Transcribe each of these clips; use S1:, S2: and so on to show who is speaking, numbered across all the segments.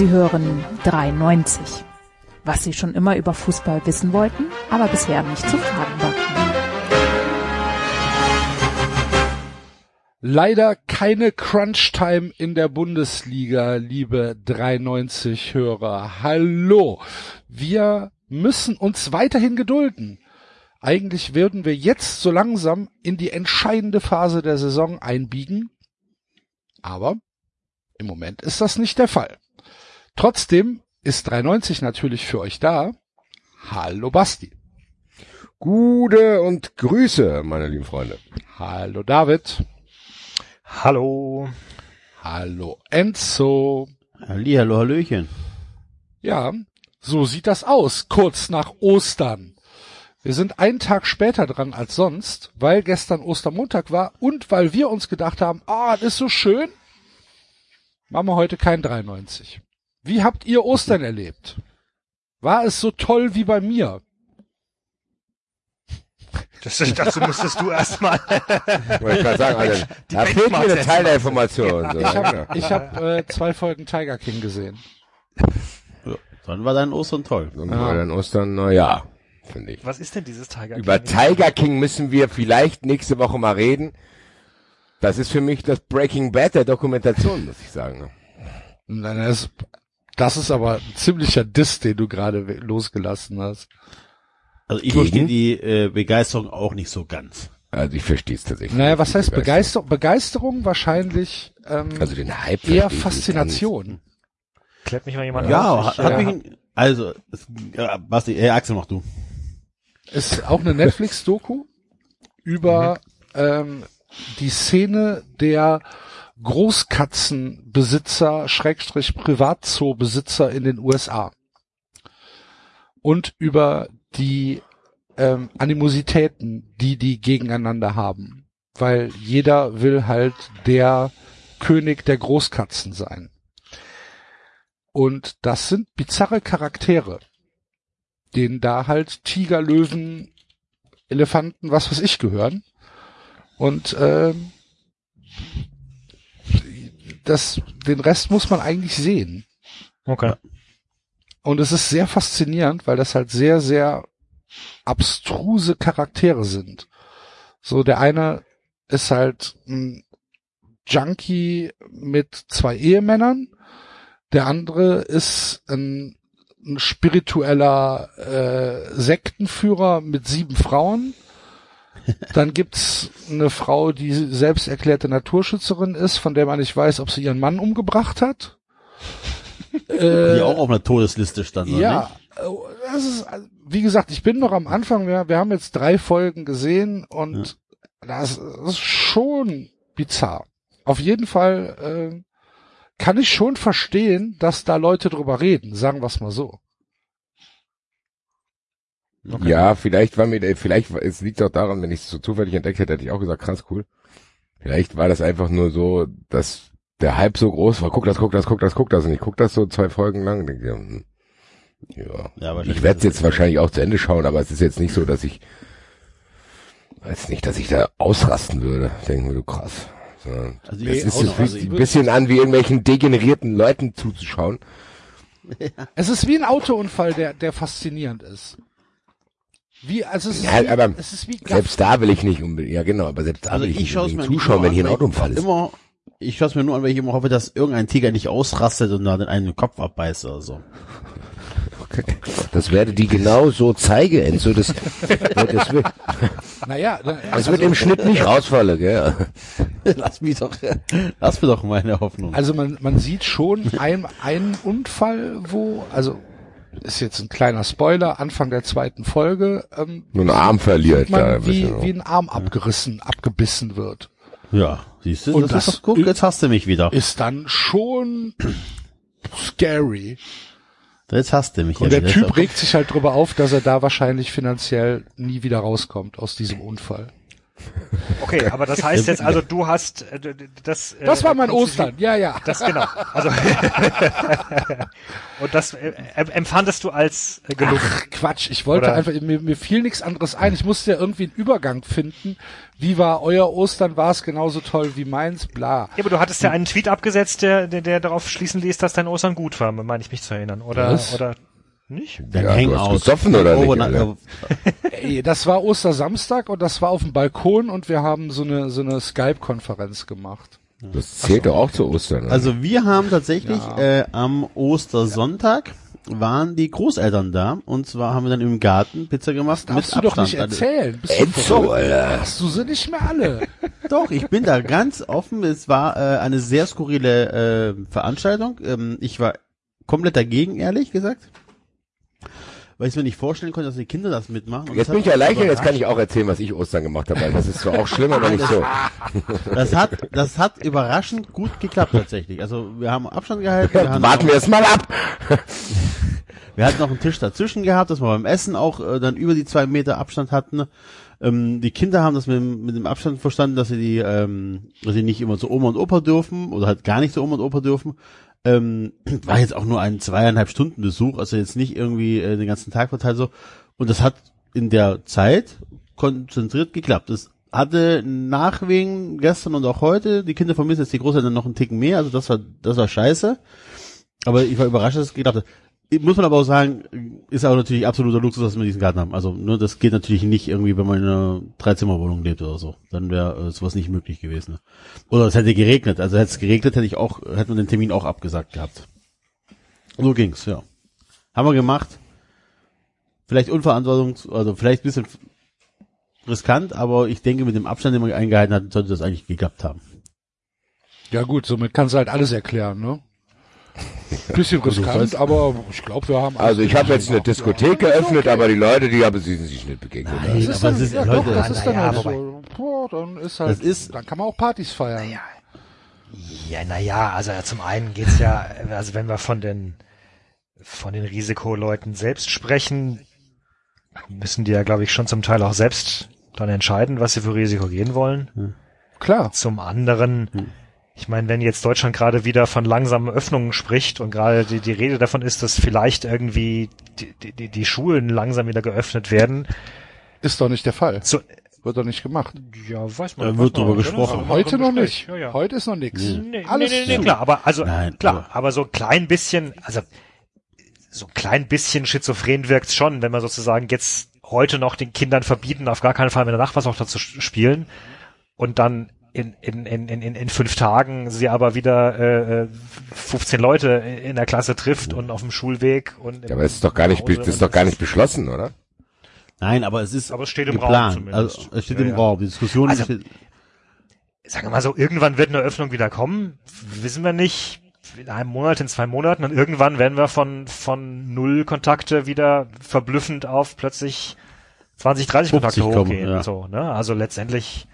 S1: Sie hören 93. Was Sie schon immer über Fußball wissen wollten, aber bisher nicht zu fragen war.
S2: Leider keine Crunch-Time in der Bundesliga, liebe 93 Hörer. Hallo. Wir müssen uns weiterhin gedulden. Eigentlich würden wir jetzt so langsam in die entscheidende Phase der Saison einbiegen. Aber im Moment ist das nicht der Fall. Trotzdem ist 93 natürlich für euch da. Hallo Basti.
S3: Gute und Grüße, meine lieben Freunde.
S2: Hallo David.
S4: Hallo.
S2: Hallo Enzo.
S5: Hallihallo, Hallöchen.
S2: Ja, so sieht das aus, kurz nach Ostern. Wir sind einen Tag später dran als sonst, weil gestern Ostermontag war und weil wir uns gedacht haben, ah, das ist so schön, machen wir heute kein 93. Wie habt ihr Ostern erlebt? War es so toll wie bei mir?
S4: Das, dazu müsstest du erstmal.
S3: Wollte ich gerade sagen, Alter,
S4: Die
S3: da fehlt mir eine Teil der Information. So,
S2: Ich habe
S3: ja.
S2: ich hab, äh, zwei Folgen Tiger King gesehen.
S5: Ja, dann war dein Ostern toll.
S3: Und war dann Ostern, na ja, finde ich.
S4: Was ist denn dieses Tiger
S3: Über
S4: King?
S3: Tiger King müssen wir vielleicht nächste Woche mal reden. Das ist für mich das Breaking Bad der Dokumentation, muss ich sagen.
S2: Nein, das, das ist aber ein ziemlicher Diss, den du gerade losgelassen hast.
S5: Also ich verstehe die äh, Begeisterung auch nicht so ganz.
S3: Also ich verstehe es tatsächlich.
S2: Naja, was heißt Begeisterung? Begeisterung wahrscheinlich ähm,
S3: Also den Hype
S2: eher Faszination.
S4: Klärt mich mal jemand
S5: Ja,
S4: auf?
S5: hat,
S4: Ich,
S5: hat
S4: äh,
S5: mich, also, es, ja, Basti, äh, Axel, mach du.
S2: Ist auch eine Netflix-Doku über ähm, die Szene der Großkatzenbesitzer, Schrägstrich Privatzoobesitzer in den USA. Und über die ähm, Animositäten, die die gegeneinander haben. Weil jeder will halt der König der Großkatzen sein. Und das sind bizarre Charaktere, denen da halt Tiger, Löwen, Elefanten, was weiß ich gehören. Und ähm, das, den Rest muss man eigentlich sehen.
S4: Okay.
S2: Und es ist sehr faszinierend, weil das halt sehr, sehr abstruse Charaktere sind. So, der eine ist halt ein Junkie mit zwei Ehemännern. Der andere ist ein, ein spiritueller äh, Sektenführer mit sieben Frauen. Dann gibt's eine Frau, die selbst erklärte Naturschützerin ist, von der man nicht weiß, ob sie ihren Mann umgebracht hat. Äh,
S5: Die auch auf einer Todesliste stand, oder
S2: ja,
S5: nicht?
S2: äh, das ist, also, wie gesagt, ich bin noch am Anfang. Wir, wir haben jetzt drei Folgen gesehen und das ist schon bizarr. Auf jeden Fall äh, kann ich schon verstehen, dass da Leute drüber reden. Sagen wir es mal so.
S3: Ja, vielleicht war mir, vielleicht, war- es liegt auch daran, wenn ich es so zufällig entdeckt hätte, hätte ich auch gesagt, krass, cool. Vielleicht war das einfach nur so, dass der Hype so groß war, guck das, guck das, guck das, guck das, und ich guck das so zwei Folgen lang, denke, ja, hm, ja.
S5: Ja,
S3: ich werde es
S5: es
S3: jetzt wahrscheinlich auch zu Ende schauen, aber es ist jetzt nicht so, dass ich, weiß nicht, dass ich da ausrasten würde. Denken wir, du krass. Sondern
S5: Also
S3: das
S5: ich
S3: ist es
S5: also
S3: ein bisschen an, wie irgendwelchen degenerierten Leuten zuzuschauen.
S2: Es ist wie ein Autounfall, der, der faszinierend ist. Wie, also es ist,
S3: Ja,
S2: wie,
S3: aber
S2: es ist wie Gaff-
S3: Selbst da will ich nicht unbedingt, ja genau, aber selbst da
S5: Also
S3: will ich,
S5: ich
S3: nicht
S5: schaue es
S3: unbedingt
S5: mir nicht
S3: zuschauen,
S5: nur
S3: wenn hier ein Autounfall
S5: ich
S3: ist.
S5: Immer, ich schaue es mir nur an, weil ich immer hoffe, dass irgendein Tiger nicht ausrastet und da den einen Kopf abbeißt oder so.
S3: Das werde die genau so zeigen, Enzo. Das, das wird,
S2: naja, da-
S3: das wird im Schnitt nicht rausfallen, gell?
S5: lass mich doch, lass mir doch meine Hoffnung.
S2: Also man, man sieht schon ein, einen Unfall, wo, also ist jetzt ein kleiner Spoiler, Anfang der zweiten Folge, ähm,
S3: Nur ein Arm verliert da.
S2: man
S3: ein
S2: wie, wie ein Arm abgerissen, abgebissen wird.
S5: Ja, siehst du,
S2: Und
S5: das,
S2: das
S5: ist doch gut, jetzt hast du mich wieder.
S2: Ist dann schon scary.
S5: Jetzt hast du mich
S2: Und
S5: ja
S2: der
S5: wieder.
S2: Typ regt sich halt drüber auf, dass er da wahrscheinlich finanziell nie wieder rauskommt aus diesem Unfall.
S4: Okay, aber das heißt jetzt also, du hast äh, das. Äh,
S2: Das war mein Ostern, ja, ja.
S4: Das genau. Also und das äh, em- empfandest du als äh, gelungen.
S2: Ach, Quatsch, ich wollte
S4: Oder-
S2: einfach, mir, mir fiel nichts anderes ein. Ich musste ja irgendwie einen Übergang finden. Wie war euer Ostern? War es genauso toll wie meins? Bla.
S4: Ja, aber du hattest ja einen Tweet abgesetzt, der, der, der darauf schließen ließ, dass dein Ostern gut war, meine ich mich zu erinnern. Oder,
S2: Was?
S4: oder nicht?
S5: Dein
S3: Ja, du hast
S5: Hangout.
S3: gesoffen oder nicht,
S5: Overnight-
S3: Alter?
S2: Ey, das war Ostersamstag und das war auf dem Balkon und wir haben so eine, so eine Skype-Konferenz gemacht.
S3: Das zählt doch auch zu Ostern. oder?
S5: Also wir haben tatsächlich
S2: Ja.
S5: äh, am Ostersonntag waren die Großeltern da und zwar haben wir dann im Garten Pizza gemacht
S2: Darfst
S5: mit
S2: du doch
S5: Abstand.
S2: nicht
S5: Also,
S2: erzählen. Bist du
S3: Enzo? Alter.
S2: Hast du sie nicht mehr alle?
S5: Doch, ich bin da ganz offen. Es war äh, eine sehr skurrile äh, Veranstaltung. Ähm, ich war komplett dagegen, ehrlich gesagt. Weil ich mir nicht vorstellen konnte, dass die Kinder das mitmachen. Und
S3: Jetzt
S5: das
S3: bin ich
S5: hat mich
S3: erleichtert, jetzt kann ich auch erzählen, was ich Ostern gemacht habe. weil Das ist zwar auch schlimm, aber nicht so.
S5: Das hat, das hat überraschend gut geklappt tatsächlich. Also wir haben Abstand gehalten. Wir, haben
S3: Warten wir es mal ab.
S5: wir hatten noch einen Tisch dazwischen gehabt, dass wir beim Essen auch äh, dann über die zwei Meter Abstand hatten. Ähm, die Kinder haben das mit, dem- mit dem Abstand verstanden, dass sie die, ähm, dass sie nicht immer zu Oma und Opa dürfen oder halt gar nicht zu Oma und Opa dürfen. Ähm, war jetzt auch nur ein zweieinhalb Stunden Besuch, also jetzt nicht irgendwie äh, den ganzen Tag verteilt so. Und das hat in der Zeit konzentriert geklappt. Es hatte Nachwehen gestern und auch heute. Die Kinder vermissen jetzt die Großeltern noch einen Ticken mehr, also das war, das war scheiße. Aber ich war überrascht, dass es geklappt hat. Muss man aber auch sagen, ist auch natürlich absoluter Luxus, dass wir diesen Garten haben. Also, ne, das geht natürlich nicht irgendwie, wenn man in einer Dreizimmerwohnung lebt oder so. Dann wäre äh, sowas nicht möglich gewesen. Ne? Oder es hätte geregnet. Also hätte es geregnet, hätte ich auch, hätte man den Termin auch abgesagt gehabt. So ging's, ja. Haben wir gemacht. Vielleicht unverantwortungs, also vielleicht ein bisschen riskant, aber ich denke, mit dem Abstand, den man eingehalten hat, sollte das eigentlich geklappt haben.
S2: Ja gut, somit kannst du halt alles erklären, ne? Bisschen riskant, aber ich glaube, wir haben...
S3: Also ich habe jetzt eine Diskothek geöffnet, aber die Leute, die haben sie sich nicht begegnet.
S5: Nein,
S2: Das ist
S5: aber
S2: dann,
S5: es ist,
S2: ja,
S5: Leute,
S2: doch, das ist dann
S4: naja,
S2: halt so. Boah, dann ist halt,
S5: Das ist-
S2: dann kann man auch Partys feiern.
S4: Ja, ja, naja, also ja, zum einen geht's ja, also wenn wir von den von den Risikoleuten selbst sprechen, müssen die ja, glaube ich, schon zum Teil auch selbst dann entscheiden, was sie für Risiko gehen wollen.
S2: Klar.
S4: Zum anderen, ich meine, wenn jetzt Deutschland gerade wieder von langsamen Öffnungen spricht und gerade die, die Rede davon ist, dass vielleicht irgendwie die, die, die Schulen langsam wieder geöffnet werden,
S2: Ist doch nicht der Fall.
S4: so,
S2: Wird doch nicht gemacht.
S4: ja, weiß
S5: Da
S4: man.
S5: wird
S4: weiß man
S5: drüber
S4: nicht,
S5: gesprochen.
S2: Heute noch nicht.
S4: Ja, ja.
S2: Heute ist noch nichts.
S4: Nee,
S2: Alles
S4: nee, nee, nee, klar, aber also
S5: Nein,
S4: klar,
S5: aber-
S4: aber so ein klein bisschen, also so ein klein bisschen schizophren wirkt's schon, wenn man sozusagen jetzt heute noch den Kindern verbieten, auf gar keinen Fall mit der Nachbarstochter zu spielen und dann in, in, in, in, in fünf Tagen sie aber wieder äh, äh, 15 Leute in der Klasse trifft und auf dem Schulweg und
S3: Ja, aber es ist doch gar nicht, das ist doch gar nicht beschlossen, oder?
S5: Nein, aber es ist
S4: Aber es steht im Raum
S5: geplant.
S4: zumindest.
S5: Also, es steht
S4: Ja,
S5: im
S4: ja.
S5: Raum. Die Diskussion
S4: Also-
S5: steht,
S4: sagen wir mal so, irgendwann wird eine Öffnung wieder kommen, wissen wir nicht, in einem Monat, in zwei Monaten und irgendwann werden wir von, von null Kontakte wieder verblüffend auf plötzlich 20, 30 Kontakte
S5: 50 kommen,
S4: hochgehen.
S5: ja.
S4: So, ne? Also letztendlich,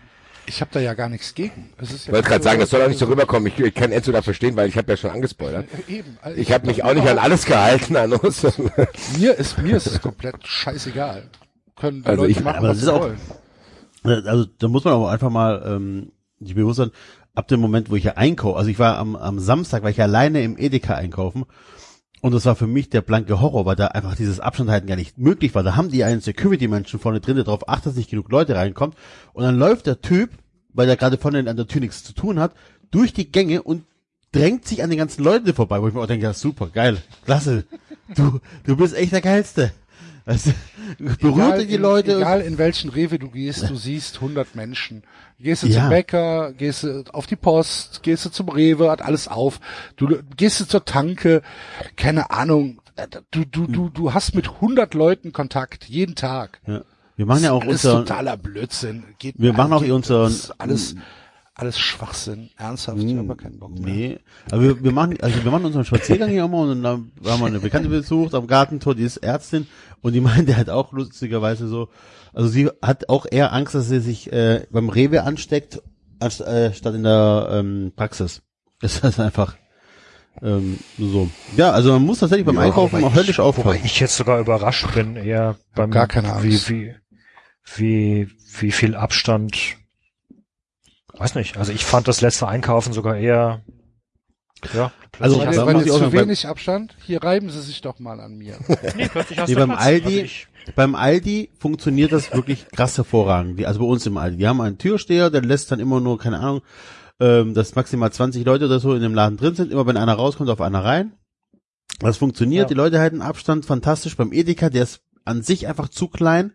S2: Ich habe da ja gar nichts gegen. Es ist
S3: Ich
S2: ja
S3: wollte gerade sagen, das soll auch nicht so rüberkommen. Ich, ich kann Enzo da verstehen, weil ich habe ja schon angespoilert.
S2: Eben. Also
S3: Ich habe mich auch nicht an alles gehalten an Ostern.
S2: Mir ist, mir ist es komplett scheißegal. Können die
S3: Also
S2: Leute
S3: ich-
S2: machen,
S5: aber
S2: was
S5: das
S2: sie
S5: ist auch-
S2: wollen.
S5: also da muss man aber einfach mal ähm, sich bewusst sein, ab dem Moment, wo ich ja einkaufe, also ich war am, am Samstag, war ich alleine im Edeka einkaufen und das war für mich der blanke Horror, weil da einfach dieses Abstandhalten gar nicht möglich war. Da haben die einen Security-Menschen vorne drin, der darauf achtet, dass nicht genug Leute reinkommt und dann läuft der Typ, weil der gerade vorne an der Tür nichts zu tun hat, durch die Gänge und drängt sich an den ganzen Leuten vorbei, wo ich mir auch denke, ja super, geil, klasse, du, du bist echt der Geilste. Weißt du, berührt die
S2: in,
S5: Leute.
S2: Egal in welchen Rewe du gehst, du siehst 100 Menschen. Gehst du
S5: Ja.
S2: zum Bäcker, gehst du auf die Post, gehst du zum Rewe, hat alles auf. Du gehst du zur Tanke, keine Ahnung. Du, du, du, du hast mit 100 Leuten Kontakt, jeden Tag.
S5: ja. Wir machen ja auch
S2: alles
S5: unser,
S2: totaler Blödsinn. Geht,
S5: Wir machen auch
S2: geht,
S5: unseren-
S2: das ist alles, alles Schwachsinn. Ernsthaft, ich habe keinen Bock mehr.
S5: Nee, aber wir, wir machen, also wir machen unseren Spaziergang hier immer und dann haben wir eine Bekannte besucht am Gartentor, die ist Ärztin und die meinte halt auch lustigerweise so, also sie hat auch eher Angst, dass sie sich äh, beim Rewe ansteckt, anst, äh, statt in der ähm, Praxis. Das ist einfach ähm, so. Ja, also man muss tatsächlich beim
S2: Ja,
S5: Einkaufen auch höllisch
S4: wobei
S5: aufpassen.
S4: ich jetzt sogar überrascht bin, eher beim,
S2: gar keine Angst.
S4: wie, wie, wie viel Abstand, weiß nicht. Also ich fand das letzte Einkaufen sogar eher, ja.
S5: Also,
S2: Weil, weil jetzt zu
S5: beim-
S2: wenig Abstand, hier reiben sie sich doch mal an mir.
S4: nee, plötzlich hast
S5: Nee, beim
S4: Platz.
S5: Aldi-
S4: Also
S5: Beim Aldi funktioniert das wirklich krass hervorragend. Also bei uns im Aldi. Die haben einen Türsteher, der lässt dann immer nur, keine Ahnung, ähm, dass maximal 20 Leute oder so in dem Laden drin sind. Immer wenn einer rauskommt, auf einer rein. Das funktioniert.
S4: Ja.
S5: Die Leute halten Abstand fantastisch. Beim Edeka, der ist an sich einfach zu klein.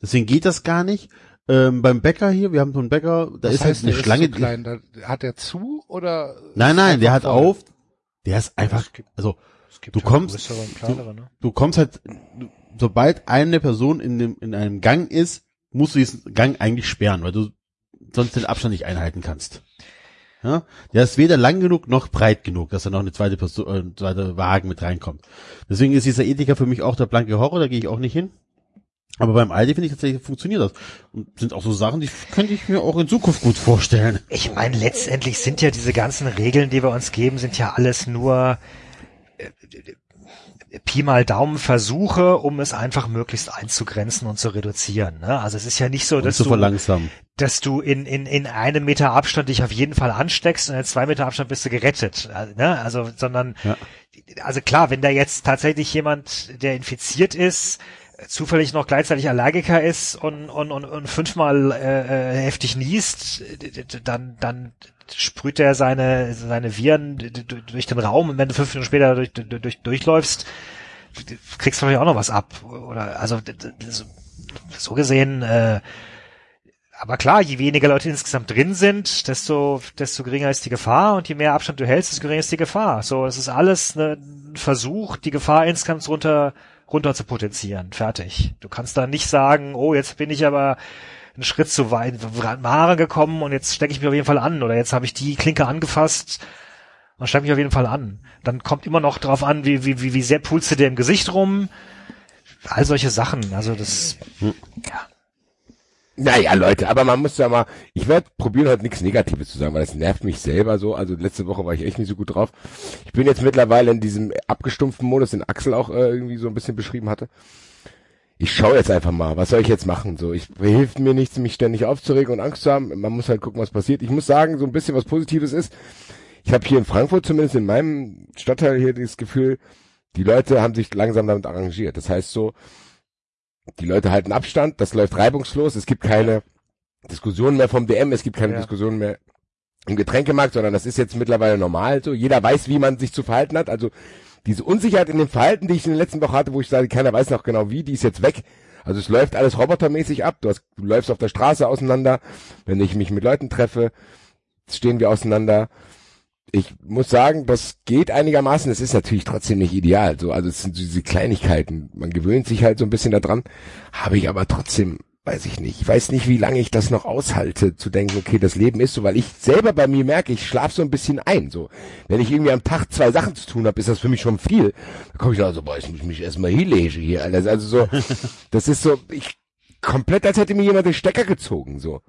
S5: Deswegen geht das gar nicht. Ähm, beim Bäcker hier, wir haben so einen Bäcker, da
S2: Das
S5: ist halt
S2: heißt,
S5: eine
S2: der
S5: Schlange.
S2: Ist so klein. Da, hat der zu oder?
S5: nein, nein, der hat
S2: voll?
S5: auf. Der ist einfach, also
S4: es gibt
S5: Du
S4: ja
S5: kommst-
S4: kleinere, ne?
S5: du kommst halt, du, sobald eine Person in dem, in einem Gang ist, musst du diesen Gang eigentlich sperren, weil du sonst den Abstand nicht einhalten kannst. Ja, der ist weder lang genug noch breit genug, dass da noch eine zweite Person, äh, ein zweiter Wagen mit reinkommt. Deswegen ist dieser Ethiker für mich auch der blanke Horror, da gehe ich auch nicht hin. Aber beim Aldi finde ich tatsächlich funktioniert das. Und sind auch so Sachen, die könnte ich mir auch in Zukunft gut vorstellen.
S4: Ich meine, letztendlich sind ja diese ganzen Regeln, die wir uns geben, sind ja alles nur äh, Pi mal Daumen Versuche, um es einfach möglichst einzugrenzen und zu reduzieren. Ne? Also es ist ja nicht so, dass du, dass du in, in, in einem Meter Abstand dich auf jeden Fall ansteckst und in zwei Meter Abstand bist du gerettet. Also, ne? also sondern
S5: Ja.
S4: also klar, wenn da jetzt tatsächlich jemand, der infiziert ist, zufällig noch gleichzeitig Allergiker ist und, und, und, und fünfmal äh, äh, heftig niest, dann, dann sprüht er seine, seine Viren durch den Raum und wenn du fünf Minuten später durch, durch, durch, durchläufst, kriegst du vielleicht auch noch was ab. Oder also so gesehen, äh, aber klar, je weniger Leute insgesamt drin sind, desto, desto geringer ist die Gefahr und je mehr Abstand du hältst, desto geringer ist die Gefahr. So, es ist alles ne, ein Versuch, die Gefahr insgesamt runter, runter zu potenzieren. Fertig. Du kannst da nicht sagen, oh, jetzt bin ich aber einen Schritt zu weit Mare gekommen und jetzt stecke ich mich auf jeden Fall an oder jetzt habe ich die Klinke angefasst und stecke mich auf jeden Fall an. Dann kommt immer noch drauf an, wie, wie, wie, wie sehr pulst du dir im Gesicht rum. All solche Sachen. Also das, ja.
S3: Naja, Leute, aber man muss ja mal, ich werde probieren heute nichts Negatives zu sagen, weil das nervt mich selber so. Also letzte Woche war ich echt nicht so gut drauf. Ich bin jetzt mittlerweile in diesem abgestumpften Modus, den Axel auch äh, irgendwie so ein bisschen beschrieben hatte. Ich schaue jetzt einfach mal, was soll ich jetzt machen? So, ich hilft mir nichts, mich ständig aufzuregen und Angst zu haben. Man muss halt gucken, was passiert. Ich muss sagen, so ein bisschen was Positives ist. Ich habe hier in Frankfurt zumindest in meinem Stadtteil hier das Gefühl, die Leute haben sich langsam damit arrangiert. Das heißt so, die Leute halten Abstand, das läuft reibungslos, es gibt keine Diskussionen mehr vom DM, es gibt keine
S4: Ja.
S3: Diskussionen mehr im Getränkemarkt, sondern das ist jetzt mittlerweile normal so. Jeder weiß, wie man sich zu verhalten hat. Also diese Unsicherheit in dem Verhalten, die ich in den letzten Wochen hatte, wo ich sage, keiner weiß noch genau wie, die ist jetzt weg. Also es läuft alles robotermäßig ab. Du, hast, du läufst auf der Straße auseinander. Wenn ich mich mit Leuten treffe, stehen wir auseinander. Ich muss sagen, das geht einigermaßen. Es ist natürlich trotzdem nicht ideal. So, also es sind so diese Kleinigkeiten. Man gewöhnt sich halt so ein bisschen daran. Habe ich aber trotzdem, weiß ich nicht. Ich weiß nicht, wie lange ich das noch aushalte, zu denken, okay, das Leben ist so, weil ich selber bei mir merke, ich schlafe so ein bisschen ein. So, wenn ich irgendwie am Tag zwei Sachen zu tun habe, ist das für mich schon viel. Da komme ich dann so, boah, ich muss mich erstmal hinlegen hier. Alter. Also so, das ist so, ich komplett, als hätte mir jemand den Stecker gezogen. So,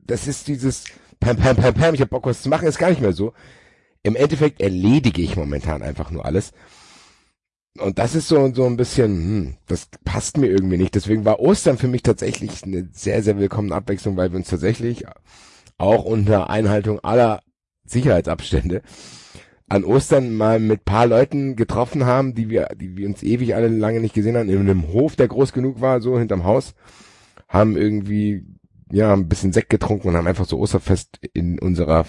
S3: das ist dieses Pam, Pam, Pam, Pam, ich hab Bock, was zu machen, ist gar nicht mehr so. Im Endeffekt erledige ich momentan einfach nur alles. Und das ist so, so ein bisschen, hm, das passt mir irgendwie nicht. Deswegen war Ostern für mich tatsächlich eine sehr, sehr willkommene Abwechslung, weil wir uns tatsächlich auch unter Einhaltung aller Sicherheitsabstände an Ostern mal mit paar Leuten getroffen haben, die wir, die wir uns ewig alle lange nicht gesehen haben, in einem Hof, der groß genug war, so hinterm Haus, haben irgendwie, ja, ein bisschen Sekt getrunken und haben einfach so Osterfest in unserer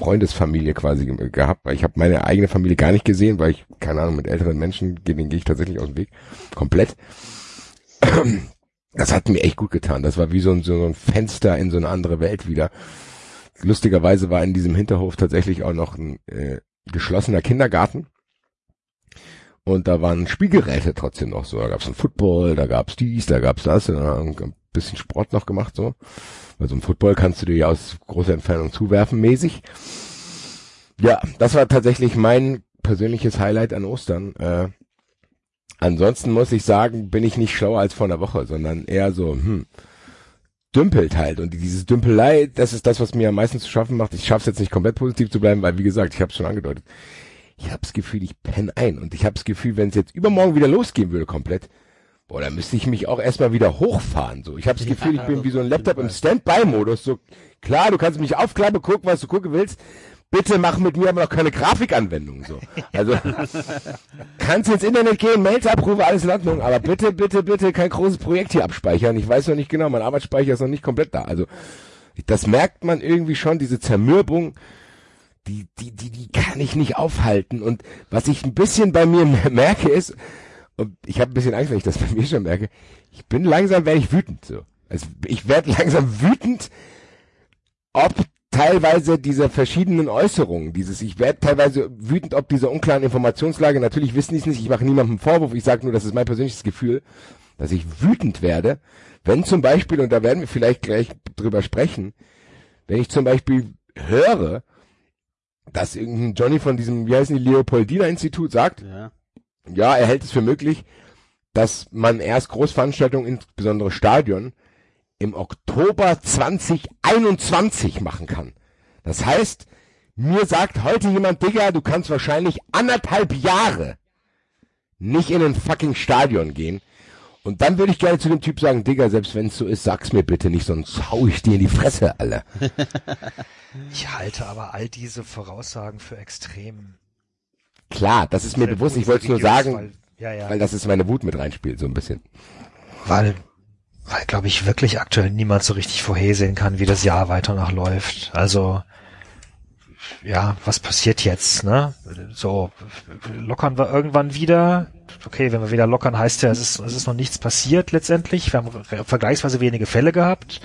S3: Freundesfamilie quasi ge gehabt, weil ich habe meine eigene Familie gar nicht gesehen, weil ich, keine Ahnung, mit älteren Menschen, denen gehe ich tatsächlich aus dem Weg. Komplett. Das hat mir echt gut getan. Das war wie so ein, so ein Fenster in so eine andere Welt wieder. Lustigerweise war in diesem Hinterhof tatsächlich auch noch ein äh, geschlossener Kindergarten. Und da waren Spielgeräte trotzdem noch so. Da gab's ein Football, da gab's dies, da gab's das. Ein bisschen Sport noch gemacht so. Weil so ein Football kannst du dir ja aus großer Entfernung zuwerfen mäßig. Ja, das war tatsächlich mein persönliches Highlight an Ostern. Äh, ansonsten muss ich sagen, bin ich nicht schlauer als vor einer Woche, sondern eher so, hm, dümpelt halt. Und dieses Dümpelei, das ist das, was mir am meisten zu schaffen macht. Ich schaffe es jetzt nicht komplett positiv zu bleiben, weil wie gesagt, ich habe es schon angedeutet. Ich habe das Gefühl, ich penne ein. Und ich habe das Gefühl, wenn es jetzt übermorgen wieder losgehen würde komplett, Boah, da müsste ich mich auch erstmal wieder hochfahren. So, ich habe das Gefühl, ich bin wie so ein Laptop im Standby-Modus. So klar, du kannst mich aufklappen, gucken, was du gucken willst. Bitte mach mit mir aber noch keine Grafikanwendung. So, also kannst ins Internet gehen, Mails abrufe, alles in Ordnung. Aber bitte, bitte, bitte kein großes Projekt hier abspeichern. Ich weiß noch nicht genau, mein Arbeitsspeicher ist noch nicht komplett da. Also das merkt man irgendwie schon, diese Zermürbung die, die, die, die kann ich nicht aufhalten. Und was ich ein bisschen bei mir merke ist, und ich habe ein bisschen Angst, wenn ich das bei mir schon merke, ich bin langsam, werde ich wütend. So. Also ich werde langsam wütend, ob teilweise diese verschiedenen Äußerungen, dieses, ich werde teilweise wütend, ob diese unklaren Informationslage, natürlich wissen die es nicht, ich mache niemandem Vorwurf, ich sage nur, das ist mein persönliches Gefühl, dass ich wütend werde, wenn zum Beispiel, und da werden wir vielleicht gleich drüber sprechen, wenn ich zum Beispiel höre, dass irgendein Johnny von diesem, wie heißen die, Leopoldina Institut sagt,
S5: Ja.
S3: Ja, er hält es für möglich, dass man erst Großveranstaltungen, insbesondere Stadion, im Oktober 2021 machen kann. Das heißt, mir sagt heute jemand, Digga, du kannst wahrscheinlich anderthalb Jahre nicht in ein fucking Stadion gehen. Und dann würde ich gerne zu dem Typ sagen, Digga, selbst wenn es so ist, sag's mir bitte nicht, sonst hau ich dir in die Fresse, Alter.
S4: Ich halte aber all diese Voraussagen für extrem.
S3: Klar, das ist mir bewusst, ich wollte es nur sagen,
S4: Weil, ja, ja.
S3: weil das ist meine Wut mit reinspielt, so ein bisschen.
S4: weil, weil glaube ich wirklich aktuell niemand so richtig vorhersehen kann, wie das Jahr weiter noch läuft. Also ja, was passiert jetzt, ne? So lockern wir irgendwann wieder. Okay, wenn wir wieder lockern, heißt ja, es ist, es ist noch nichts passiert letztendlich. Wir haben vergleichsweise wenige Fälle gehabt.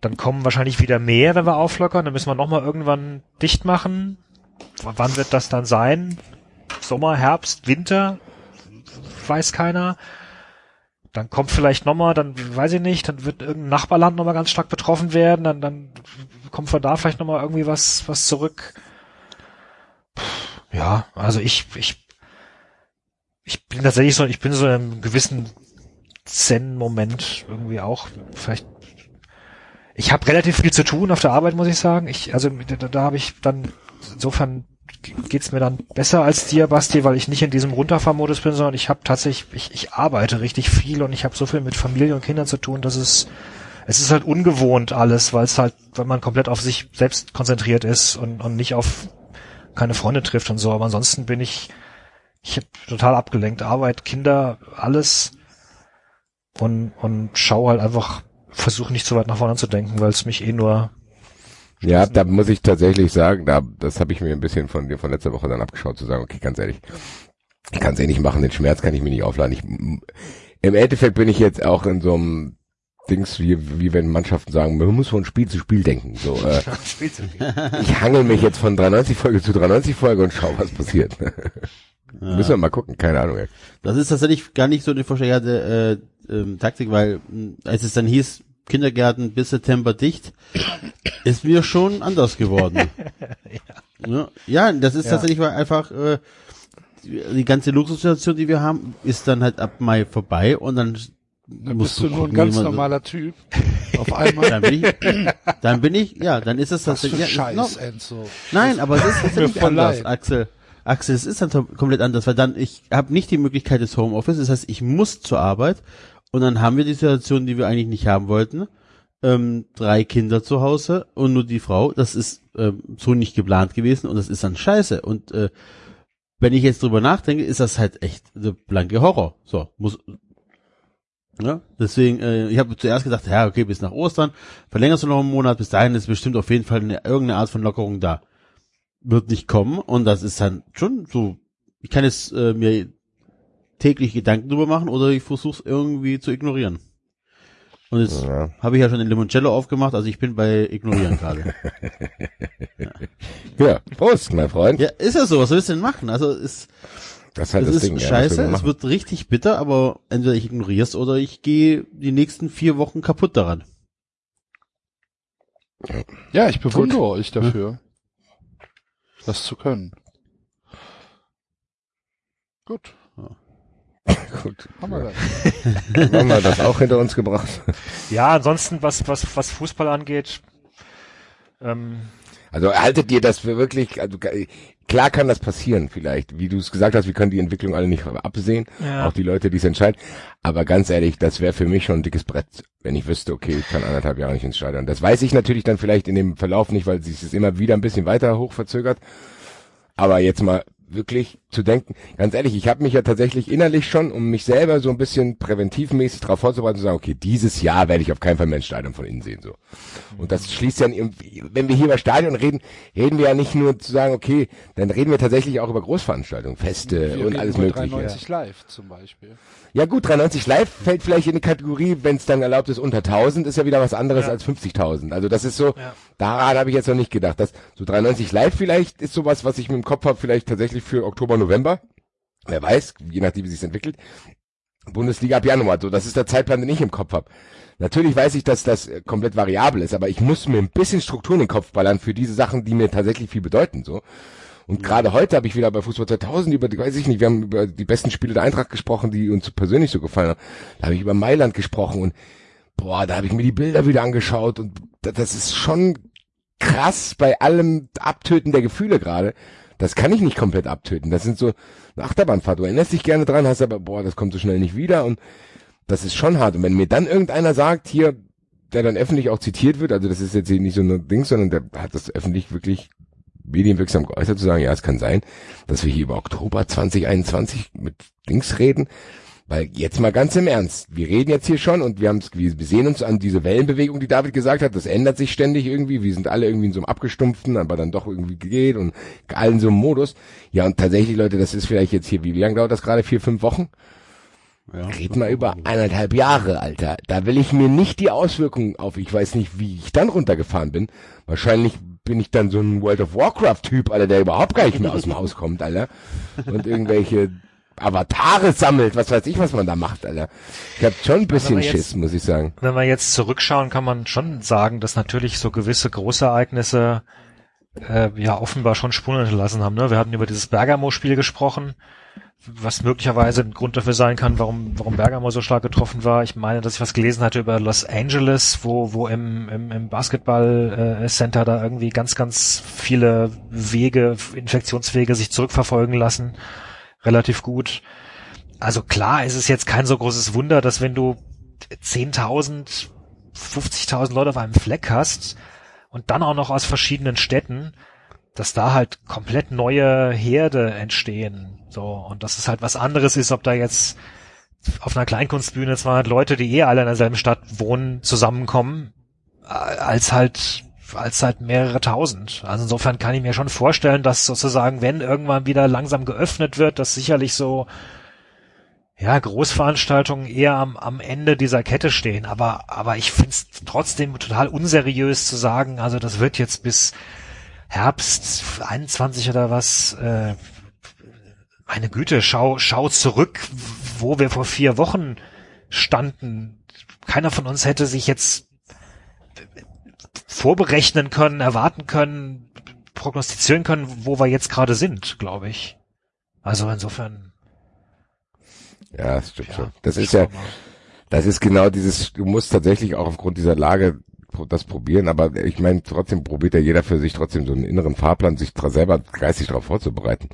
S4: Dann kommen wahrscheinlich wieder mehr, wenn wir auflockern. Dann müssen wir nochmal irgendwann dicht machen. Wann wird das dann sein? Sommer, Herbst, Winter? Weiß keiner. Dann kommt vielleicht nochmal, dann weiß ich nicht, dann wird irgendein Nachbarland nochmal ganz stark betroffen werden, dann, dann kommt von da vielleicht nochmal irgendwie was, was zurück. Ja, also ich, ich, ich bin tatsächlich so, ich bin so in einem gewissen Zen-Moment irgendwie auch, vielleicht, ich habe relativ viel zu tun auf der Arbeit, muss ich sagen. Ich, also da, da habe ich dann, insofern geht's mir dann besser als dir, Basti, weil ich nicht in diesem Runterfahrmodus bin, sondern ich habe tatsächlich, ich, ich arbeite richtig viel und ich habe so viel mit Familie und Kindern zu tun, dass es es ist halt ungewohnt alles, weil es halt, wenn man komplett auf sich selbst konzentriert ist und, und nicht auf keine Freunde trifft und so. Aber ansonsten bin ich, ich hab total abgelenkt. Arbeit, Kinder, alles und und schau halt einfach, versuche nicht zu weit nach vorne zu denken, weil es mich eh nur
S3: Ja, da muss ich tatsächlich sagen, da, das habe ich mir ein bisschen von dir von letzter Woche dann abgeschaut, zu sagen, okay, ganz ehrlich, ich kann es eh nicht machen, den Schmerz kann ich mir nicht aufladen. Ich, Im Endeffekt bin ich jetzt auch in so einem Dings, wie, wie wenn Mannschaften sagen, man muss von Spiel zu Spiel denken. So, äh, ich hangel mich jetzt von 390 Folge zu 390 Folge und schau, was passiert. Müssen wir mal gucken, keine Ahnung. Ey.
S5: Das ist tatsächlich gar nicht so eine vorstellige äh, ähm, Taktik, weil mh, als es dann hieß, Kindergärten bis September dicht, ist mir schon anders geworden. ja. ja, das ist
S4: Ja.
S5: tatsächlich einfach äh, die, ganze Luxussituation, die wir haben, ist dann halt ab Mai vorbei und dann
S2: Dann
S5: musst
S2: bist du nur ein ganz normaler Typ. Auf einmal.
S5: Dann bin ich, dann bin ich, ja, dann ist es tatsächlich. ja,
S2: Scheiß,
S5: no,
S2: Enzo.
S5: Nein, aber es ist tatsächlich anders,
S2: leid.
S5: Axel. Axel, es ist dann komplett anders, weil dann, ich habe nicht die Möglichkeit des Homeoffice, das heißt, ich muss zur Arbeit und dann haben wir die Situation, die wir eigentlich nicht haben wollten. Ähm, drei Kinder zu Hause und nur die Frau, das ist ähm, so nicht geplant gewesen und das ist dann scheiße. Und äh, wenn ich jetzt drüber nachdenke, ist das halt echt der blanke Horror. So, muss. Ja, deswegen, äh, ich habe zuerst gedacht, ja, okay, bis nach Ostern, verlängerst du noch einen Monat, bis dahin ist bestimmt auf jeden Fall eine, irgendeine Art von Lockerung da wird nicht kommen und das ist dann schon so, ich kann jetzt äh, mir täglich Gedanken drüber machen oder ich versuche es irgendwie zu ignorieren. Und jetzt
S3: Ja.
S5: habe ich ja schon den Limoncello aufgemacht, also ich bin bei ignorieren gerade.
S3: ja, Prost, mein Freund.
S5: ja, ist ja so, was willst du denn machen? Also es,
S3: Das ist halt
S5: es
S3: das
S5: ist
S3: Ding. ja,
S5: scheiße,
S3: man
S5: es wird richtig bitter, aber entweder ich ignoriere es oder ich gehe die nächsten vier Wochen kaputt daran.
S2: Ja, ich bewundere euch dafür, das zu können. Gut,
S3: Gut.
S2: haben wir das.
S3: Haben wir das auch hinter uns gebracht.
S4: Ja, ansonsten, was, was, was Fußball angeht, ähm,
S3: Also haltet ihr das für wirklich, also klar kann das passieren vielleicht, wie du es gesagt hast, wir können die Entwicklung alle nicht absehen,
S4: Ja.
S3: auch die Leute, die es entscheiden, aber ganz ehrlich, das wäre für mich schon ein dickes Brett, wenn ich wüsste, okay, ich kann anderthalb Jahre nicht ins Stadion. Das weiß ich natürlich dann vielleicht in dem Verlauf nicht, weil sich es immer wieder ein bisschen weiter hoch verzögert, aber jetzt mal wirklich zu denken, ganz ehrlich, ich habe mich ja tatsächlich innerlich schon, um mich selber so ein bisschen präventivmäßig darauf vorzubereiten, zu sagen, okay, dieses Jahr werde ich auf keinen Fall mehr ein Stadion von innen sehen. so. Und das schließt ja, wenn wir hier über Stadion reden, reden wir ja nicht nur zu sagen, okay, dann reden wir tatsächlich auch über Großveranstaltungen, Feste
S2: Wir
S3: und alles mögliche.
S2: 93 live zum Beispiel.
S3: Ja gut, 93 Live fällt vielleicht in die Kategorie, wenn es dann erlaubt ist, unter 1000 ist ja wieder was anderes
S4: Ja.
S3: als 50.000. Also das ist so,
S4: Ja.
S3: daran habe ich jetzt noch nicht gedacht. Dass so 93 Live vielleicht ist sowas, was ich mit dem Kopf habe, vielleicht tatsächlich für Oktober, November. Wer weiß, je nachdem wie sich entwickelt. Bundesliga ab Januar, so das ist der Zeitplan, den ich im Kopf habe. Natürlich weiß ich, dass das äh, komplett variabel ist, aber ich muss mir ein bisschen Struktur in den Kopf ballern für diese Sachen, die mir tatsächlich viel bedeuten. So. Und gerade heute habe ich wieder bei Fußball 2000 über, weiß ich nicht, wir haben über die besten Spiele der Eintracht gesprochen, die uns persönlich so gefallen haben. Da habe ich über Mailand gesprochen und boah, da habe ich mir die Bilder wieder angeschaut und da- das ist schon krass bei allem Abtöten der Gefühle gerade. Das kann ich nicht komplett abtöten. Das sind so eine Achterbahnfahrt. Du erinnerst dich gerne dran, hast aber, boah, das kommt so schnell nicht wieder und das ist schon hart. Und wenn mir dann irgendeiner sagt, hier, der dann öffentlich auch zitiert wird, also das ist jetzt hier nicht so ein Ding, sondern der hat das öffentlich wirklich medienwirksam geäußert, zu sagen, ja, es kann sein, dass wir hier über Oktober 2021 mit Dings reden. Weil jetzt mal ganz im Ernst, wir reden jetzt hier schon und wir haben wir sehen uns an diese Wellenbewegung, die David gesagt hat, das ändert sich ständig irgendwie, wir sind alle irgendwie in so einem abgestumpften, aber dann doch irgendwie geht und allen so einem Modus. Ja, und tatsächlich, Leute, das ist vielleicht jetzt hier, wie lange dauert das gerade? Vier, fünf Wochen?
S5: Ja.
S3: Reden wir über eineinhalb Jahre, Alter. Da will ich mir nicht die Auswirkungen auf, ich weiß nicht, wie ich dann runtergefahren bin. Wahrscheinlich bin ich dann so ein World of Warcraft-Typ, Alter, der überhaupt gar nicht mehr aus dem Haus kommt, Alter. Und irgendwelche Avatare sammelt, was weiß ich, was man da macht, Alter. Ich hab schon ein bisschen
S4: jetzt-
S3: Schiss, muss ich sagen.
S4: Wenn wir jetzt zurückschauen, kann man schon sagen, dass natürlich so gewisse Großereignisse äh, ja offenbar schon Spuren hinterlassen haben. Ne? Wir hatten über dieses Bergamo-Spiel gesprochen, was möglicherweise ein Grund dafür sein kann, warum, warum Bergamo so stark getroffen war. Ich meine, dass ich was gelesen hatte über Los Angeles, wo, wo im, im, im Basketball äh, Center da irgendwie ganz, ganz viele Wege, Infektionswege sich zurückverfolgen lassen. Relativ gut. Also klar, ist es jetzt kein so großes Wunder, dass wenn du 10.000, 50.000 Leute auf einem Fleck hast und dann auch noch aus verschiedenen Städten, dass da halt komplett neue Herde entstehen. So, und dass es halt was anderes ist, ob da jetzt auf einer Kleinkunstbühne 200 Leute, die eh alle in derselben Stadt wohnen, zusammenkommen, als halt als halt mehrere tausend. Also insofern kann ich mir schon vorstellen, dass sozusagen, wenn irgendwann wieder langsam geöffnet wird, dass sicherlich so ja, Großveranstaltungen eher am, am Ende dieser Kette stehen. Aber, aber ich find's trotzdem total unseriös zu sagen, also das wird jetzt bis Herbst 21 oder was, äh, meine Güte, schau, schau zurück, wo wir vor vier Wochen standen. Keiner von uns hätte sich jetzt vorberechnen können, erwarten können, prognostizieren können, wo wir jetzt gerade sind, glaube ich. Also insofern.
S3: Ja, das stimmt
S4: Ja,
S3: schon. Das ist ja, das ist genau dieses, du musst tatsächlich auch aufgrund dieser Lage das probieren, aber ich meine, trotzdem probiert ja jeder für sich trotzdem so einen inneren Fahrplan, sich selber geistig darauf vorzubereiten.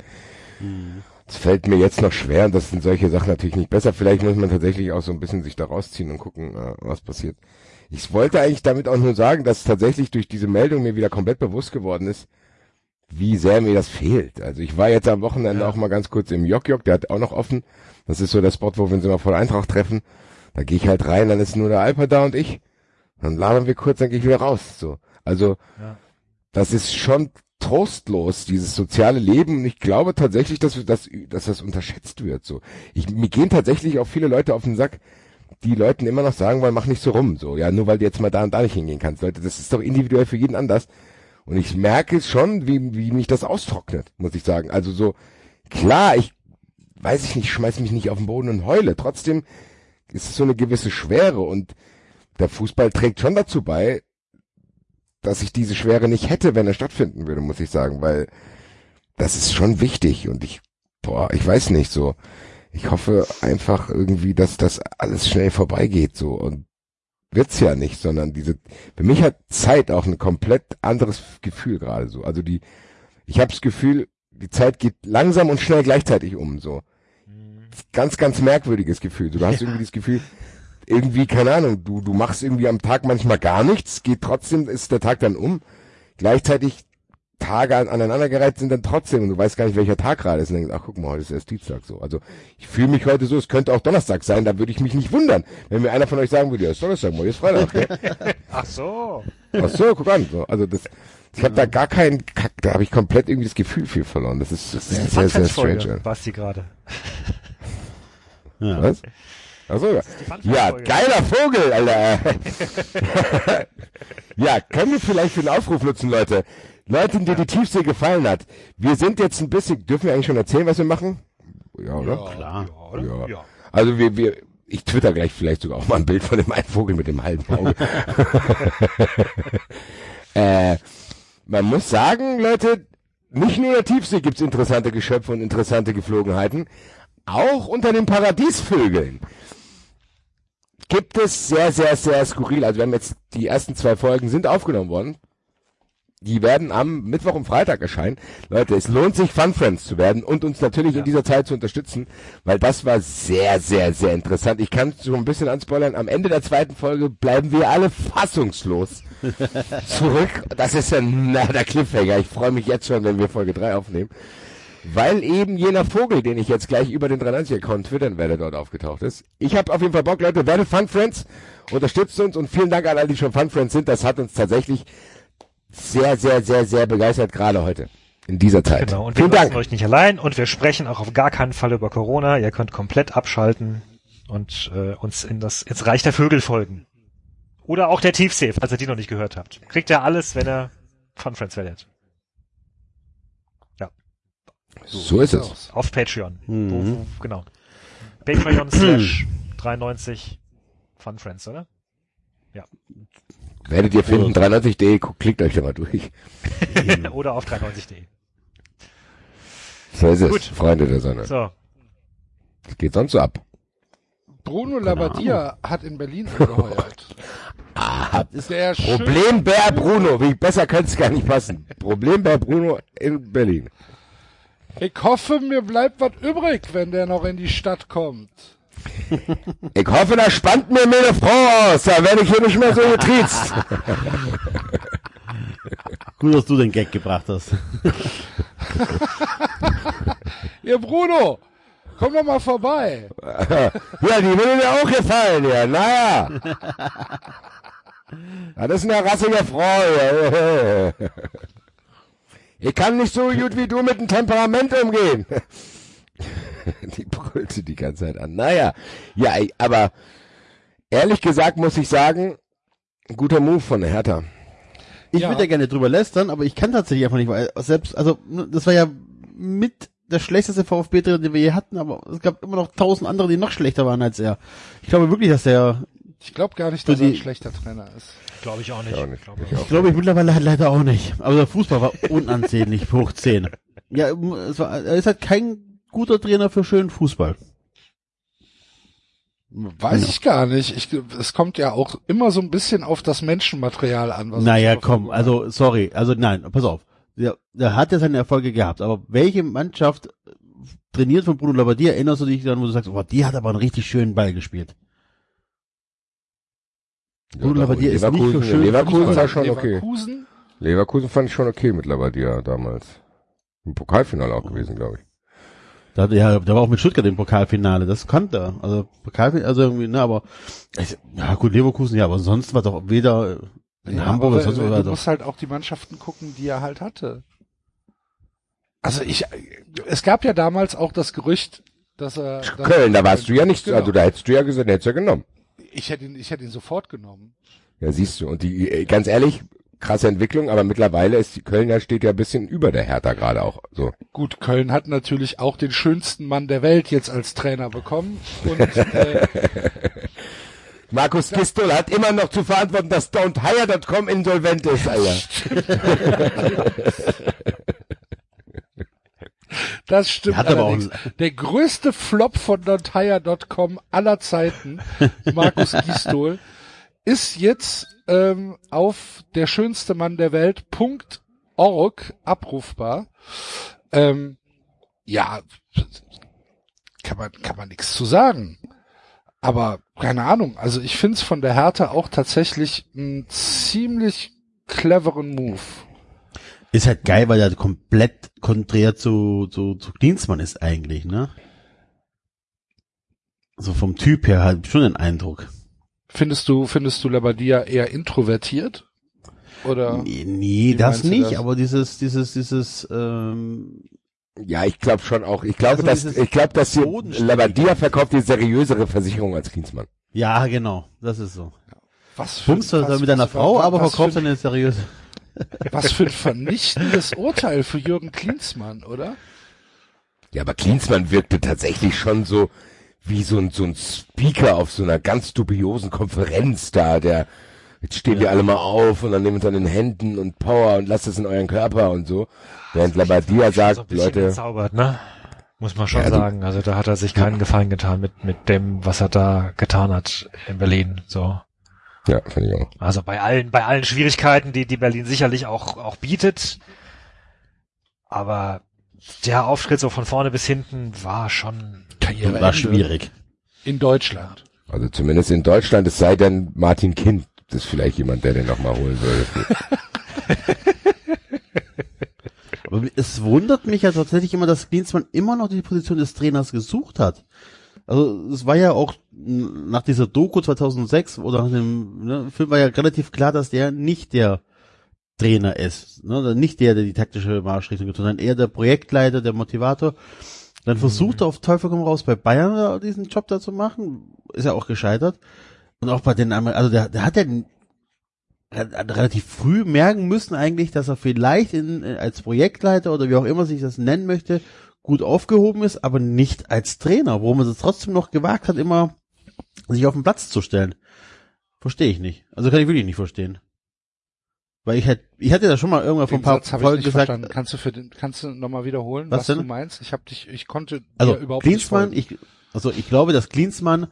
S3: Das fällt mir jetzt noch schwer und das sind solche Sachen natürlich nicht besser. Vielleicht muss man tatsächlich auch so ein bisschen sich da rausziehen und gucken, äh, was passiert. Ich wollte eigentlich damit auch nur sagen, dass tatsächlich durch diese Meldung mir wieder komplett bewusst geworden ist, wie sehr mir das fehlt. Also ich war jetzt am Wochenende
S4: Ja.
S3: auch mal ganz kurz im Jok Jok, der hat auch noch offen. Das ist so der Spot, wo wir uns immer vor der Eintracht treffen. Da gehe ich halt rein, dann ist nur der Alper da und ich. Dann labern wir kurz, dann gehe ich wieder raus. So. Also
S4: Ja.
S3: das ist schon trostlos, dieses soziale Leben. Und ich glaube tatsächlich, dass, wir das, dass das unterschätzt wird. So. Ich, mir gehen tatsächlich auch viele Leute auf den Sack, die Leuten immer noch sagen wollen, mach nicht so rum. So, ja, nur weil du jetzt mal da und da nicht hingehen kannst. Leute, das ist doch individuell für jeden anders. Und ich merke schon, wie, wie mich das austrocknet, muss ich sagen. Also so, klar, ich weiß ich nicht, schmeiß mich nicht auf den Boden und heule. Trotzdem ist es so eine gewisse Schwere und der Fußball trägt schon dazu bei, dass ich diese Schwere nicht hätte, wenn er stattfinden würde, muss ich sagen, weil das ist schon wichtig und ich, boah, ich weiß nicht so. Ich hoffe einfach irgendwie, dass das alles schnell vorbeigeht so und wird's ja nicht, sondern diese, für mich hat Zeit auch ein komplett anderes Gefühl gerade so. Also die, ich habe das Gefühl, die Zeit geht langsam und schnell gleichzeitig um, so. Ganz, ganz merkwürdiges Gefühl. Du hast irgendwie das Gefühl, irgendwie, keine Ahnung, du, du machst irgendwie am Tag manchmal gar nichts, geht trotzdem, ist der Tag dann um. Gleichzeitig Tage an- aneinandergereiht sind dann trotzdem und du weißt gar nicht, welcher Tag gerade ist. Und denkst, ach guck mal, heute ist erst Dienstag so. Also ich fühle mich heute so, es könnte auch Donnerstag sein, da würde ich mich nicht wundern, wenn mir einer von euch sagen würde, ja, ist Donnerstag, morgen ist Freitag. Gell?
S4: Ach so.
S3: ach so, guck an. So, also das, ich habe da gar keinen, da habe ich komplett irgendwie das Gefühl viel verloren. Das ist, das ist sehr, sehr strange.
S4: Die gerade.
S5: Ja.
S3: Was? Ach so, ja. Ja, geiler Vogel, Alter. ja, können wir vielleicht für einen Aufruf nutzen, Leute. Leute, denen die Tiefsee gefallen hat. Wir sind jetzt ein bisschen, dürfen wir eigentlich schon erzählen, was wir machen? Ja, oder?
S5: Klar.
S4: oder?
S3: Ja.
S4: ja.
S3: Also wir, wir, ich twitter gleich vielleicht sogar auch mal ein Bild von dem einen Vogel mit dem halben Auge. äh, man muss sagen, Leute, nicht nur in der Tiefsee gibt's interessante Geschöpfe und interessante Geflogenheiten, auch unter den Paradiesvögeln gibt es sehr, sehr, sehr skurril. Also wir haben jetzt die ersten zwei Folgen sind aufgenommen worden. Die werden am Mittwoch und Freitag erscheinen. Leute, es lohnt sich, Fun Friends zu werden und uns natürlich in dieser Zeit zu unterstützen, weil das war sehr, sehr, sehr interessant. Ich kann so ein bisschen anspoilern. Am Ende der zweiten Folge bleiben wir alle fassungslos zurück. Das ist ja na, der Cliffhanger. Ich freue mich jetzt schon, wenn wir Folge 3 aufnehmen. Weil eben jener Vogel, den ich jetzt gleich über den 390-Account twittern werde, dort aufgetaucht ist. Ich habe auf jeden Fall Bock, Leute, werdet Fun Friends, unterstützt uns und vielen Dank an alle, die schon Fun Friends sind. Das hat uns tatsächlich sehr, sehr, sehr, sehr begeistert, gerade heute. In dieser Zeit.
S4: Genau. Und wir
S3: vielen
S4: lassen
S3: Dank.
S4: euch nicht allein und wir sprechen auch auf gar keinen Fall über Corona. Ihr könnt komplett abschalten und äh, uns in das ins Reich der Vögel folgen. Oder auch der Tiefsee, falls ihr die noch nicht gehört habt. Kriegt ihr alles, wenn ihr Fun Friends werdet.
S3: So ist es.
S4: Auf Patreon.
S5: Mhm.
S4: Wo, wo, genau. Patreon slash 93 Fun Friends, oder?
S3: Werdet ihr finden, 93.de, guckt- klickt euch da mal durch.
S4: oder auf 93.de.
S3: So ist es,
S4: Gut.
S3: Freunde der Sonne.
S4: So.
S3: Was geht sonst so ab?
S2: Bruno Labbadia hat in Berlin angeheuert.
S3: Ah,
S2: Der schön-
S3: Problembär Bruno, wie besser könnte es gar nicht passen. Problembär Bruno in Berlin.
S2: Ich hoffe, mir bleibt was übrig, wenn der noch in die Stadt kommt.
S3: Ich hoffe, da spannt mir meine Frau aus, da werde ich hier nicht mehr so getriezt.
S5: Gut, dass du den Gag gebracht hast.
S2: Ihr Bruno, komm doch mal vorbei.
S3: Ja, die würde mir auch gefallen, ja, naja. Das ist eine rassige Frau, ja. Ich kann nicht so gut wie du mit dem Temperament umgehen. Die brüllte die ganze Zeit an. Naja, ja, aber ehrlich gesagt muss ich sagen, guter Move von der Hertha.
S5: Ich
S2: Ja.
S5: würde ja gerne drüber lästern, aber ich kann tatsächlich einfach nicht, weil selbst, also ne, das war ja mit der schlechteste VfB-Trainer, den wir je hatten, aber es gab immer noch tausend andere, die noch schlechter waren als er. Ich glaube wirklich, dass der,
S2: Ich glaube gar nicht, dass er ein schlechter Trainer ist.
S4: Glaube ich auch nicht.
S3: Ja, nicht.
S4: Glaube
S3: Ich auch.
S5: glaube ich mittlerweile halt leider auch nicht. Aber der Fußball war unansehnlich hoch 10. Ja, es war, er ist halt kein guter Trainer für schönen Fußball.
S2: Weiß
S5: Ja.
S2: ich gar nicht. Ich, es kommt ja auch immer so ein bisschen auf das Menschenmaterial an. Was
S5: Naja, komm, also sorry, also nein, pass auf. Der, der hat ja seine Erfolge gehabt, aber welche Mannschaft trainiert von Bruno Labbadia erinnerst du dich dann, wo du sagst, oh, die hat aber einen richtig schönen Ball gespielt. Bruno Labbadia ist nicht
S3: Leverkusen,
S5: so schön
S3: Leverkusen war schon okay.
S2: Leverkusen?
S3: Leverkusen fand ich schon okay mit Labadia damals. Im Pokalfinale auch gewesen, glaube ich.
S5: Da, ja, der war auch mit Stuttgart im Pokalfinale, das konnte er. Also Pokalfinale, also irgendwie, ne, aber ich, ja gut, Leverkusen, ja, aber sonst war doch weder in
S2: Ja,
S5: Hamburg
S2: aber
S5: oder sonst
S2: du
S5: was. doch-
S2: musst halt auch die Mannschaften gucken, die er halt hatte. Also ich, es gab ja damals auch das Gerücht, dass er, dass
S3: Köln, da warst du ja nicht,
S2: Genau.
S3: also da hättest du ja gesagt, hättest du ja genommen.
S2: Ich hätte ihn, ich hätte ihn sofort genommen.
S3: Ja, siehst du. Und die, ganz ehrlich, krasse Entwicklung, aber mittlerweile ist die Köln ja steht ja ein bisschen über der Hertha gerade auch. So.
S2: Gut, Köln hat natürlich auch den schönsten Mann der Welt jetzt als Trainer bekommen. Und äh,
S3: Markus Gistol hat immer noch zu verantworten, dass Don'tHire.com insolvent ist, Alter.
S2: das stimmt
S5: Hat aber auch
S2: allerdings. Der größte Flop von nontire.com aller Zeiten, Markus Gistol. ist jetzt ähm, auf der schönste Mann der Welt.org abrufbar. Ähm, ja, kann man, kann man nichts zu sagen. Aber keine Ahnung, also ich find's von der Hertha auch tatsächlich einen ziemlich cleveren Move.
S5: Ist halt geil, weil er komplett konträr zu, zu, zu Klinsmann ist eigentlich, ne? So vom Typ her halt schon den Eindruck.
S2: Findest du, findest du Labadia eher introvertiert? Oder?
S5: Nee, nee das nicht,
S2: das?
S5: aber dieses, dieses, dieses, ähm,
S3: Ja, ich glaube schon auch. Ich glaube,
S5: Also
S3: dass ich glaube, dass die. Labadia verkauft die seriösere Versicherung als Klinsmann.
S5: ja, genau, das ist so.
S2: Was für,
S5: Bumst
S2: was-
S5: mit deiner Frau, aber verkauft
S2: für,
S5: seine seriöse.
S2: Was für ein vernichtendes Urteil für Jürgen Klinsmann, oder?
S3: Ja, aber Klinsmann wirkte tatsächlich schon so wie so ein, so ein Speaker auf so einer ganz dubiosen Konferenz da, der jetzt stehen wir alle mal auf und dann nehmt an den Händen und Power und lasst es in euren Körper und so. Während Labadia
S4: so
S3: sagt,
S4: bisschen
S3: Leute,
S4: entzaubert, ne? Muss man schon
S3: Ja,
S4: sagen. Also da hat er sich keinen Gefallen getan mit, mit dem, was er da getan hat in Berlin. So.
S3: ja, finde ich auch.
S4: Also bei allen, bei allen Schwierigkeiten, die, die Berlin sicherlich auch, auch bietet. Aber der Auftritt so von vorne bis hinten war schon,
S2: Karriere
S5: War schwierig.
S2: In Deutschland.
S3: Also zumindest in Deutschland, es sei denn Martin Kind, das ist vielleicht jemand, der den nochmal holen würde.
S5: Aber es wundert mich ja tatsächlich immer, dass Klinsmann immer noch die Position des Trainers gesucht hat. Also es war ja auch nach dieser Doku 2006 oder nach dem ne, Film war ja relativ klar, dass der nicht der Trainer ist, ne? Oder nicht der, der die taktische Marschrichtung gibt, sondern eher der Projektleiter, der Motivator. Dann versucht er auf Teufel komm raus bei Bayern diesen Job da zu machen, ist ja auch gescheitert. Und auch bei den Amer also der, der hat ja relativ früh merken müssen eigentlich, dass er vielleicht in, äh, als Projektleiter oder wie auch immer sich das nennen möchte, gut aufgehoben ist, aber nicht als Trainer, wo man es trotzdem noch gewagt hat, immer sich auf den Platz zu stellen. Verstehe ich nicht. Also kann ich wirklich nicht verstehen. Weil ich hätte, ich hatte da schon mal irgendwann vor ein paar
S2: Satz ich
S5: Folgen
S2: nicht
S5: gesagt,
S2: verstanden. Kannst du für den, kannst du nochmal wiederholen,
S5: Was
S2: was, du meinst? Ich habe dich, ich konnte
S5: also
S2: überhaupt
S5: Klinsmann,
S2: nicht
S5: ich, also ich glaube, dass Klinsmann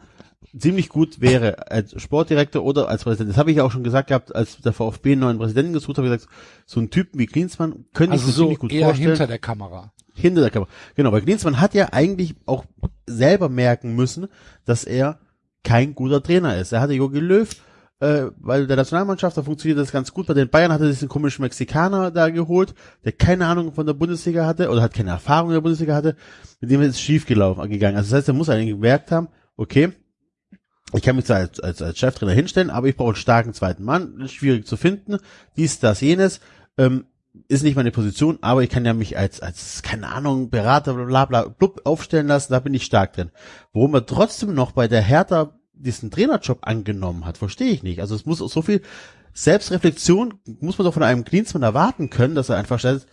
S5: ziemlich gut wäre als Sportdirektor oder als Präsident. Das habe ich ja auch schon gesagt gehabt, als der VfB einen neuen Präsidenten gesucht ich gesagt, so einen Typen wie Klinsmann könnte ich
S2: Also
S5: mir
S2: so
S5: ziemlich gut
S2: eher
S5: vorstellen.
S2: hinter der Kamera.
S5: Hinter der Kamera. Genau, weil Klinsmann hat ja eigentlich auch selber merken müssen, dass er kein guter Trainer ist. Er hatte Jogi Löw, äh, weil der Nationalmannschaft, da funktioniert das ganz gut. Bei den Bayern hat er diesen komischen Mexikaner da geholt, der keine Ahnung von der Bundesliga hatte oder hat keine Erfahrung in der Bundesliga hatte. Mit dem ist es schief gelaufen, gegangen. Also das heißt, er muss eigentlich gemerkt haben, okay, ich kann mich zwar als, als, als Cheftrainer hinstellen, aber ich brauche einen starken zweiten Mann, schwierig zu finden, dies, das, jenes. Ähm, ist nicht meine Position, aber ich kann ja mich als, als, keine Ahnung, Berater, bla, bla, blub, aufstellen lassen, da bin ich stark drin. Warum er trotzdem noch bei der Hertha diesen Trainerjob angenommen hat, verstehe ich nicht. Also es muss so viel Selbstreflexion, muss man doch von einem Klinsmann erwarten können, dass er einfach stellt,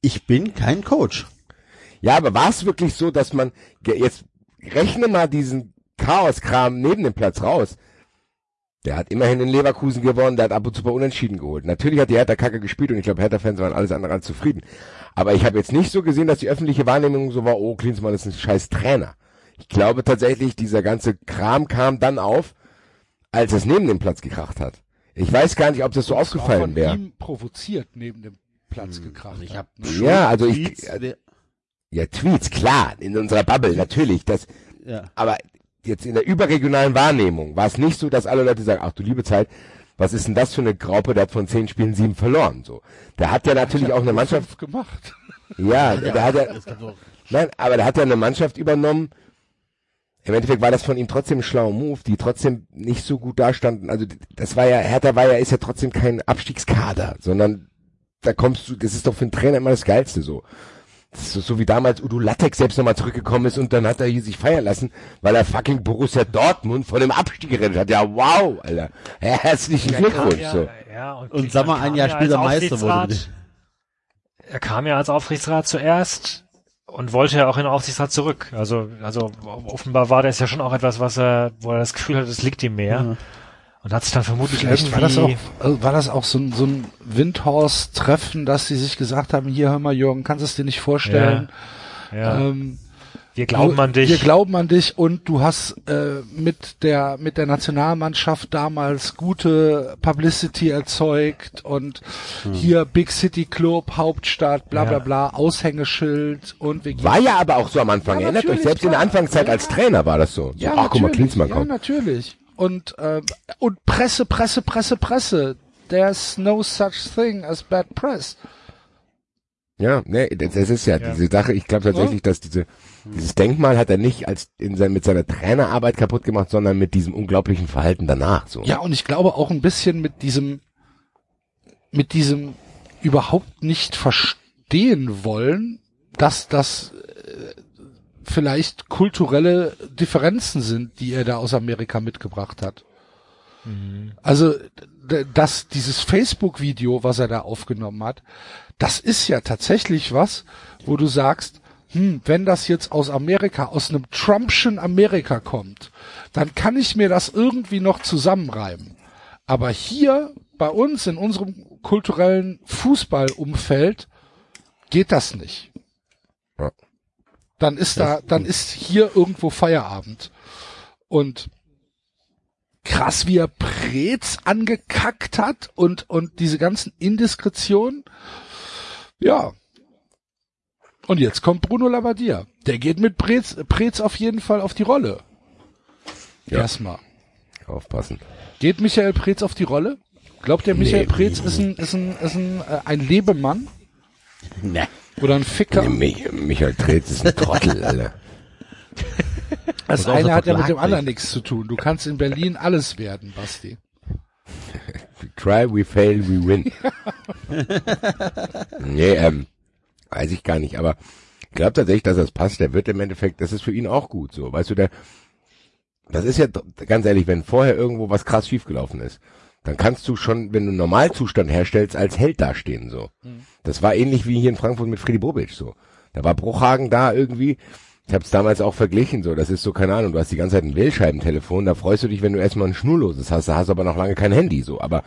S5: ich bin kein Coach.
S3: Ja, aber war es wirklich so, dass man, jetzt rechne mal diesen Chaoskram neben dem Platz raus. Der hat immerhin in Leverkusen gewonnen, der hat ab und zu bei Unentschieden geholt. Natürlich hat die Hertha Kacke gespielt und ich glaube, Hertha-Fans waren alles andere als zufrieden. Aber ich habe jetzt nicht so gesehen, dass die öffentliche Wahrnehmung so war, oh, Klinsmann ist ein scheiß Trainer. Ich glaube tatsächlich, dieser ganze Kram kam dann auf, als es neben dem Platz gekracht hat. Ich weiß gar nicht, ob das so
S2: Das war
S3: aufgefallen
S2: von
S3: wäre.
S2: ihm provoziert neben dem Platz gekracht.
S5: Also ich hab
S2: ne?
S3: Ja, also ich,
S5: Tweets, wer-
S3: ja, Tweets, klar, in unserer Bubble, natürlich, das,
S5: ja.
S3: aber jetzt in der überregionalen Wahrnehmung war es nicht so, dass alle Leute sagen, ach du liebe Zeit, was ist denn das für eine Graupe, der hat von zehn Spielen sieben verloren, so. Der hat ja natürlich auch eine Mannschaft,
S2: gemacht.
S3: ja, der hat ja, nein, aber der hat ja eine Mannschaft übernommen, im Endeffekt war das von ihm trotzdem ein schlauer Move, die trotzdem nicht so gut dastanden, also das war ja, Hertha war ja, ist ja trotzdem kein Abstiegskader, sondern da kommst du, das ist doch für einen Trainer immer das Geilste, so. Das ist so wie damals Udo Lattek selbst nochmal zurückgekommen ist und dann hat er hier sich feiern lassen, weil er fucking Borussia Dortmund von dem Abstieg gerettet hat. Ja, wow, Alter. Herzlichen Glückwunsch.
S4: ja,
S3: So.
S4: ja, und,
S5: Und sag mal, ein Jahr
S4: ja
S5: später Meister wurde.
S4: Er kam ja als Aufsichtsrat zuerst und wollte ja auch in den Aufsichtsrat zurück. Also, also offenbar war das ja schon auch etwas, was er, wo er das Gefühl hat, es liegt ihm mehr.
S5: Ja.
S4: Und hat sich dann vermutlich
S2: Vielleicht
S4: irgendwie,
S2: war das auch, äh, war das auch so ein, so ein Windhorst-Treffen, dass sie sich gesagt haben, hier hör mal Jürgen, kannst du es dir nicht vorstellen?
S4: ja,
S2: Ähm,
S4: Wir glauben an dich.
S2: Wir glauben an dich und du hast äh, mit der mit der Nationalmannschaft damals gute Publicity erzeugt und hier Big City Club, Hauptstadt, bla bla
S4: Ja.
S2: bla, Aushängeschild und wir
S3: War ja aber auch so am Anfang.
S2: Ja,
S3: Erinnert euch, selbst in der
S2: klar.
S3: Anfangszeit als Trainer war das so. so
S2: Ja,
S3: ach, guck mal,
S2: natürlich.
S3: Klinsmann
S2: Ja,
S3: kommt.
S2: natürlich. Und, äh, und Presse, Presse, Presse, Presse. There's no such thing as bad press.
S3: Ja, ne, das, das ist ja,
S4: Ja.
S3: diese Sache. Ich glaube tatsächlich, dass diese, dieses Denkmal hat er nicht als in sein, mit seiner Trainerarbeit kaputt gemacht, sondern mit diesem unglaublichen Verhalten danach. So.
S2: Ja, und ich glaube auch ein bisschen mit diesem, mit diesem überhaupt nicht verstehen wollen, dass das äh, vielleicht kulturelle Differenzen sind, die er da aus Amerika mitgebracht hat. Also, d- dass dieses Facebook-Video, was er da aufgenommen hat, das ist ja tatsächlich was, wo du sagst, hm, wenn das jetzt aus Amerika, aus einem Trumpschen Amerika kommt, dann kann ich mir das irgendwie noch zusammenreimen. Aber hier bei uns in unserem kulturellen Fußballumfeld geht das nicht.
S3: Ja.
S2: Dann ist da, dann ist hier irgendwo Feierabend. Und krass, wie er Preetz angekackt hat und, und diese ganzen Indiskretionen. Ja. Und jetzt kommt Bruno Labbadia. Der geht mit Preetz, Preetz auf jeden Fall auf die Rolle.
S3: Ja.
S2: Erstmal.
S3: Aufpassen.
S2: Geht Michael Preetz auf die Rolle? Glaubt ihr, Michael
S3: Nee.
S2: Preetz ist ein, ist ein, ist ein, äh, ein Lebemann
S5: Ne.
S2: oder ein Ficker?
S3: Nee, Mich, Michael Tretz ist ein Trottel, Alter.
S2: Das eine hat ja mit dem anderen
S5: nicht.
S2: nichts zu tun. Du kannst in Berlin alles werden, Basti.
S3: We try, we fail, we win. nee, ähm, weiß ich gar nicht, aber ich glaube tatsächlich, dass das passt. Der wird im Endeffekt, das ist für ihn auch gut so. Weißt du, der, das ist ja ganz ehrlich, wenn vorher irgendwo was krass schiefgelaufen ist, dann kannst du schon, wenn du einen Normalzustand herstellst, als Held dastehen so. Das war ähnlich wie hier in Frankfurt mit Freddy Bobic so. Da war Bruchhagen da irgendwie. Ich habe es damals auch verglichen so. Das ist so keine Ahnung. Du hast die ganze Zeit ein Wählscheibentelefon. Da freust du dich, wenn du erstmal ein schnurloses hast. Da hast du aber noch lange kein Handy so. Aber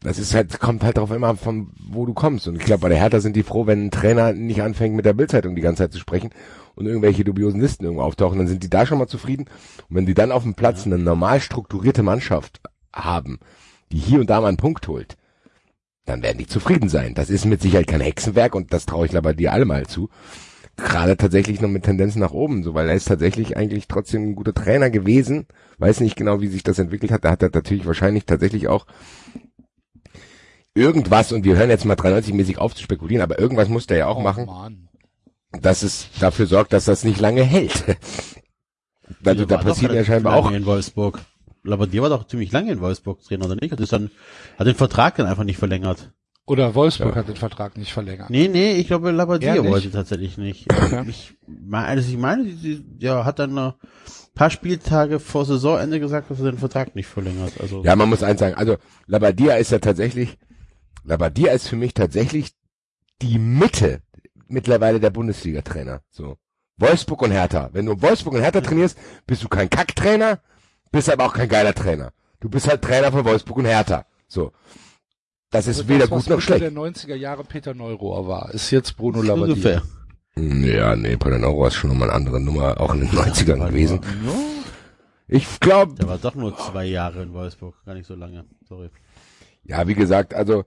S3: das ist halt, kommt halt drauf immer von, wo du kommst. Und ich glaube, bei der Hertha sind die froh, wenn ein Trainer nicht anfängt, mit der Bildzeitung die ganze Zeit zu sprechen und irgendwelche dubiosen Listen irgendwo auftauchen, dann sind die da schon mal zufrieden. Und wenn die dann auf dem Platz eine normal strukturierte Mannschaft haben, die hier und da mal einen Punkt holt, dann werden die zufrieden sein. Das ist mit Sicherheit kein Hexenwerk und das traue ich aber dir alle mal zu. Gerade tatsächlich noch mit Tendenzen nach oben, so, weil er ist tatsächlich eigentlich trotzdem ein guter Trainer gewesen. Weiß nicht genau, wie sich das entwickelt hat. Da hat er natürlich wahrscheinlich tatsächlich auch irgendwas, und wir hören jetzt mal 93-mäßig auf zu spekulieren, aber irgendwas muss der ja auch
S2: Oh,
S3: machen,
S2: Mann.
S3: dass es dafür sorgt, dass das nicht lange hält. Also da
S5: war doch
S3: passiert ja scheinbar auch.
S5: in Wolfsburg. Labbadia war doch ziemlich lange in Wolfsburg Trainer, oder nicht? Hat, das dann, hat den Vertrag dann einfach nicht verlängert.
S2: Oder Wolfsburg
S3: Ja.
S2: hat den Vertrag nicht verlängert.
S5: Nee, nee, ich glaube, Labbadia
S2: Er nicht?
S5: wollte tatsächlich nicht.
S2: Okay.
S5: Ich meine, also ich meine, die, die, ja, hat dann ein paar Spieltage vor Saisonende gesagt, dass er den Vertrag nicht verlängert. Also,
S3: Ja, man muss eins sagen, also Labadia ist ja tatsächlich, Labadia ist für mich tatsächlich die Mitte mittlerweile der Bundesliga-Trainer. So. Wolfsburg und Hertha. Wenn du Wolfsburg und Hertha trainierst, bist du kein Kacktrainer, bist aber auch kein geiler Trainer. Du bist halt Trainer von Wolfsburg und Hertha. So. Das ist
S2: Also
S3: weder
S2: das,
S3: gut
S2: was
S3: noch schlecht.
S2: der 90er Jahre Peter Neurohr war, ist jetzt Bruno Labbadia.
S5: ungefähr.
S3: Ja, nee, Padanoro ist schon nochmal eine andere Nummer, auch in den 90ern gewesen. Ich glaube,
S5: Der war doch nur zwei Jahre in Wolfsburg, gar nicht so lange. Sorry.
S3: Ja, wie gesagt, also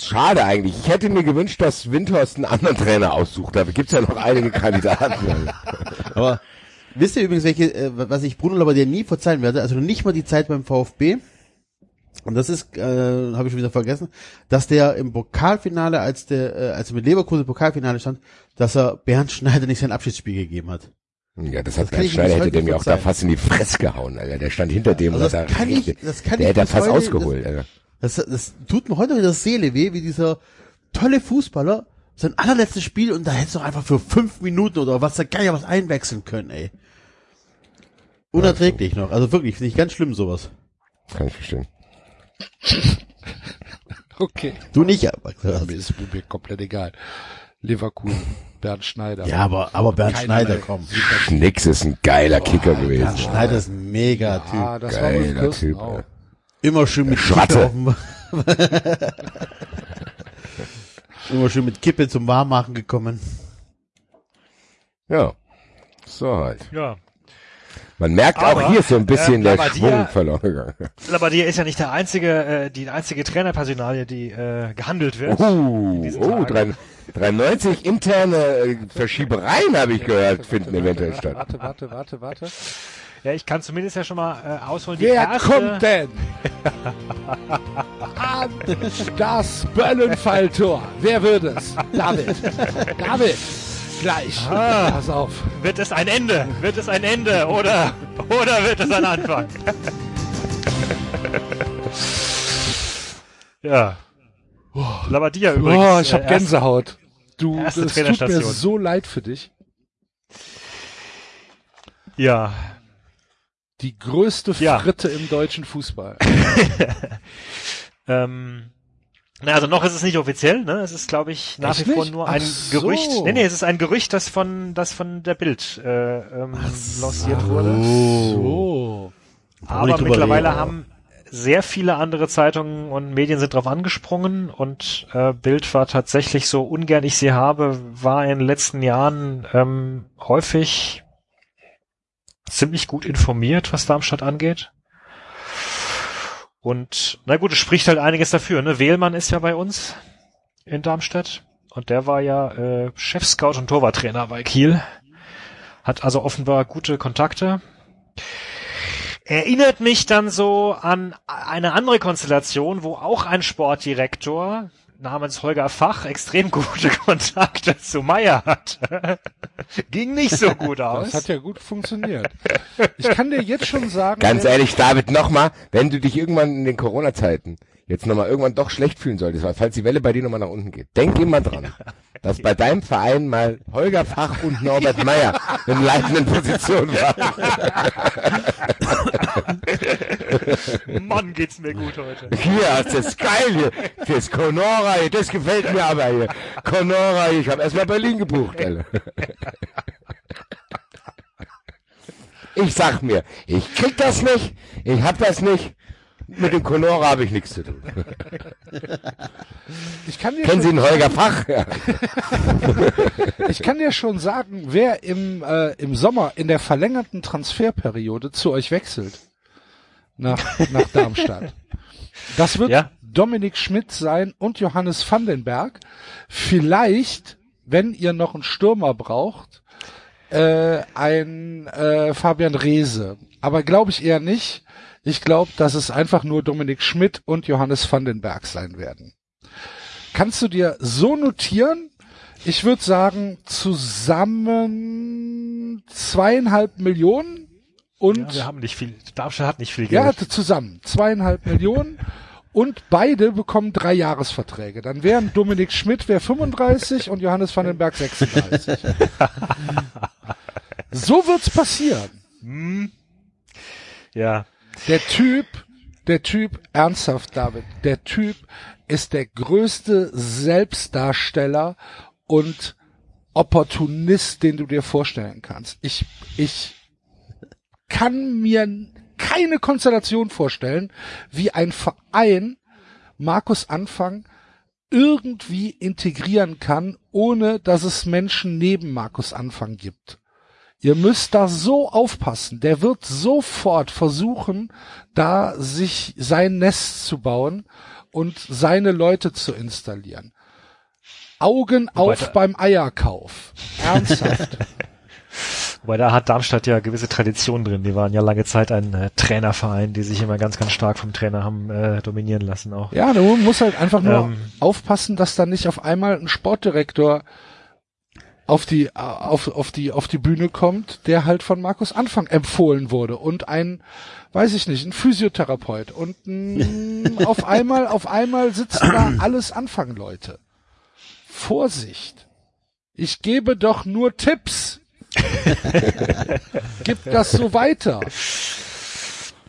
S3: schade eigentlich. Ich hätte mir gewünscht, dass Windhorst einen anderen Trainer aussucht. Da gibt's ja noch einige Kandidaten.
S5: Aber wisst ihr übrigens, welche, äh, was ich Bruno Labbadia nie verzeihen werde? Also nicht mal die Zeit beim VfB. Und das ist, äh, habe ich schon wieder vergessen, dass der im Pokalfinale, als der, äh, als er mit Leverkusen im Pokalfinale stand, dass er Bernd Schneider nicht sein Abschiedsspiel gegeben hat.
S3: ja, das hat
S5: Das kann
S3: Bernd Schneider hätte der mir auch da fast in die Fresse gehauen, Alter. Der stand hinter dem,
S5: Also
S3: was
S5: das
S3: er
S5: kann ich, das kann
S3: der
S5: ich
S3: hätte
S5: bis
S3: fast
S5: heute-
S3: ausgeholt, Alter.
S5: Das, das, tut mir heute wieder das Seele weh, wie dieser tolle Fußballer sein allerletztes Spiel und da hättest du doch einfach für fünf Minuten oder was der Geier was einwechseln können, ey. Unerträglich noch. Also wirklich, finde ich ganz schlimm sowas.
S3: Kann ich verstehen.
S2: Okay.
S5: Du nicht, aber.
S2: Ja, mir ist mir komplett egal. Leverkusen, Bernd Schneider.
S5: Ja, aber, aber Bernd
S2: Keinerlei
S5: Schneider, komm.
S3: Nix ist ein geiler Kicker
S5: Bernd
S3: gewesen.
S5: Schneider ist ein mega Typ.
S2: Ah, das war
S3: Geiler
S2: Kirsten
S3: Typ,
S2: auch.
S5: Immer schön mit
S3: Schwatte.
S5: Kippe auf dem Immer schön mit Kippe zum Warmmachen gekommen.
S3: Ja. So halt.
S4: Ja.
S3: Man merkt
S4: Aber,
S3: auch hier so ein bisschen
S4: äh,
S3: der
S4: Labadia-
S3: Schwung verloren gegangen.
S4: Labadier ist ja nicht der einzige, äh, die einzige Trainerpersonalie, die äh, gehandelt wird.
S3: Uh, oh,
S4: Tagen.
S3: 93 interne äh, Verschiebereien, habe ich gehört, finden eventuell statt.
S2: Warte, warte, warte, warte.
S4: Ja, ich kann zumindest ja schon mal äh, ausholen. Die
S2: Wer
S4: erste,
S2: kommt denn? An das Böllenfalltor. Wer wird es? David. David. Gleich.
S4: Ah.
S2: Pass auf.
S4: Wird es ein Ende? Wird es ein Ende? Oder, oder wird es ein Anfang? ja. Labadia übrigens.
S2: Oh, ich hab
S4: äh,
S2: Gänsehaut. Du, es tut mir so leid für dich.
S4: Ja.
S2: Die größte
S4: Ja.
S2: Fritte im deutschen Fußball.
S4: Ähm, na, also noch ist es nicht offiziell, ne? Es ist, glaube ich, nach
S2: Echt
S4: wie vor
S2: nicht?
S4: nur
S2: Ach
S4: ein
S2: so.
S4: Gerücht. Nee, nee, es ist ein Gerücht, das von, das von der Bild äh, ähm, lanciert wurde.
S2: So.
S4: Aber mittlerweile
S5: reden.
S4: haben sehr viele andere Zeitungen und Medien sind drauf angesprungen und äh, Bild war tatsächlich so ungern ich sie habe, war in den letzten Jahren ähm, häufig ziemlich gut informiert, was Darmstadt angeht. Und na gut, es spricht halt einiges dafür. Ne? Wählmann ist ja bei uns in Darmstadt und der war ja äh, Chefscout und Torwarttrainer bei Kiel. Hat also offenbar gute Kontakte. Erinnert mich dann so an eine andere Konstellation, wo auch ein Sportdirektor namens Holger Fach extrem gute Kontakte zu Meier hat. Ging nicht so gut aus.
S2: Das hat ja gut funktioniert. Ich kann dir jetzt schon sagen,
S3: Ganz ehrlich, David, nochmal, wenn du dich irgendwann in den Corona-Zeiten jetzt nochmal irgendwann doch schlecht fühlen solltest, weil falls die Welle bei dir nochmal nach unten geht, denk immer dran, dass bei deinem Verein mal Holger Fach und Norbert Meyer in leitenden Positionen waren.
S4: Mann, geht's mir gut heute.
S3: Hier, das ist geil hier. Das Conora hier, das gefällt mir aber hier. Conora hier, ich habe erstmal Berlin gebucht, Alter. Ich sag mir, ich krieg das nicht, ich hab das nicht. Mit dem Conora habe ich nichts zu tun.
S2: ich kann dir
S3: Kennen Sie
S2: schon,
S3: den Holger Fach? Ja.
S2: ich kann dir schon sagen, wer im äh, im Sommer in der verlängerten Transferperiode zu euch wechselt nach nach Darmstadt. Das wird
S4: Ja.
S2: Dominik Schmidt sein und Johannes Vandenberg. Vielleicht, wenn ihr noch einen Stürmer braucht, äh, ein äh, Fabian Reese. Aber glaube ich eher nicht. Ich glaube, dass es einfach nur Dominik Schmidt und Johannes Vandenberg sein werden. Kannst du dir so notieren? Ich würde sagen, zusammen zweieinhalb Millionen und
S4: Ja, wir haben nicht viel. Darmstadt hat nicht viel
S2: ja,
S4: Geld.
S2: t- zusammen. Zweieinhalb Millionen. Und beide bekommen drei Jahresverträge. Dann wären Dominik Schmidt wär 35 und Johannes Vandenberg 36. so wird's passieren.
S4: Ja.
S2: Der Typ, der Typ, ernsthaft, David, der Typ ist der größte Selbstdarsteller und Opportunist, den du dir vorstellen kannst. Ich, ich kann mir keine Konstellation vorstellen, wie ein Verein Markus Anfang irgendwie integrieren kann, ohne dass es Menschen neben Markus Anfang gibt. Ihr müsst da so aufpassen. Der wird sofort versuchen, da sich sein Nest zu bauen und seine Leute zu installieren. Augen auf
S4: da-
S2: beim Eierkauf. Ernsthaft.
S4: Wobei da hat Darmstadt ja gewisse Traditionen drin. Die waren ja lange Zeit ein äh, Trainerverein, die sich immer ganz, ganz stark vom Trainer haben äh, dominieren lassen auch.
S2: ja, du musst halt einfach nur
S4: Ähm.
S2: aufpassen, dass da nicht auf einmal ein Sportdirektor auf die, auf, auf die, auf die Bühne kommt, der halt von Markus Anfang empfohlen wurde und ein, weiß ich nicht, ein Physiotherapeut und ein, auf einmal, auf einmal sitzen da alles Anfang-Leute. Vorsicht. Ich gebe doch nur Tipps. Gib das so weiter.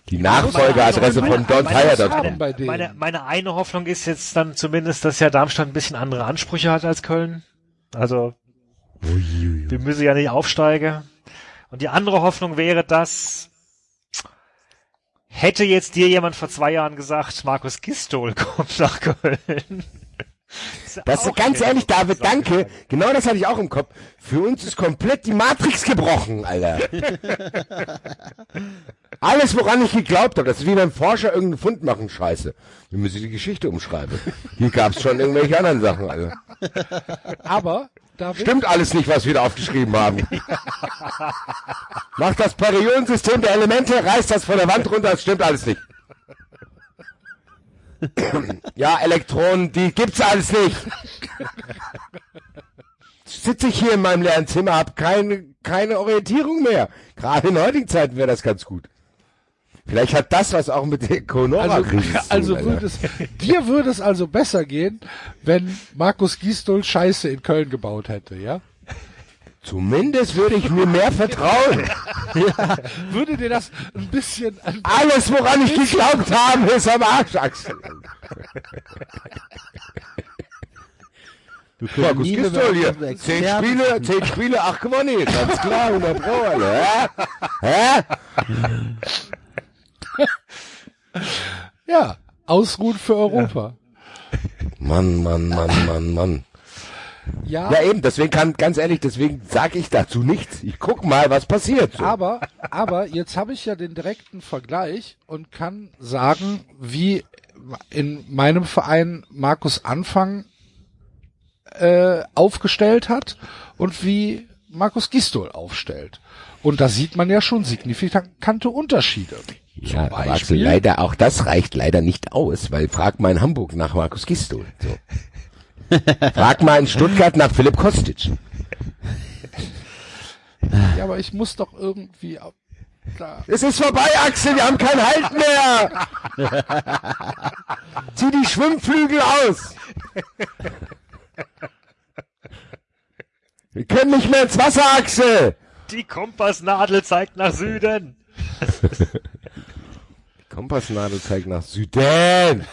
S3: Die Nachfolgeadresse
S2: Meine-
S3: von Don
S2: meine- bei denen.
S4: Meine, meine eine Hoffnung ist jetzt dann zumindest, dass ja Darmstadt ein bisschen andere Ansprüche hat als Köln. Also wir müssen ja nicht aufsteigen. Und die andere Hoffnung wäre, dass hätte jetzt dir jemand vor zwei Jahren gesagt, Markus Gistol kommt nach Köln,
S3: Das ist
S4: auch
S3: ganz ehrlich, David, danke. Genau das hatte ich auch im Kopf. Für uns ist komplett die Matrix gebrochen, Alter. Alles, woran ich geglaubt habe, das ist wie beim Forscher irgendeinen Fund machen, scheiße. Wir müssen die Geschichte umschreiben. Hier gab's schon irgendwelche anderen Sachen, Alter.
S2: Aber, David,
S3: Stimmt alles nicht, was wir da aufgeschrieben haben. Macht das Periodensystem der Elemente, reißt das von der Wand runter, das stimmt alles nicht. ja, Elektronen, die gibt's alles nicht. Sitze ich hier in meinem leeren Zimmer, hab keine, keine Orientierung mehr. Gerade in heutigen Zeiten wäre das ganz gut. Vielleicht hat das was auch mit der Conora
S2: also, also würde es, dir würde es also besser gehen, wenn Markus Gisdol Scheiße in Köln gebaut hätte, ja?
S3: Zumindest würde ich mir mehr vertrauen.
S2: Würde dir das ein bisschen, ein
S3: Alles, woran ich geglaubt habe, ist am Arsch, Axel.
S5: Können
S3: Markus Gistol hier. Zehn Spiele, zehn Spiele, acht gewonnen. Ganz klar, 100 Pro, Alter. Hä? Hä?
S2: ja, Ausruhen für Europa.
S3: Mann, Mann, Mann, Mann, Mann.
S2: Ja,
S3: Ja, eben, deswegen kann, ganz ehrlich, deswegen sage ich dazu nichts. Ich guck mal, was passiert. So.
S2: aber, aber jetzt habe ich ja den direkten Vergleich und kann sagen, wie in meinem Verein Markus Anfang äh, aufgestellt hat und wie Markus Gistol aufstellt. Und da sieht man ja schon signifikante Unterschiede.
S3: Ja, aber Axel,
S2: Beispiel-
S3: leider, auch das reicht leider nicht aus, weil frag mal in Hamburg nach Markus Gistol. So. frag mal in Stuttgart nach Philipp Kostic.
S2: Ja, aber ich muss doch irgendwie da.
S3: Es ist vorbei, Axel, wir haben keinen Halt mehr. Zieh die Schwimmflügel aus. Wir können nicht mehr ins Wasser, Axel.
S4: Die Kompassnadel zeigt nach Süden.
S3: Kompassnadel zeigt nach Süden.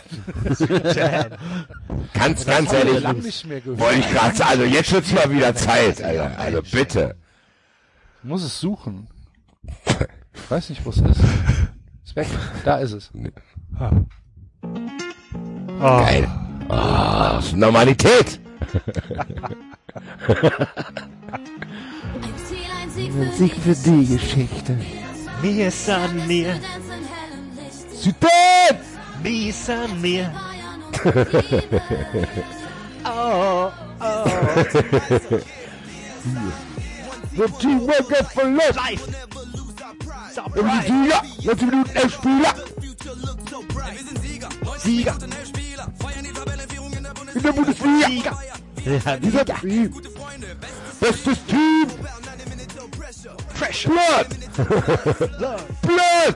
S3: ganz, ganz
S2: wir
S3: ehrlich.
S2: lang nicht mehr gehört.
S3: Wollte ich gerade sagen, also jetzt wird's mal wieder Zeit, Alter. Also bitte.
S2: Ich muss es suchen. Ich weiß nicht, wo es ist. Ist weg. Da ist es.
S3: Geil. Ah, das ist Normalität.
S6: Ein Sieg für die Geschichte.
S4: Mir ist an mir,
S3: Süden!
S4: mir ist an mir.
S3: The Teamworker verlässt.
S4: Live.
S3: Um die Sieger. 90 Minuten, elf Spieler.
S4: Sieger.
S3: In der Bundesliga.
S4: Sieger.
S5: Ja,
S3: Dieser Team. Bestes Team.
S4: Pressure.
S3: Blood. Blood.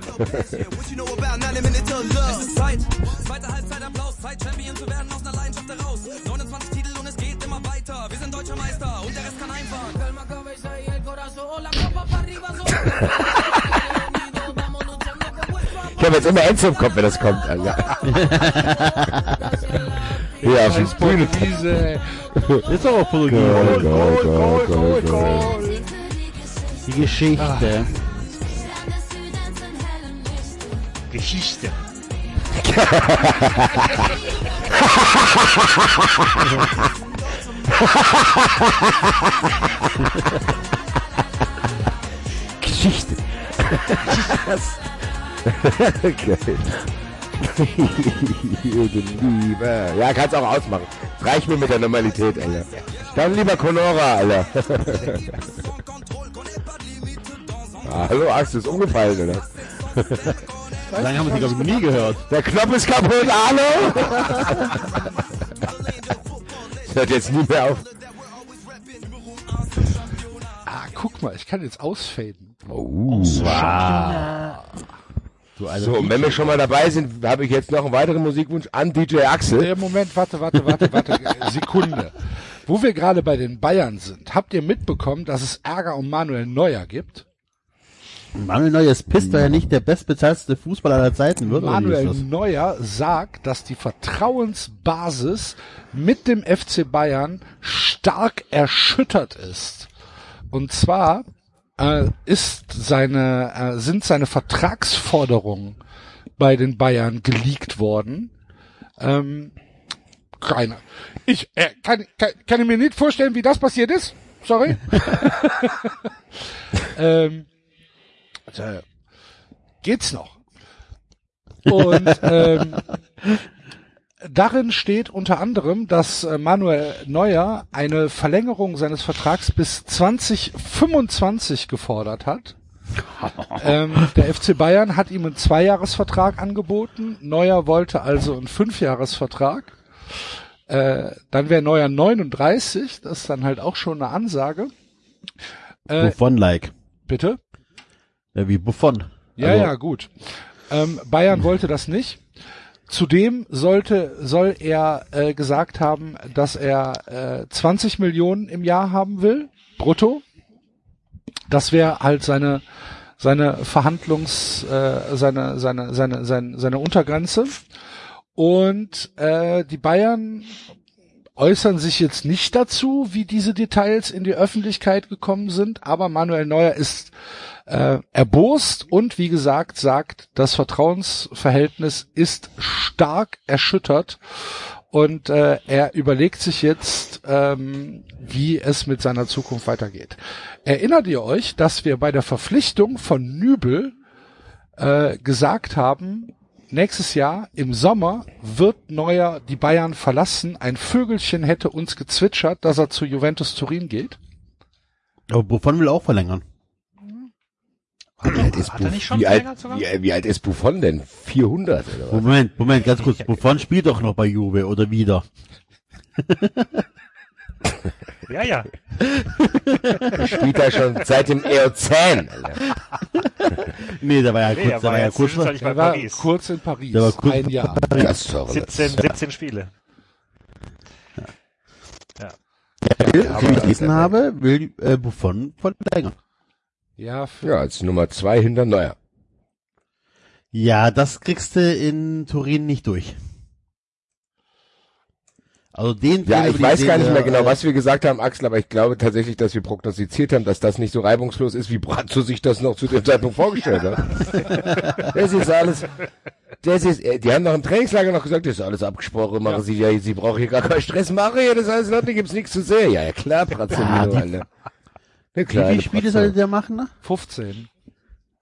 S7: What you know about 90 Minutes of Love? Es ist Zeit, zweite Halbzeit Applaus, Zeit Champion zu werden aus einer Leidenschaft heraus. 29 Titel und es geht immer weiter. Wir sind deutscher Meister und der Rest kann einfahren.
S8: Calma, cabeza y el corazón, la copa para arriba, so. Unidos, vamos luchando con vuestro amor.
S3: Ich habe jetzt immer Enzo im Kopf, wenn das kommt, Alter. Hier auf die Bühne.
S5: Ist doch auch Portugiesisch.
S3: Goal, goal, goal, goal, goal.
S5: Die Geschichte.
S4: Geschichte.
S3: Geschichte. Geil. Liebe. Ja, kannst auch ausmachen. Reich mir mit der Normalität, Alter. Dann lieber Conora, Alter. Hallo, Axel, ist umgefallen, oder?
S5: Lange haben wir sie, glaube ich, nie gehört.
S3: Der Knopf ist kaputt, hallo! Hört jetzt nie mehr auf.
S2: Ah, guck mal, ich kann jetzt ausfaden.
S3: Oh,
S5: Du, Alter,
S3: So, und wenn wir schon mal dabei sind, habe ich jetzt noch einen weiteren Musikwunsch an DJ Axel.
S2: Äh, Moment, warte, warte, warte, warte. äh, Sekunde. Wo wir gerade bei den Bayern sind, habt ihr mitbekommen, dass es Ärger um Manuel Neuer gibt?
S5: Manuel Neuers pisst, weil er nicht der bestbezahlste Fußballer aller Zeiten wird.
S2: Manuel
S5: ist?
S2: Neuer sagt, dass die Vertrauensbasis mit dem FC Bayern stark erschüttert ist. Und zwar äh, ist seine, äh, sind seine Vertragsforderungen bei den Bayern geleakt worden. Ähm, Keine. Ich äh, kann, kann, kann ich mir nicht vorstellen, wie das passiert ist. Sorry. ähm, äh, geht's noch? Und ähm, darin steht unter anderem, dass äh, Manuel Neuer eine Verlängerung seines Vertrags bis 2025 gefordert hat. ähm, der FC Bayern hat ihm einen Zweijahresvertrag angeboten. Neuer wollte also einen Fünfjahresvertrag. Äh, dann wäre Neuer 39, das ist dann halt auch schon eine Ansage. Äh,
S5: Buffon-like.
S2: bitte?
S5: Ja, wie Buffon.
S2: Ja,
S5: Also,
S2: ja, gut. Ähm, Bayern wollte das nicht. Zudem sollte, soll er äh, gesagt haben, dass er äh, 20 Millionen im Jahr haben will, brutto. Das wäre halt seine seine Verhandlungs, äh, seine seine seine seine, seine Untergrenze. Und äh, die Bayern äußern sich jetzt nicht dazu, wie diese Details in die Öffentlichkeit gekommen sind, aber Manuel Neuer ist äh, erbost und wie gesagt sagt, das Vertrauensverhältnis ist stark erschüttert und äh, er überlegt sich jetzt, ähm, wie es mit seiner Zukunft weitergeht. Erinnert ihr euch, dass wir bei der Verpflichtung von Nübel äh, gesagt haben, nächstes Jahr im Sommer wird Neuer die Bayern verlassen. Ein Vögelchen hätte uns gezwitschert, dass er zu Juventus Turin geht.
S5: Aber Buffon will auch verlängern.
S3: Wie alt ist,
S4: Hat er
S3: Buff-
S4: nicht schon
S3: wie, alt, wie, wie alt ist Buffon denn? 400 oder was?
S5: Moment, Moment, ganz kurz. Buffon spielt doch noch bei Juve oder wieder.
S4: Ja, ja.
S3: Spielt er schon seit dem Eozän.
S5: Nee, da war ja
S4: Nee,
S5: kurz,
S4: er
S5: da
S4: war
S5: war ja kurz,
S4: zwischenzeitlich bei
S2: Er war
S4: Paris.
S2: kurz in Paris,
S5: Der war kurz
S2: ein Jahr.
S3: Doch
S4: 17, 17 Spiele.
S5: wie ich gelesen habe, will äh, Buffon verlängern.
S2: Ja, für,
S3: Ja, als Nummer zwei hinter Neuer.
S5: Ja, das kriegst du in Turin nicht durch. Also den
S3: Ja, ich weiß gar nicht mehr
S5: äh,
S3: genau, was wir gesagt haben, Axel, aber ich glaube tatsächlich, dass wir prognostiziert haben, dass das nicht so reibungslos ist, wie Brazzo sich das noch zu dem Zeitpunkt vorgestellt hat. Das ist alles, das ist, äh, die haben noch im Trainingslager noch gesagt, das ist alles abgesprochen, machen Sie ja, Sie brauchen hier gar keinen Stress machen, ja, das alles Ordnung, gibt's nichts zu sehen. Ja, ja, klar, Brazzo,
S5: Ja, die-
S3: Alter.
S5: Wie
S3: Ja, klar,
S5: viele Spiele soll der machen? Ne?
S2: 15.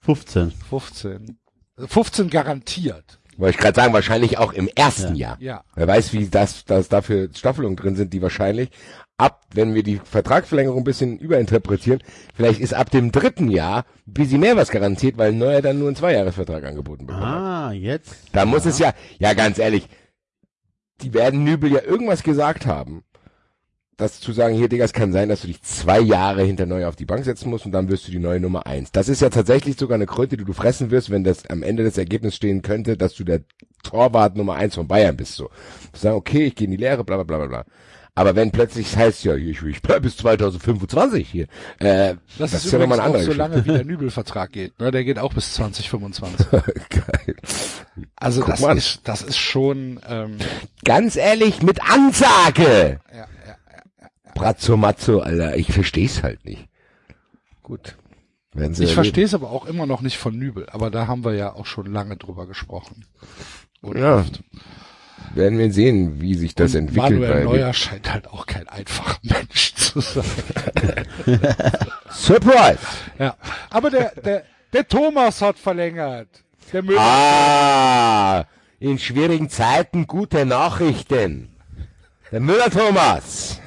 S5: 15.
S2: 15. 15 garantiert.
S3: Wollte ich gerade sagen, wahrscheinlich auch im ersten Jahr.
S2: Ja.
S3: Wer weiß, wie das, das dafür Staffelungen drin sind, die wahrscheinlich ab, wenn wir die Vertragsverlängerung ein bisschen überinterpretieren, vielleicht ist ab dem dritten Jahr ein bisschen mehr was garantiert, weil Neuer dann nur einen Zweijahresvertrag angeboten bekommt.
S5: Ah, jetzt.
S3: Da muss es ja, ja ganz ehrlich, die werden Nübel ja irgendwas gesagt haben, das zu sagen, hier Digga, es kann sein, dass du dich zwei Jahre hinter Neuer auf die Bank setzen musst und dann wirst du die neue Nummer eins. Das ist ja tatsächlich sogar eine Kröte, die du fressen wirst, wenn das am Ende des Ergebnisses stehen könnte, dass du der Torwart Nummer eins von Bayern bist. So, zu sagen, okay, ich gehe in die Lehre, bla bla bla bla bla. Aber wenn plötzlich es heißt, ja, ich, ich bleib bis 2025 hier, äh,
S2: Das,
S3: das,
S2: ist,
S3: ja
S2: übrigens
S3: nochmal eine
S2: auch
S3: andere
S2: so
S3: Geschichte.
S2: lange, wie der Nübel-Vertrag geht. Ne? Der geht auch bis 2025.
S3: Geil.
S2: Also
S3: Guck
S2: das
S3: mal.
S2: ist, das ist schon, ähm,
S3: Ganz ehrlich, mit Ansage!
S2: ja, ja.
S3: Brazzo Mazzo, Alter, ich versteh's halt nicht. Gut. Sie
S2: Ich
S3: erleben.
S2: verstehe es aber auch immer noch nicht von Nübel, aber da haben wir ja auch schon lange drüber gesprochen. Oder
S3: Ja.
S2: oft.
S3: Werden wir sehen, wie sich das
S2: Und
S3: entwickelt.
S2: Manuel Neuer scheint halt auch kein einfacher Mensch zu sein.
S3: Surprise!
S2: Ja. Aber der, der, der Thomas hat verlängert. Der Müller.
S3: Ah, in schwierigen Zeiten gute Nachrichten. Der Müller Thomas.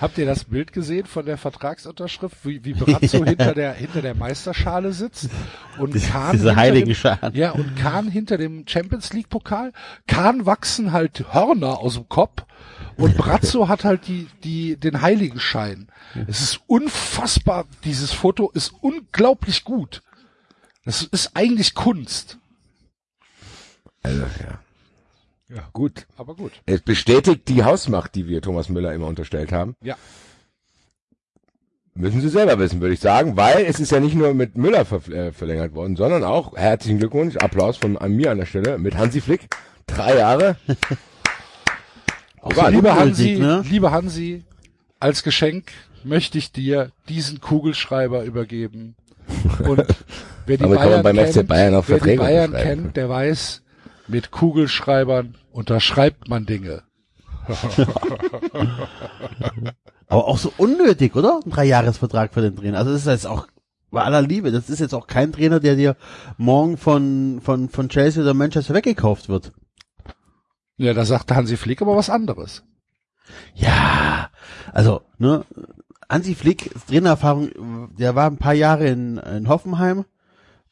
S2: Habt ihr das Bild gesehen von der Vertragsunterschrift, wie, wie Brazzo hinter der, hinter der Meisterschale sitzt und Kahn
S5: Diese
S2: hinter
S5: heiligen
S2: dem,
S5: Scharen.
S2: Ja, und Kahn hinter dem Champions League Pokal. Kahn wachsen halt Hörner aus dem Kopf und Brazzo hat halt die, die, den Heiligenschein. Es ist unfassbar. Dieses Foto ist unglaublich gut. Das ist eigentlich Kunst.
S3: Also, ja.
S2: Ja.
S3: Gut.
S2: Aber gut.
S3: Es bestätigt die Hausmacht, die wir Thomas Müller immer unterstellt haben.
S2: Ja.
S3: Müssen Sie selber wissen, würde ich sagen, weil es ist ja nicht nur mit Müller ver äh, verlängert worden, sondern auch, herzlichen Glückwunsch, Applaus von an mir an der Stelle, mit Hansi Flick. Drei Jahre.
S5: So
S2: Lieber Hansi,
S5: ne?
S2: lieber Hansi, als Geschenk möchte ich dir diesen Kugelschreiber übergeben. Und wer die Bayern
S3: man beim FC
S2: kennt,
S3: Bayern auch
S2: wer die Bayern kennt, der weiß, mit Kugelschreibern unterschreibt man Dinge.
S5: Aber auch so unnötig, oder? Ein Dreijahresvertrag für den Trainer. Also das ist jetzt auch bei aller Liebe, das ist jetzt auch kein Trainer, der dir morgen von, von, von Chelsea oder Manchester weggekauft wird.
S2: Ja, da sagte Hansi Flick aber was anderes.
S5: Ja, also, ne, Hansi Flick, Trainererfahrung, der war ein paar Jahre in, in Hoffenheim,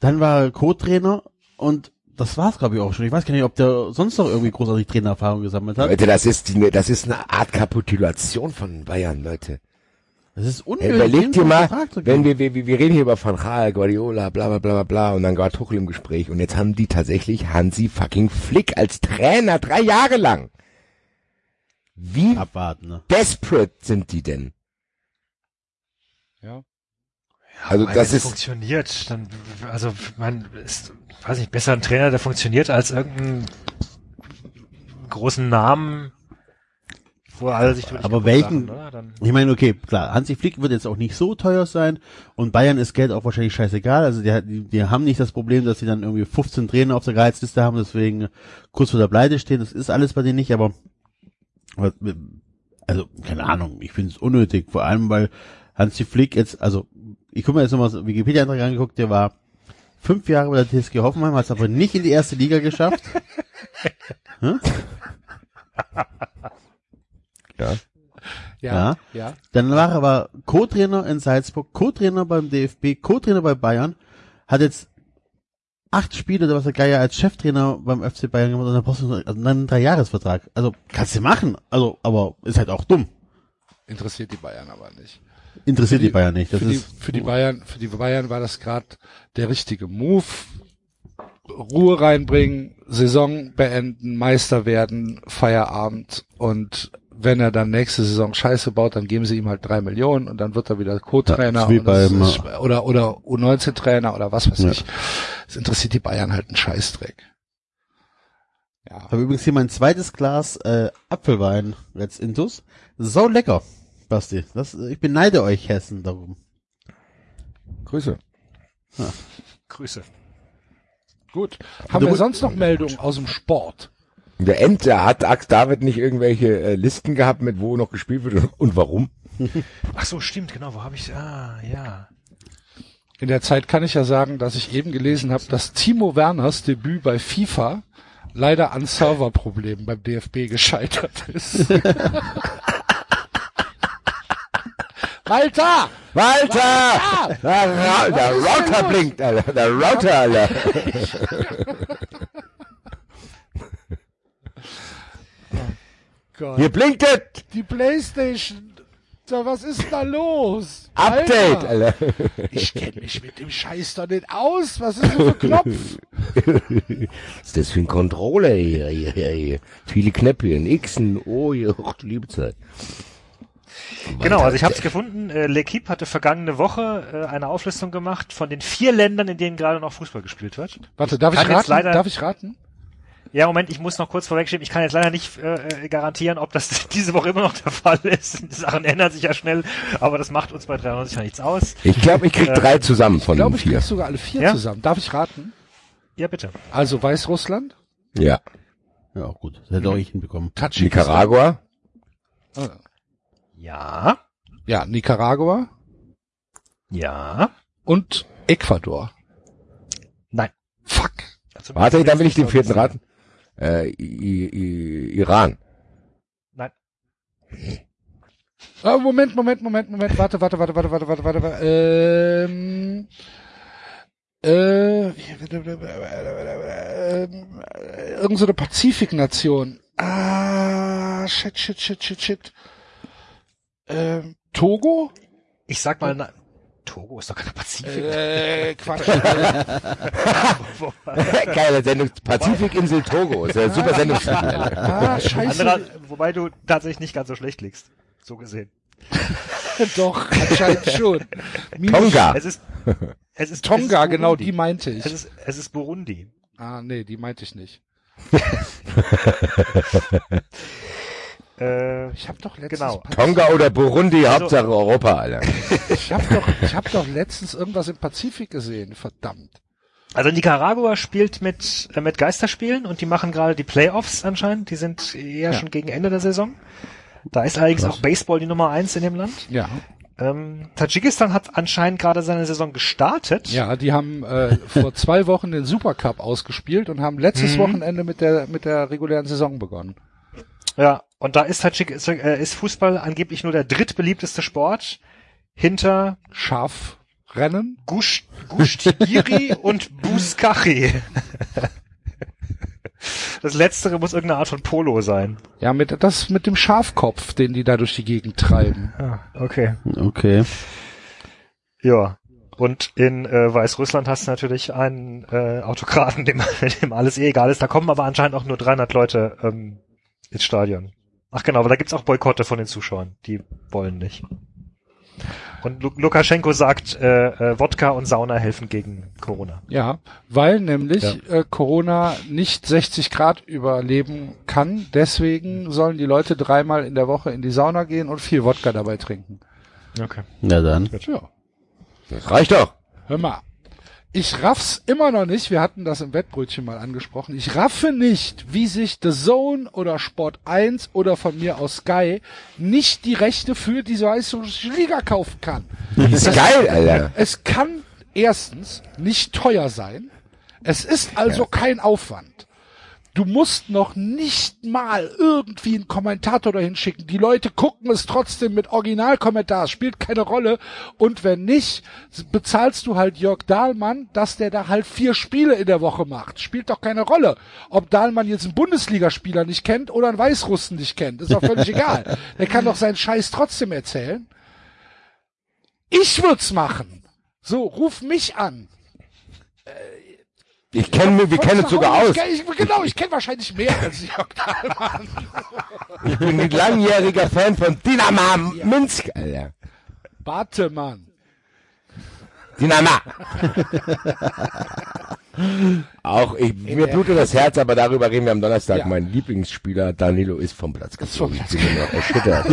S5: dann war er Co-Trainer und das war's, glaube ich, auch schon. Ich weiß gar nicht, ob der sonst noch irgendwie großartig Trainererfahrung gesammelt hat.
S3: Leute, das ist, die, das ist eine Art Kapitulation von Bayern, Leute.
S5: Das ist unnötig.
S3: Überleg
S5: den
S3: dir mal, wenn wir, wir, wir reden hier über Van Gaal, Guardiola, bla, bla, bla, bla, bla, und dann war Tuchel im Gespräch und jetzt haben die tatsächlich Hansi fucking Flick als Trainer drei Jahre lang. Wie
S5: abwarten, ne?
S3: desperate sind die denn?
S2: Ja.
S3: Also das
S4: wenn es
S3: ist-
S4: funktioniert, dann also man ist, weiß nicht, besser ein Trainer, der funktioniert als irgendeinen großen Namen, wo alle sich durch
S5: Aber welchen, ich meine, okay, klar, Hansi Flick wird jetzt auch nicht so teuer sein und Bayern ist Geld auch wahrscheinlich scheißegal. Also die, die, die haben nicht das Problem, dass sie dann irgendwie 15 Trainer auf der Gehaltsliste haben, deswegen kurz vor der Pleite stehen. Das ist alles bei denen nicht, aber, aber also keine Ahnung, ich finde es unnötig, vor allem weil Hansi Flick jetzt, also ich gucke mir jetzt nochmal so Wikipedia-Eintrag angeguckt, der war fünf Jahre bei der TSG Hoffenheim, hat es aber nicht in die erste Liga geschafft. Hm?
S3: Ja.
S5: Ja.
S2: ja.
S5: Dann war er aber Co-Trainer in Salzburg, Co-Trainer beim DFB, Co-Trainer bei Bayern, hat jetzt acht Spiele oder was der Geier als Cheftrainer beim FC Bayern gemacht und dann brauchst du also dann einen Dreijahresvertrag. Also kannst du machen, also aber ist halt auch dumm.
S2: Interessiert die Bayern aber nicht.
S5: Interessiert
S2: Für
S5: die, Bayern nicht. Das
S2: für, die,
S5: ist
S2: für die Bayern, für die Bayern war das gerade der richtige Move. Ruhe reinbringen, Saison beenden, Meister werden, Feierabend und wenn er dann nächste Saison Scheiße baut, dann geben sie ihm halt drei Millionen und dann wird er wieder Co-Trainer
S5: Ja,
S2: das ist- oder oder U19-Trainer oder was weiß
S5: Ja.
S2: ich. Es interessiert die Bayern halt einen Scheißdreck. Ja.
S5: habe übrigens hier mein zweites Glas äh, Apfelwein jetzt intus. So lecker, Basti. Das, ich beneide euch Hessen darum.
S3: Grüße.
S4: Grüße.
S2: Gut. Haben
S5: Du-
S2: wir sonst noch Meldungen aus dem Sport?
S3: Der Ente hat Axt David nicht irgendwelche äh, Listen gehabt, mit wo noch gespielt wird und, und warum?
S4: Ach so, stimmt, genau, wo habe ich ah, ja.
S2: In der Zeit kann ich ja sagen, dass ich eben gelesen habe, dass Timo Werners Debüt bei FIFA leider an Serverproblemen beim DFB gescheitert ist. Walter!
S3: Walter! Der, Ra der Router blinkt, Alter. Der Router, Alter. Hier blinkt es!
S2: die Playstation! So, was ist da los?
S3: Update,
S2: Alter. Ich kenne mich mit dem Scheiß doch nicht aus. Was ist das für ein Knopf?
S3: Was ist das für ein Controller hier, hier, hier, hier. Viele Knöpfchen, Xen, oh, hier, die liebe Zeit.
S4: Genau, also ich habe es gefunden. Äh, L'Equipe hatte vergangene Woche äh, eine Auflistung gemacht von den vier Ländern, in denen gerade noch Fußball gespielt wird.
S2: Warte, darf ich
S4: jetzt
S2: raten?
S4: leider-
S2: Darf ich raten?
S4: Ja, Moment, ich muss noch kurz vorwegschieben. Ich kann jetzt leider nicht äh, garantieren, ob das diese Woche immer noch der Fall ist. Die Sachen ändern sich ja schnell, aber das macht uns bei 93 ja nichts aus.
S3: Ich glaube, ich krieg
S4: Äh,
S3: drei zusammen
S2: Ich
S3: von
S2: glaube,
S3: den
S2: ich krieg
S3: vier.
S2: sogar alle vier
S4: Ja?
S2: zusammen. Darf ich raten?
S4: Ja, bitte.
S2: Also Weißrussland,
S3: Ja.
S5: Ja, auch gut. Das hätte auch ich hinbekommen.
S2: Tadschikistan.
S3: Nicaragua,
S2: Ah,
S4: Ja,
S2: Ja, Nicaragua
S4: ja.
S2: und Ecuador.
S4: Nein.
S2: Fuck.
S4: Also,
S3: warte, dann will ich den vierten raten. Äh, I I Iran.
S4: Nein.
S2: Ah, Moment, Moment, Moment, Moment. Warte, warte, warte, warte, warte, warte, warte. warte. Ähm, äh, irgend so eine Pazifiknation. Ah, shit, shit, shit, shit, shit. Ähm, Togo?
S4: Ich sag mal, na, Togo ist doch keine Pazifik.
S2: Äh, Quatsch.
S3: Geile Sendung. Pazifikinsel Togo. Ist ja ein super Sendungstitel. Alter.
S2: ah, scheiße.
S4: Anderer, wobei du tatsächlich nicht ganz so schlecht liegst. So gesehen.
S2: Doch, anscheinend schon. Minus-
S3: Tonga.
S4: Es ist, es ist
S2: Tonga,
S4: es ist
S2: genau, die meinte ich.
S4: Es ist, es ist Burundi.
S2: Ah, nee, die meinte ich nicht.
S4: Äh,
S2: Ich habe doch letztens
S4: Genau.
S3: Tonga oder Burundi,
S4: Also-
S3: Hauptsache Europa, Alter.
S2: Ich habe doch, ich hab doch letztens irgendwas im Pazifik gesehen, verdammt.
S4: Also Nicaragua spielt mit, äh, mit Geisterspielen und die machen gerade die Playoffs anscheinend. Die sind eher schon gegen Ende der Saison. Da ist allerdings auch Baseball die Nummer eins in dem Land.
S2: Ja.
S4: Ähm, Tadschikistan hat anscheinend gerade seine Saison gestartet.
S2: Ja, die haben äh, vor zwei Wochen den Supercup ausgespielt und haben letztes
S4: Mhm.
S2: Wochenende mit der mit der regulären Saison begonnen.
S4: Ja, und da ist ist, äh, ist Fußball angeblich nur der drittbeliebteste Sport hinter
S2: Schafrennen.
S4: Gush, Gushtigiri und Buskachi. Das letztere muss irgendeine Art von Polo sein.
S2: Ja, mit das mit dem Schafkopf, den die da durch die Gegend treiben.
S4: Ah, okay.
S5: Okay.
S4: Ja. Und in äh, Weißrussland hast du natürlich einen äh, Autokraten, dem, dem alles eh egal ist. Da kommen aber anscheinend auch nur 300 Leute ähm, ins Stadion. Ach genau, aber da gibt's auch Boykotte von den Zuschauern. Die wollen nicht. Und Lu Lukaschenko sagt, äh, äh, Wodka und Sauna helfen gegen Corona.
S2: Ja, weil nämlich
S4: Ja.
S2: äh, Corona nicht 60 Grad überleben kann. Deswegen sollen die Leute dreimal in der Woche in die Sauna gehen und viel Wodka dabei trinken.
S4: Okay.
S5: Na dann.
S2: Ja.
S3: Das reicht doch.
S2: Hör mal. Ich raff's immer noch nicht, wir hatten das im Wettbrötchen mal angesprochen, ich raffe nicht, wie sich The Zone oder Sport 1 oder von mir aus Sky nicht die Rechte für diese Weißrussische Liga kaufen kann.
S3: Ist geil, Alter.
S2: Es kann erstens nicht teuer sein. Es ist also kein Aufwand. Du musst noch nicht mal irgendwie einen Kommentator dahin schicken. Die Leute gucken es trotzdem mit Originalkommentar. Spielt keine Rolle. Und wenn nicht, bezahlst du halt Jörg Dahlmann, dass der da halt vier Spiele in der Woche macht. Spielt doch keine Rolle. Ob Dahlmann jetzt einen Bundesligaspieler nicht kennt oder einen Weißrussen nicht kennt. Ist doch völlig egal. Der kann doch seinen Scheiß trotzdem erzählen. Ich würd's machen. So, ruf mich an.
S3: Ich kenne, wir kennen uns sogar aus.
S2: Ich, genau, ich kenne wahrscheinlich mehr als Jörg Dahlmann.
S3: Ich bin ein langjähriger Fan von Dynamo Minsk, Alter.
S2: Bartemann.
S3: Dynamo. Auch ich, mir blutet das Herz, aber darüber reden wir am Donnerstag.
S2: Ja.
S3: Mein Lieblingsspieler Danilo ist vom Platz.
S2: Platz
S3: Ich bin noch erschüttert.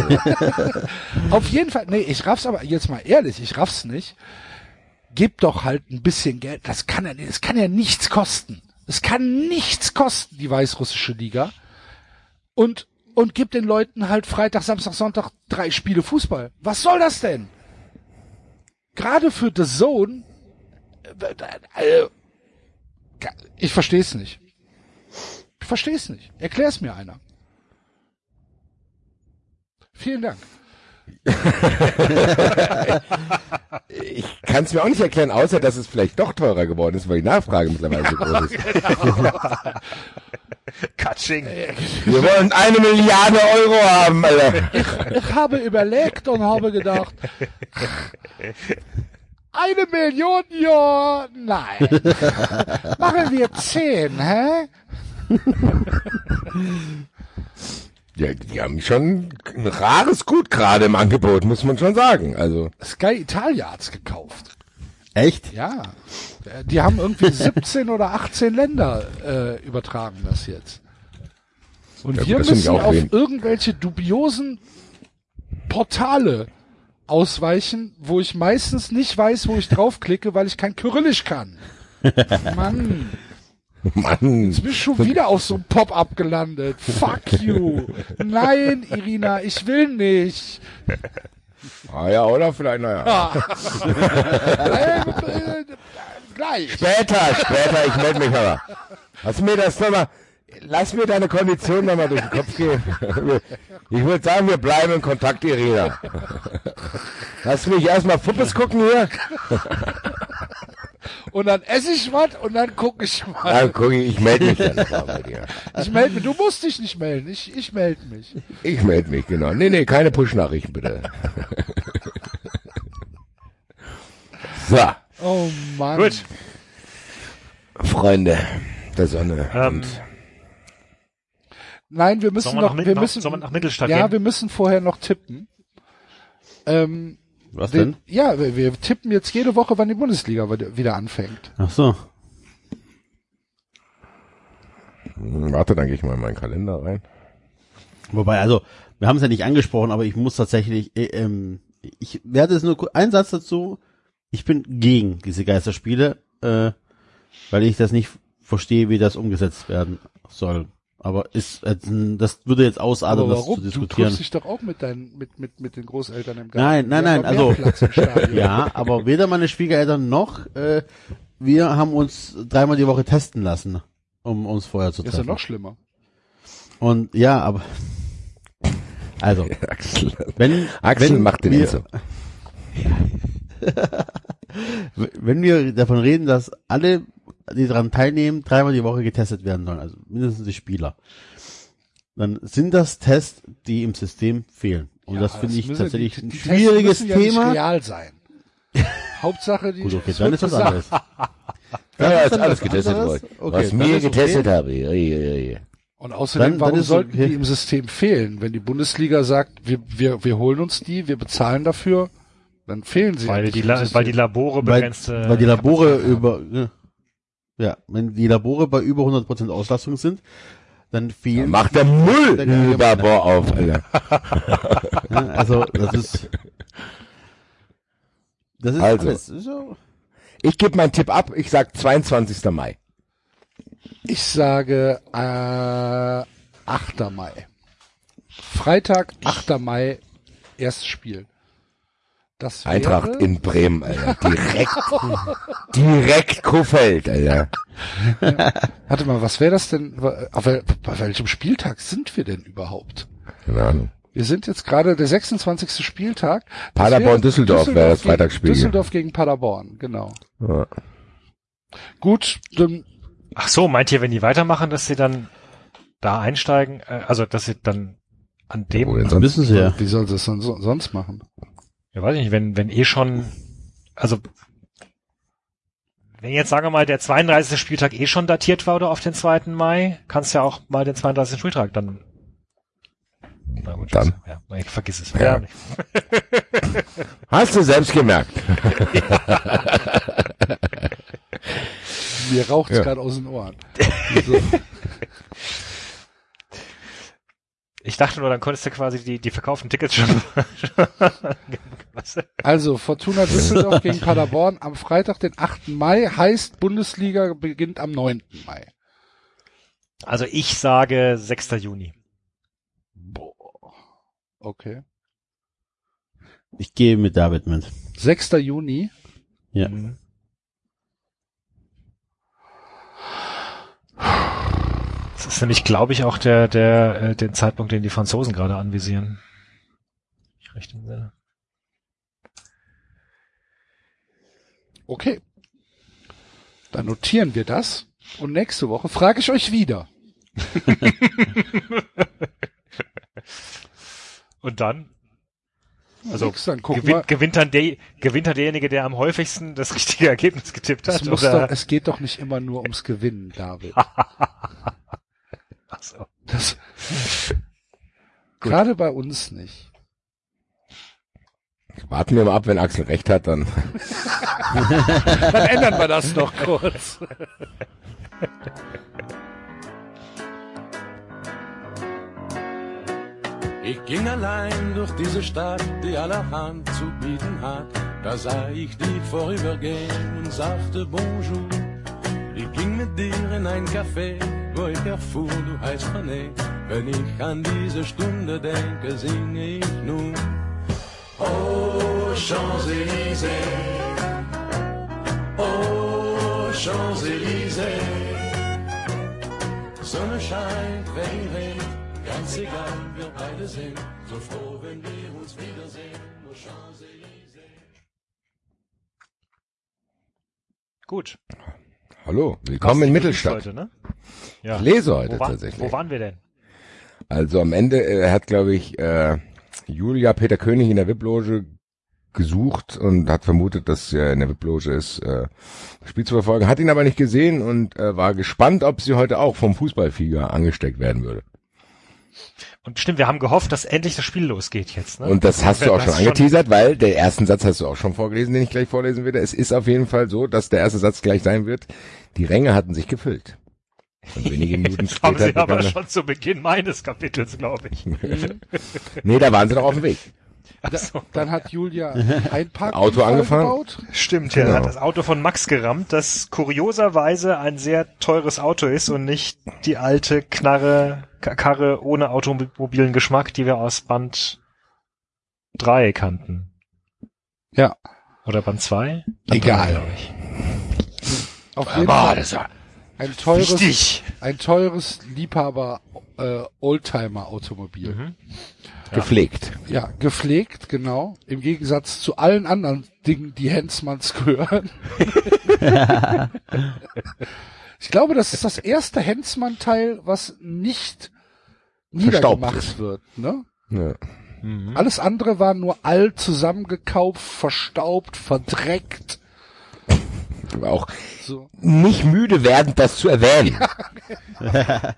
S2: Auf jeden Fall, nee, ich raff's aber, jetzt mal ehrlich, ich raff's nicht. Gib doch halt ein bisschen Geld. Das kann ja, das kann ja nichts kosten. Es kann nichts kosten, die weißrussische Liga. Und, und gib den Leuten halt Freitag, Samstag, Sonntag drei Spiele Fußball. Was soll das denn? Gerade für The Zone, äh, äh, ich versteh's nicht. Ich versteh's nicht. Erklär's mir einer. Vielen Dank.
S3: Ich kann es mir auch nicht erklären, außer dass es vielleicht doch teurer geworden ist, weil die Nachfrage mittlerweile so groß ist.
S4: Katsching.
S3: Wir wollen eine Milliarde Euro haben, Alter.
S2: Ich habe überlegt und habe gedacht, eine Million, ja, nein. Machen wir zehn, hä?
S3: Ja, die haben schon ein rares Gut gerade im Angebot, muss man schon sagen. Also
S2: Sky Italia hat's gekauft.
S5: Echt?
S2: Ja. Die haben irgendwie 17 oder 18 Länder äh, übertragen das jetzt. Und
S3: Ja gut,
S2: wir
S3: ich
S2: müssen
S3: auch
S2: auf
S3: wen-
S2: irgendwelche dubiosen Portale ausweichen, wo ich meistens nicht weiß, wo ich draufklicke, weil ich kein Kyrillisch kann. Mann,
S3: Mann,
S2: jetzt bin ich schon wieder auf so einem Pop-up gelandet. Fuck you. Nein, Irina, ich will nicht.
S3: ah ja, oder vielleicht, naja.
S2: Äh, gleich.
S3: Später, später, ich melde mich aber. Hast du mir das nochmal, lass mir deine Kondition nochmal durch den Kopf gehen. Ich würde sagen, wir bleiben in Kontakt, Irina. Lass mich erstmal Fuppes gucken hier.
S2: Und dann esse ich was und dann gucke ich mal.
S3: Dann guck ich, ich melde mich dann nochmal bei dir.
S2: Ich melde mich. Du musst dich nicht melden. Ich, ich melde mich.
S3: Ich melde mich, genau. Nee, nee, keine Push-Nachrichten, bitte. So,
S2: Oh Mann.
S4: Gut.
S3: Freunde der Sonne.
S4: Ähm,
S3: und
S2: Nein, wir müssen
S4: Sollen wir
S2: noch, wir müssen,
S4: sollen wir nach Mittelstadt
S2: ja,
S4: gehen?
S2: wir müssen vorher noch tippen. Ähm,
S5: Was
S2: den,
S5: denn?
S2: ja, wir, wir tippen jetzt jede Woche, wann die Bundesliga wieder anfängt.
S5: Ach so.
S3: Hm, Warte, dann gehe ich mal in meinen Kalender rein.
S5: Wobei, also, wir haben es ja nicht angesprochen, aber ich muss tatsächlich, äh, ähm, ich werde es nur ein Satz dazu. Ich bin gegen diese Geisterspiele, äh, weil ich das nicht verstehe, wie das umgesetzt werden soll. Aber ist, äh, das würde jetzt ausarten,
S2: Aber
S5: das zu
S2: warum? Du
S5: diskutieren.
S2: triffst dich doch auch mit deinen, mit, mit, mit den Großeltern im Garten.
S5: Nein, nein, nein, also-
S2: Platz im Stadion.
S5: Ja, aber weder meine Schwiegereltern noch äh, wir haben uns dreimal die Woche testen lassen, um uns vorher zu
S2: Das ist ja
S5: treffen.
S2: noch schlimmer.
S5: Und ja, aber also,
S3: Axel,
S5: wenn
S3: Axel
S5: wenn
S3: macht den
S5: wir,
S3: Enzo.
S5: wenn wir davon reden, dass alle, die daran teilnehmen, dreimal die Woche getestet werden sollen, also mindestens die Spieler, dann sind das Tests, die im System fehlen. Und das finde ich
S2: müssen-
S5: tatsächlich
S2: die-
S5: ein
S2: die Tests
S5: schwieriges
S2: müssen ja nicht
S5: Thema.
S2: real sein. Hauptsache, die
S5: Gut, okay, dann ist was anderes.
S3: Ja, ja, ist alles
S5: was
S3: getestet worden.
S5: Okay,
S3: Was mir
S5: ist okay.
S3: getestet habe. Ui, ui, ui.
S2: Und außerdem,
S5: Dann-
S2: warum
S5: dann
S2: sollten
S5: okay.
S2: die im System fehlen? Wenn die Bundesliga sagt, wir, wir, wir holen uns die, wir bezahlen dafür, dann fehlen sie.
S4: Weil
S2: ja
S4: die, La weil die Labore
S5: weil,
S4: begrenzte.
S5: weil die Labore über, ja. Ja, wenn die Labore bei über 100% Auslastung sind, dann fehlen.
S3: Macht der Müll
S5: Der.
S3: Labor auf, Alter.
S5: Ja, also, das ist, das ist
S3: Also.
S5: alles. So.
S3: Ich gebe meinen Tipp ab. Ich sag 22. Mai.
S2: Ich sage äh, 8. Mai. Freitag, 8. Mai, erstes Spiel. Das wäre,
S3: Eintracht in Bremen, Alter. Direkt, direkt Kofeld, Alter.
S2: Warte mal, was wäre das denn? Auf wel, bei welchem Spieltag sind wir denn überhaupt?
S3: Keine Ahnung.
S2: Wir sind jetzt gerade der 26. Spieltag. Das
S3: Paderborn,
S2: wäre
S3: Düsseldorf wäre das Freitagsspiel.
S2: Düsseldorf gegen Paderborn, genau.
S3: Ja.
S2: Gut, dann
S4: Ach so, meint ihr, wenn die weitermachen, dass sie dann da einsteigen? Äh, also, dass sie dann an dem,
S3: Wo denn
S5: Das
S3: sonst?
S5: wissen sie ja.
S2: wie soll sie es son- sonst machen?
S4: Ja weiß ich nicht, wenn, wenn eh schon, also, wenn jetzt sagen wir mal der 32. Spieltag eh schon datiert war oder auf den 2. Mai, kannst ja auch mal den 32. Spieltag dann. Na gut,
S3: Dann.
S4: Ja, ich vergiss es.
S3: Ja.
S4: Ja.
S3: Hast du selbst gemerkt.
S2: Mir raucht's
S3: Ja.
S2: gerade aus den Ohren.
S4: Ich dachte nur, dann konntest du quasi die, die verkauften Tickets schon.
S2: Also, Fortuna Düsseldorf gegen Paderborn am Freitag, den 8. Mai, heißt Bundesliga beginnt am 9. Mai.
S4: Also ich sage 6. Juni.
S2: Boah. Okay.
S5: Ich gehe mit David mit.
S2: 6. Juni.
S5: Ja.
S4: Mhm. Ist nämlich, glaube ich, auch der, der, äh, den Zeitpunkt, den die Franzosen gerade anvisieren. Ich recht im Sinne.
S2: Okay. Dann notieren wir das. Und nächste Woche frage ich euch wieder.
S4: Und dann? Also,
S2: Nix, dann
S4: gewinnt, gewinnt, dann der, gewinnt dann derjenige, der am häufigsten das richtige Ergebnis getippt
S2: Es,
S4: hat?
S2: muss
S4: oder?
S2: doch, es geht doch nicht immer nur ums Gewinnen, David.
S4: So.
S2: Das, gerade bei uns nicht.
S3: Warten wir mal ab, wenn Axel recht hat, dann.
S2: Dann ändern wir das noch kurz.
S9: Ich ging allein durch diese Stadt, die allerhand zu bieten hat. Da sah ich dich vorübergehen und sagte Bonjour. Ging mit dir in ein Café, wo ich erfuhr, du heißt René. Wenn ich an diese Stunde denke, singe ich nun. Oh, Champs-Élysées. Oh, Champs-Élysées. Sonne scheint, Regen regnet, ganz egal, wir beide sind so froh, wenn wir uns wiedersehen. Oh, Champs-Élysées.
S4: Gut.
S3: Hallo, willkommen in Mittelstadt.
S4: Heute, ne? Ja.
S3: Ich lese heute
S4: wo, war,
S3: tatsächlich.
S4: wo waren wir denn?
S3: Also am Ende äh, hat, glaube ich, äh, Julia Peter König in der VIP-Loge gesucht und hat vermutet, dass er in der VIP-Loge ist, äh, das Spiel zu verfolgen, hat ihn aber nicht gesehen und äh, war gespannt, ob sie heute auch vom Fußballfieger angesteckt werden würde.
S4: Und stimmt, wir haben gehofft, dass endlich das Spiel losgeht jetzt. Ne?
S3: Und das hast du auch
S4: Das
S3: schon
S4: schon-
S3: angeteasert, weil der ersten Satz hast du auch schon vorgelesen, den ich gleich vorlesen werde. Es ist auf jeden Fall so, dass der erste Satz gleich sein wird. Die Ränge hatten sich gefüllt. Und wenige Minuten
S4: Das haben
S3: später
S4: sie aber schon zu Beginn meines Kapitels, glaube ich.
S3: Nee, da waren sie doch auf dem Weg.
S2: Da, dann hat Julia ein Park
S3: Auto angefahren?
S2: Gebaut.
S4: Stimmt, ja.
S3: Genau.
S4: Er hat das Auto von Max gerammt, das kurioserweise ein sehr teures Auto ist und nicht die alte Knarre, Karre ohne automobilen Geschmack, die wir aus Band 3 kannten.
S2: Ja,
S4: Oder Band 2?
S2: Egal.
S4: glaube ich.
S2: auf jeden Fall ein teures,
S4: wichtig.
S2: ein teures Liebhaber äh, Oldtimer Automobil.
S4: Mhm.
S3: Gepflegt.
S2: Ja, gepflegt, genau. Im Gegensatz zu allen anderen Dingen, die Hensmanns gehören. ich glaube, das ist das erste Hensmann-Teil, was nicht
S3: Verstaubt
S2: niedergemacht
S3: ist.
S2: wird. Ne?
S3: Ja.
S2: Alles andere war nur all zusammengekauft, verstaubt, verdreckt.
S3: Aber auch
S2: So.
S3: nicht müde werden, das zu erwähnen.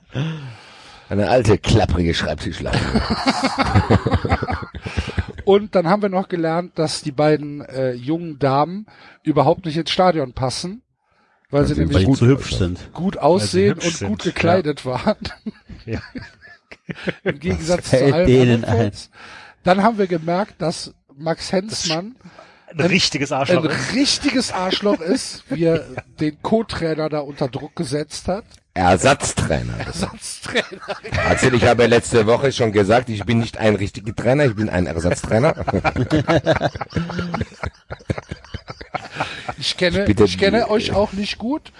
S3: Eine alte, klapprige Schreibtischlampe.
S2: Und dann haben wir noch gelernt, dass die beiden äh, jungen Damen überhaupt nicht ins Stadion passen, weil sie
S3: sie
S2: nämlich
S5: Weil
S2: gut,
S5: zu hübsch sind.
S2: gut aussehen
S4: hübsch
S2: und
S4: sind,
S2: gut gekleidet waren.
S4: Ja.
S2: Im Gegensatz zu
S5: fällt
S2: allen
S5: denen
S2: anderen Fans. Dann haben wir gemerkt, dass Max Hensmann
S4: Ein richtiges Arschloch.
S2: ein richtiges Arschloch ist, wie er den Co-Trainer da unter Druck gesetzt hat.
S3: Ersatztrainer.
S2: Ersatztrainer.
S3: Also ich habe letzte Woche schon gesagt, ich bin nicht ein richtiger Trainer, ich bin ein Ersatztrainer.
S2: Ich kenne,
S3: bitte
S2: ich kenne euch auch nicht gut.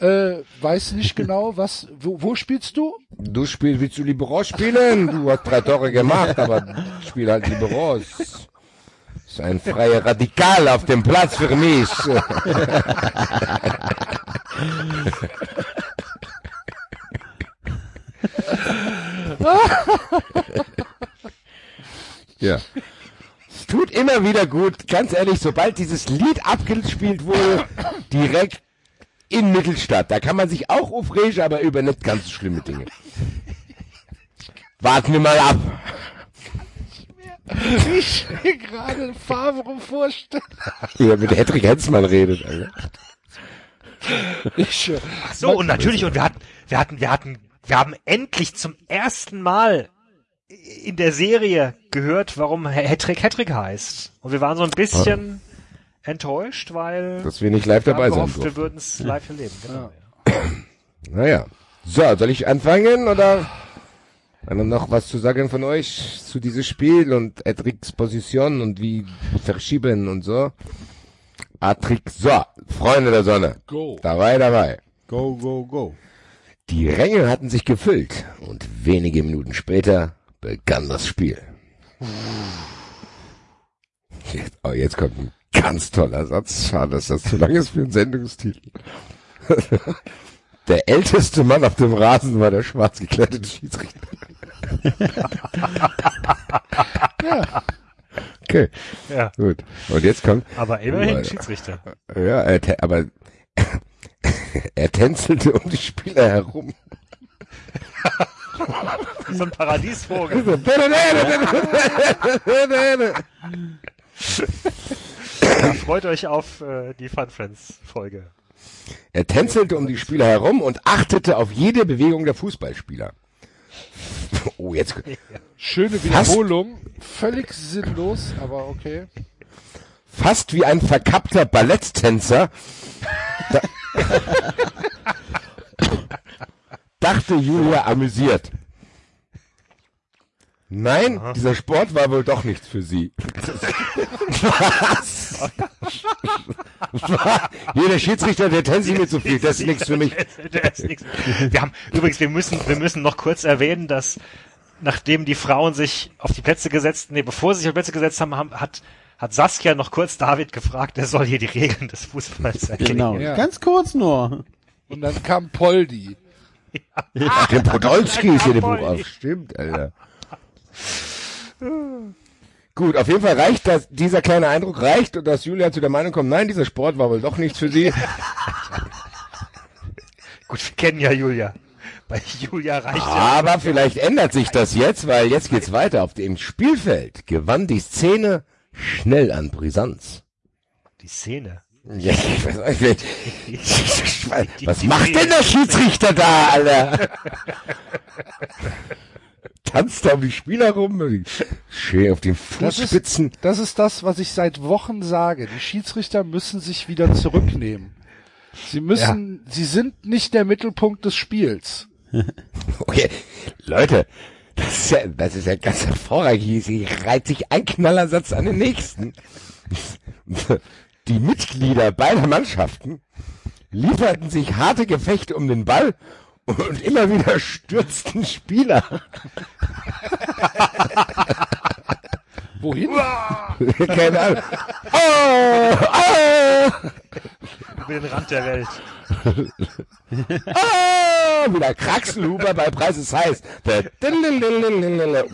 S2: Äh, weiß nicht genau, was, wo, wo spielst du?
S3: Du spielst, willst du Libero spielen? Du hast drei Tore gemacht, aber spiel halt Libero. Ist ist ein freier Radikal auf dem Platz für mich. ja. Es tut immer wieder gut, ganz ehrlich, sobald dieses Lied abgespielt wurde, direkt in Mittelstadt. Da kann man sich auch aufregen, aber über nicht ganz so schlimme Dinge. Warten wir mal ab.
S2: Ich mir gerade Favre vorstelle.
S3: Wie er mit Hedrick Hensmann redet. Alter.
S2: Ich, äh,
S4: Ach so, und natürlich, und wir hatten, wir hatten, wir hatten, wir haben endlich zum ersten Mal in der Serie gehört, warum Hedrick Hedrick heißt. Und wir waren so ein bisschen enttäuscht, weil
S3: Dass wir nicht live
S4: wir
S3: dabei
S4: gehofft, wir würden es live erleben. Genau.
S3: Naja. So, soll ich anfangen oder noch was zu sagen von euch zu diesem Spiel und Edricks Position und wie verschieben und so? Patrick, so, Freunde der Sonne.
S2: Go.
S3: Dabei, dabei.
S5: Go, go, go.
S3: Die Ränge hatten sich gefüllt und wenige Minuten später begann das Spiel. Jetzt, oh, jetzt kommt ein ganz toller Satz. Schade, dass das zu lang ist für einen Sendungstitel. Der älteste Mann auf dem Rasen war der schwarz gekleidete Schiedsrichter. Okay,
S4: Ja,
S3: gut. Und jetzt kommt,
S4: aber immerhin. Schiedsrichter.
S3: ja, tän- aber er tänzelte um die Spieler herum.
S4: So ein Paradiesvogel. Ja, freut euch auf äh, die Fun Friends Folge.
S3: Er tänzelte um die Spieler herum und achtete auf jede Bewegung der Fußballspieler. Oh, jetzt
S2: schöne Wiederholung. Völlig sinnlos, aber okay.
S3: fast wie ein verkappter Balletttänzer. Da dachte Julia amüsiert. Nein, dieser Sport war wohl doch nichts für sie. Was? Jeder Schiedsrichter, der tänzelt mir zu viel, das ist nichts für mich.
S4: Der ist nix. Wir haben übrigens, wir müssen, wir müssen noch kurz erwähnen, dass nachdem die Frauen sich auf die Plätze gesetzt, nee, bevor sie sich auf die Plätze gesetzt haben, haben hat hat Saskia noch kurz David gefragt, er soll hier die Regeln des Fußballs erklären.
S5: Genau.
S2: Ja.
S5: Ganz kurz nur.
S2: Und dann kam Poldi.
S3: Den Podolski ist hier der Buch auf. Stimmt, Alter. Gut, auf jeden Fall reicht das, dieser kleine Eindruck reicht und dass Julia zu der Meinung kommt, nein, dieser Sport war wohl doch nichts für sie.
S4: Gut, wir kennen ja Julia. Bei Julia reicht ja.
S3: Aber vielleicht ändert sich das jetzt, weil jetzt geht's weiter. Auf dem Spielfeld gewann die Szene schnell an Brisanz.
S4: Die Szene.
S3: Ja, ich weiß nicht. Was macht denn der Schiedsrichter da, Alter? tanzt da um die Spieler rum, schön auf den
S2: Das ist,
S3: Fußspitzen.
S2: das ist das, was ich seit Wochen sage. Die Schiedsrichter müssen sich wieder zurücknehmen. Sie müssen, sie sind nicht der Mittelpunkt des Spiels.
S3: Okay. Leute, das ist ja, das ist ja ganz hervorragend. Sie reiht sich ein Knallersatz an den nächsten. Die Mitglieder beider Mannschaften lieferten sich harte Gefechte um den Ball und immer wieder stürzten Spieler.
S2: Wohin?
S3: Keine Ahnung. Oh, oh,
S4: Über den Rand der Welt.
S3: oh, wieder Kraxelhuber bei Preis ist heiß.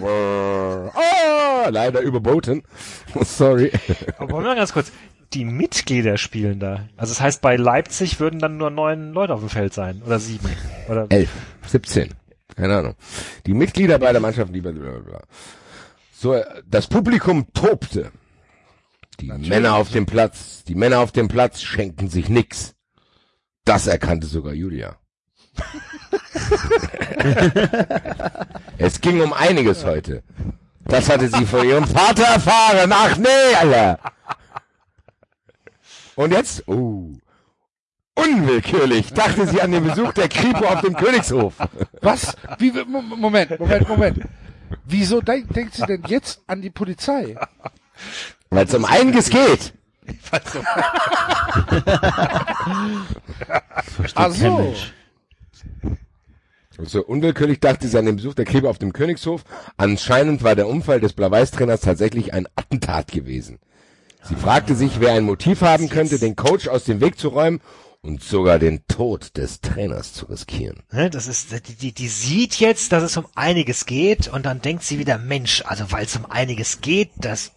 S3: Oh, leider überboten. Sorry.
S4: Aber wollen wir mal ganz kurz. Die Mitglieder spielen da. Also das heißt, bei Leipzig würden dann nur neun Leute auf dem Feld sein. Oder sieben. Oder
S3: Elf, 17. Keine Ahnung. Die Mitglieder beider Mannschaften, die blablabla. So, das Publikum tobte. Die Männer auf dem Platz, die Männer auf dem Platz schenkten sich nix. Das erkannte sogar Julia. es ging um einiges heute. Das hatte sie von ihrem Vater erfahren. Ach nee, Alter. Und jetzt, oh, unwillkürlich dachte sie an den Besuch der Kripo auf dem Königshof.
S2: Was? Wie, Mo- Moment, Moment, Moment. Wieso denk, denkt sie denn jetzt an die Polizei?
S3: Weil es um einiges geht.
S2: Ach so.
S3: So unwillkürlich dachte sie an den Besuch der Kripo auf dem Königshof. Anscheinend war der Unfall des Blau-Weiß-Trainers tatsächlich ein Attentat gewesen. Sie fragte sich, wer ein Motiv haben könnte, den Coach aus dem Weg zu räumen und sogar den Tod des Trainers zu riskieren.
S4: Ne, das ist, die, die, die sieht jetzt, dass es um einiges geht und dann denkt sie wieder, Mensch, also weil es um einiges geht, das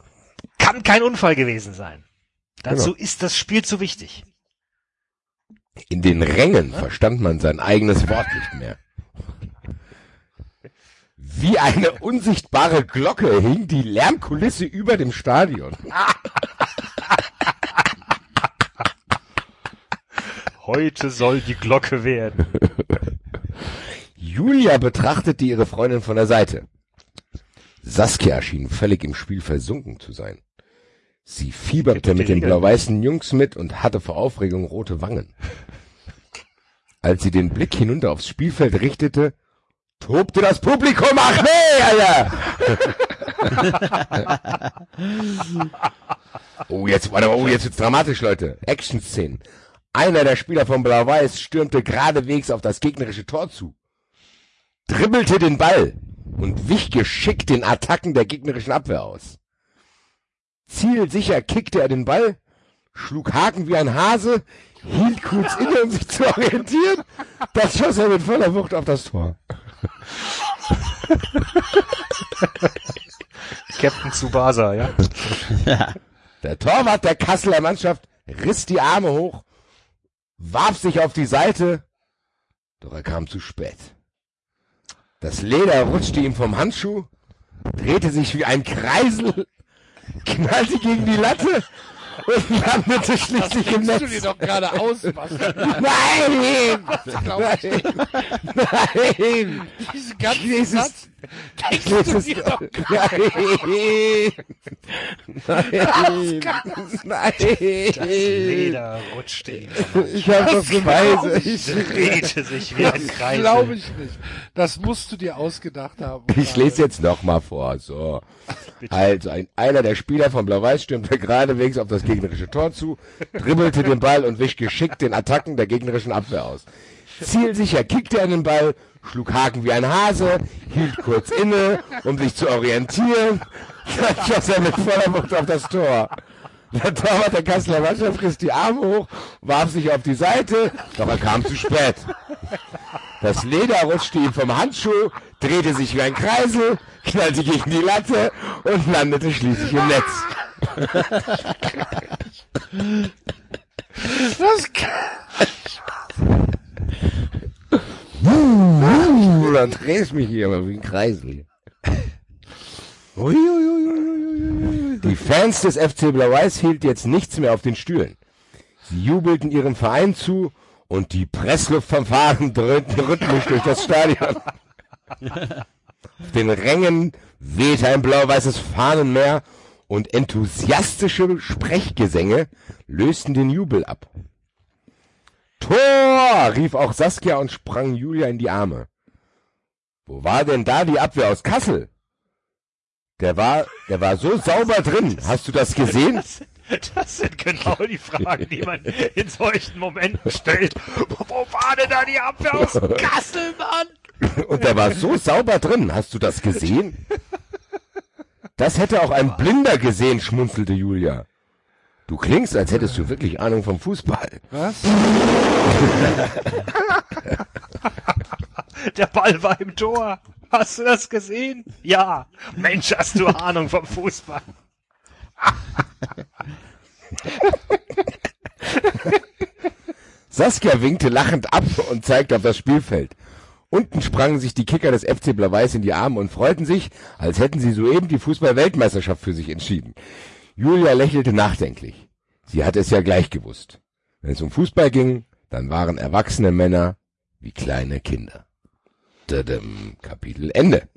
S4: kann kein Unfall gewesen sein. Dazu ist das Spiel zu wichtig.
S3: In den Rängen verstand man sein eigenes Wort nicht mehr. Wie eine unsichtbare Glocke hing die Lärmkulisse über dem Stadion.
S4: Heute soll die Glocke werden.
S3: Julia betrachtete ihre Freundin von der Seite. Saskia schien völlig im Spiel versunken zu sein. Sie fieberte mit den blau-weißen Jungs mit und hatte vor Aufregung rote Wangen. Als sie den Blick hinunter aufs Spielfeld richtete, tobte das Publikum. Ach nee, Alter! oh, jetzt, warte, oh, jetzt wird's dramatisch, Leute. Action-Szenen. Einer der Spieler von Blau-Weiß stürmte geradewegs auf das gegnerische Tor zu, dribbelte den Ball und wich geschickt den Attacken der gegnerischen Abwehr aus. Zielsicher kickte er den Ball, schlug Haken wie ein Hase, hielt kurz inne, um sich zu orientieren, das schoss er mit voller Wucht auf das Tor.
S4: Captain Tsubasa, ja?
S3: Der Torwart der Kasseler Mannschaft riss die Arme hoch, warf sich auf die Seite, doch er kam zu spät. Das Leder rutschte ihm vom Handschuh, drehte sich wie ein Kreisel, knallte gegen die Latte und landete schließlich im
S2: Denkst du
S3: Netz.
S2: dir doch gerade aus?
S3: Nein! Nein! Nein!
S2: Diese ganzen. Satz. Dir doch
S3: Nein! Nein! Nein!
S4: Leder rutschte ihm.
S3: Ich habe doch Beweise. Ich,
S4: Drehte sich wie ein Kreis.
S2: glaube ich nicht. Das musst du dir ausgedacht haben.
S3: ich lese jetzt noch mal vor. So. Also, ein, einer der Spieler von Blau-Weiß stürmte geradewegs auf das gegnerische Tor zu, dribbelte den Ball und wich geschickt den Attacken der gegnerischen Abwehr aus. Zielsicher kickte er den Ball, schlug Haken wie ein Hase, hielt kurz inne, um sich zu orientieren, dann schoss er mit voller Wucht auf das Tor. Der Torwart der Kasseler Mannschaft riss die Arme hoch, warf sich auf die Seite, doch er kam zu spät. Das Leder rutschte ihm vom Handschuh, drehte sich wie ein Kreisel, knallte gegen die Latte und landete schließlich im Netz.
S2: Das kann
S3: Dann drehst mich hier wie ein Kreisel. Die Fans des FC Blau-Weiß hielt jetzt nichts mehr auf den Stühlen. Sie jubelten ihrem Verein zu und die Pressluftfanfaren dröhnten rhythmisch durch das Stadion. Auf den Rängen wehte ein blau-weißes Fahnenmeer und enthusiastische Sprechgesänge lösten den Jubel ab. Tor! rief auch Saskia und sprang Julia in die Arme. Wo war denn da die Abwehr aus Kassel? Der war, der war so sauber drin. Hast du das gesehen?
S4: Das, das sind genau die Fragen, die man in solchen Momenten stellt. Wo, wo war denn da die Abwehr aus Kassel, Mann?
S3: Und der war so sauber drin. Hast du das gesehen? Das hätte auch ein Blinder gesehen, schmunzelte Julia. Du klingst, als hättest du wirklich Ahnung vom Fußball.
S2: Was?
S4: Der Ball war im Tor. Hast du das gesehen? Ja. Mensch, hast du Ahnung vom Fußball?
S3: Saskia winkte lachend ab und zeigte auf das Spielfeld. Unten sprangen sich die Kicker des FC Blau-Weiß in die Arme und freuten sich, als hätten sie soeben die Fußball-Weltmeisterschaft für sich entschieden. Julia lächelte nachdenklich. Sie hatte es ja gleich gewusst. Wenn es um Fußball ging, dann waren erwachsene Männer wie kleine Kinder. Tadam, Kapitel Ende.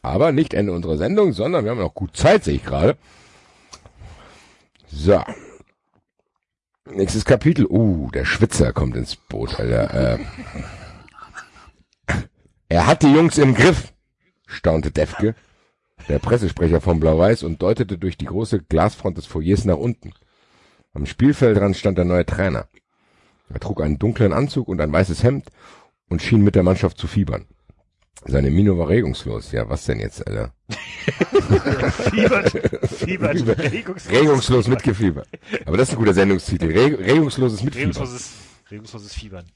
S3: Aber nicht Ende unserer Sendung, sondern wir haben noch gut Zeit, sehe ich gerade. So. Nächstes Kapitel. Uh, der Schwitzer kommt ins Boot, Alter. Äh. Er hat die Jungs im Griff, staunte Defke, der Pressesprecher von Blau-Weiß, und deutete durch die große Glasfront des Foyers nach unten. Am Spielfeldrand stand der neue Trainer. Er trug einen dunklen Anzug und ein weißes Hemd und schien mit der Mannschaft zu fiebern. Seine Miene war regungslos. Ja, was denn jetzt, Alter?
S4: Fiebert, fiebert, regungslos.
S3: Regungslos mitgefiebert. Aber das ist ein guter Sendungstitel. Re regungsloses Mitfiebern.
S4: Regungsloses, regungsloses Fiebern.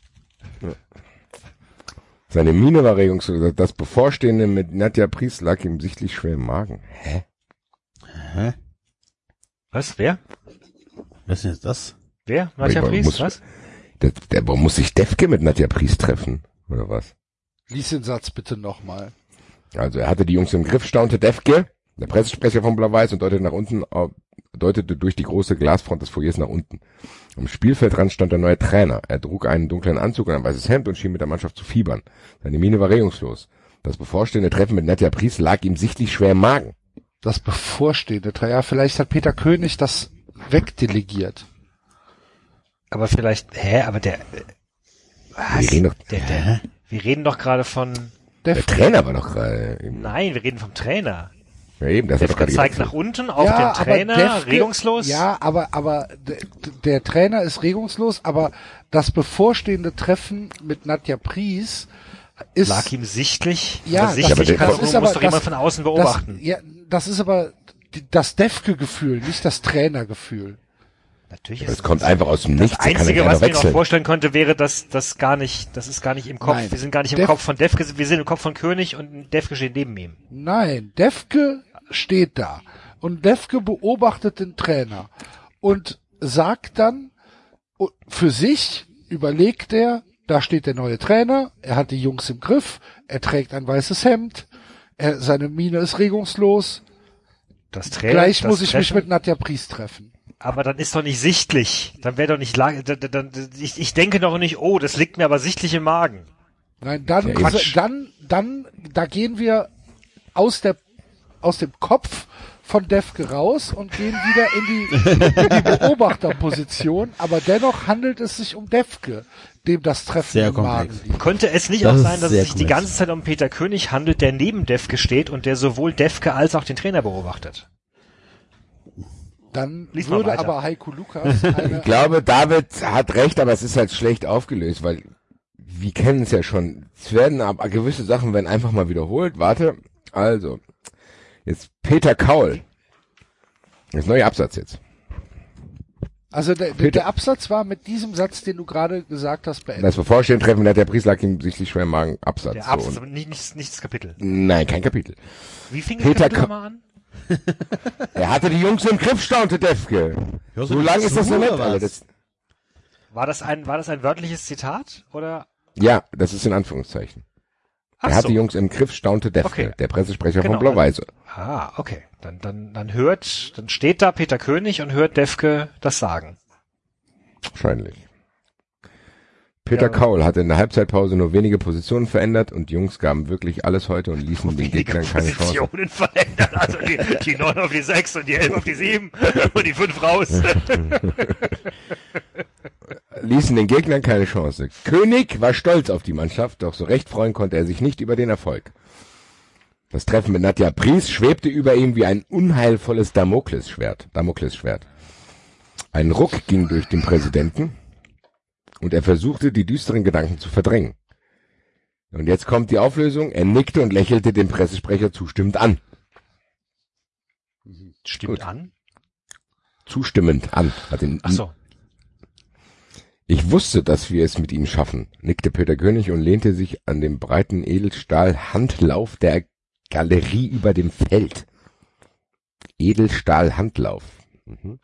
S3: Seine Miene war regungslos. Das Bevorstehende mit Nadja Priest lag ihm sichtlich schwer im Magen. Hä?
S4: Was? Wer?
S5: Was ist denn jetzt das?
S4: Wer? Nadja Priest?
S3: muss-
S4: Was?
S3: Der, der, warum muss sich Defke mit Nadja Priest treffen? Oder was?
S2: Lies den Satz bitte nochmal.
S3: Also er hatte die Jungs im Griff, staunte Defke, der Pressesprecher von Blau-Weiß und deutete nach unten, äh, deutete durch die große Glasfront des Foyers nach unten. Am Spielfeldrand stand der neue Trainer. Er trug einen dunklen Anzug und ein weißes Hemd und schien mit der Mannschaft zu fiebern. Seine Miene war regungslos. Das bevorstehende Treffen mit Nadja Priest lag ihm sichtlich schwer im Magen.
S2: Das bevorstehende Tra- Ja, vielleicht hat Peter König das wegdelegiert.
S4: Aber vielleicht, hä, aber der, äh, was?
S3: Wir reden doch,
S4: der, der, wir reden doch gerade von,
S2: Der,
S3: der Trainer war doch gerade, im-
S4: nein, wir reden vom Trainer.
S3: Ja eben, das
S4: Der zeigt nach unten auf
S2: Ja,
S4: den
S2: aber
S4: Trainer,
S2: Defke-
S4: regungslos.
S2: Ja, aber, aber der, der Trainer ist regungslos, aber das bevorstehende Treffen mit Nadja Pries ist,
S4: lag ihm sichtlich.
S2: Ja,
S4: aber
S2: das-
S4: sichtlich
S3: aber der-
S4: kann,
S3: das
S4: muss
S2: ist aber-
S4: doch jemand
S2: das-
S4: von außen
S2: das,
S4: beobachten.
S2: ja, das ist aber das Defke-Gefühl, nicht das Trainergefühl.
S4: Natürlich ist
S3: Das kommt einfach aus dem
S4: das
S3: Nichts. kann
S4: Einzige, was ich mir noch vorstellen könnte, wäre, dass das gar nicht, das ist gar nicht im Kopf.
S2: Nein.
S4: Wir sind gar nicht im
S2: Def-
S4: Kopf von Defke, wir sind im Kopf von König und Defke steht neben ihm.
S2: Nein, Defke steht da und Defke beobachtet den Trainer und sagt dann für sich, überlegt er, da steht der neue Trainer, er hat die Jungs im Griff, er trägt ein weißes Hemd, er, seine Miene ist regungslos,
S4: Das Trainer,
S2: gleich
S4: das
S2: muss ich mich
S4: Treffen-
S2: mit Nadja Priest treffen.
S4: Aber dann ist doch nicht sichtlich. Dann wäre doch nicht, la- da- da- da- ich, ich denke doch nicht, oh, das liegt mir aber sichtlich im Magen.
S2: Nein, dann,
S3: Ja,
S4: Quatsch.
S2: dann, dann, da gehen wir aus der, aus dem Kopf von Defke raus und gehen wieder in die, in die Beobachterposition, aber dennoch handelt es sich um Defke, dem das Treffen
S5: Sehr
S2: im Magen
S5: komplex.
S2: liegt.
S4: Könnte es nicht
S5: Das
S4: auch sein, dass es sich die
S5: komplex.
S4: ganze Zeit um Peter König handelt, der neben Defke steht und der sowohl Defke als auch den Trainer beobachtet?
S2: Dann
S4: Lies
S2: würde aber Heiko Lukas
S3: Ich glaube, David hat recht, aber es ist halt schlecht aufgelöst, weil wir kennen es ja schon. Es werden aber gewisse Sachen werden einfach mal wiederholt. Warte, also jetzt Peter Kaul. Das neue Absatz jetzt.
S2: also der, der,
S3: Peter-
S2: der Absatz war mit diesem Satz, den du gerade gesagt hast, beendet.
S3: Das bevorstehende Treffen hat der Priest lag ihm sichtlich schwer im Magen. Absatz.
S4: Der
S3: so.
S4: Absatz,
S3: Und-
S4: aber nicht, nicht, nicht das Kapitel.
S3: Nein, kein Kapitel.
S4: Wie fing das
S3: Peter
S4: Kapitel
S3: Ka-
S4: mal an?
S3: Er hatte die Jungs im Griff, staunte Defke.
S5: Hörst
S3: So lange ist das noch nicht,
S4: War das ein, war das ein wörtliches Zitat? Oder?
S3: ja, das ist in Anführungszeichen.
S4: Ach
S3: er hat
S4: so.
S3: die Jungs im Griff, staunte Defke,
S4: Okay.
S3: der Pressesprecher
S4: Genau,
S3: von Blau-Weiß.
S4: Ah, okay. Dann, dann, dann hört, dann steht da Peter König und hört Defke das sagen.
S3: Wahrscheinlich. Peter
S4: Ja.
S3: Kaul hatte in der Halbzeitpause nur wenige Positionen verändert und die Jungs gaben wirklich alles heute und ließen den
S4: Wenige
S3: Gegnern keine Chance.
S4: Positionen verändert. Also die, die 9 auf die 6 und die 11 auf die 7 und die 5 raus.
S3: Ließen den Gegnern keine Chance. König war stolz auf die Mannschaft, doch so recht freuen konnte er sich nicht über den Erfolg. Das Treffen mit Nadja Pries schwebte über ihm wie ein unheilvolles Damoklesschwert. Damoklesschwert. Ein Ruck ging durch den Präsidenten und er versuchte, die düsteren Gedanken zu verdrängen. Und jetzt kommt die Auflösung. Er nickte und lächelte den Pressesprecher zustimmend an.
S4: Stimmt
S3: Gut.
S4: an.
S3: Zustimmend an.
S4: Ach so.
S3: Ich wusste, dass wir es mit ihm schaffen, nickte Peter König und lehnte sich an dem breiten Edelstahl-Handlauf der Galerie über dem Feld. Edelstahl-Handlauf. Mhm.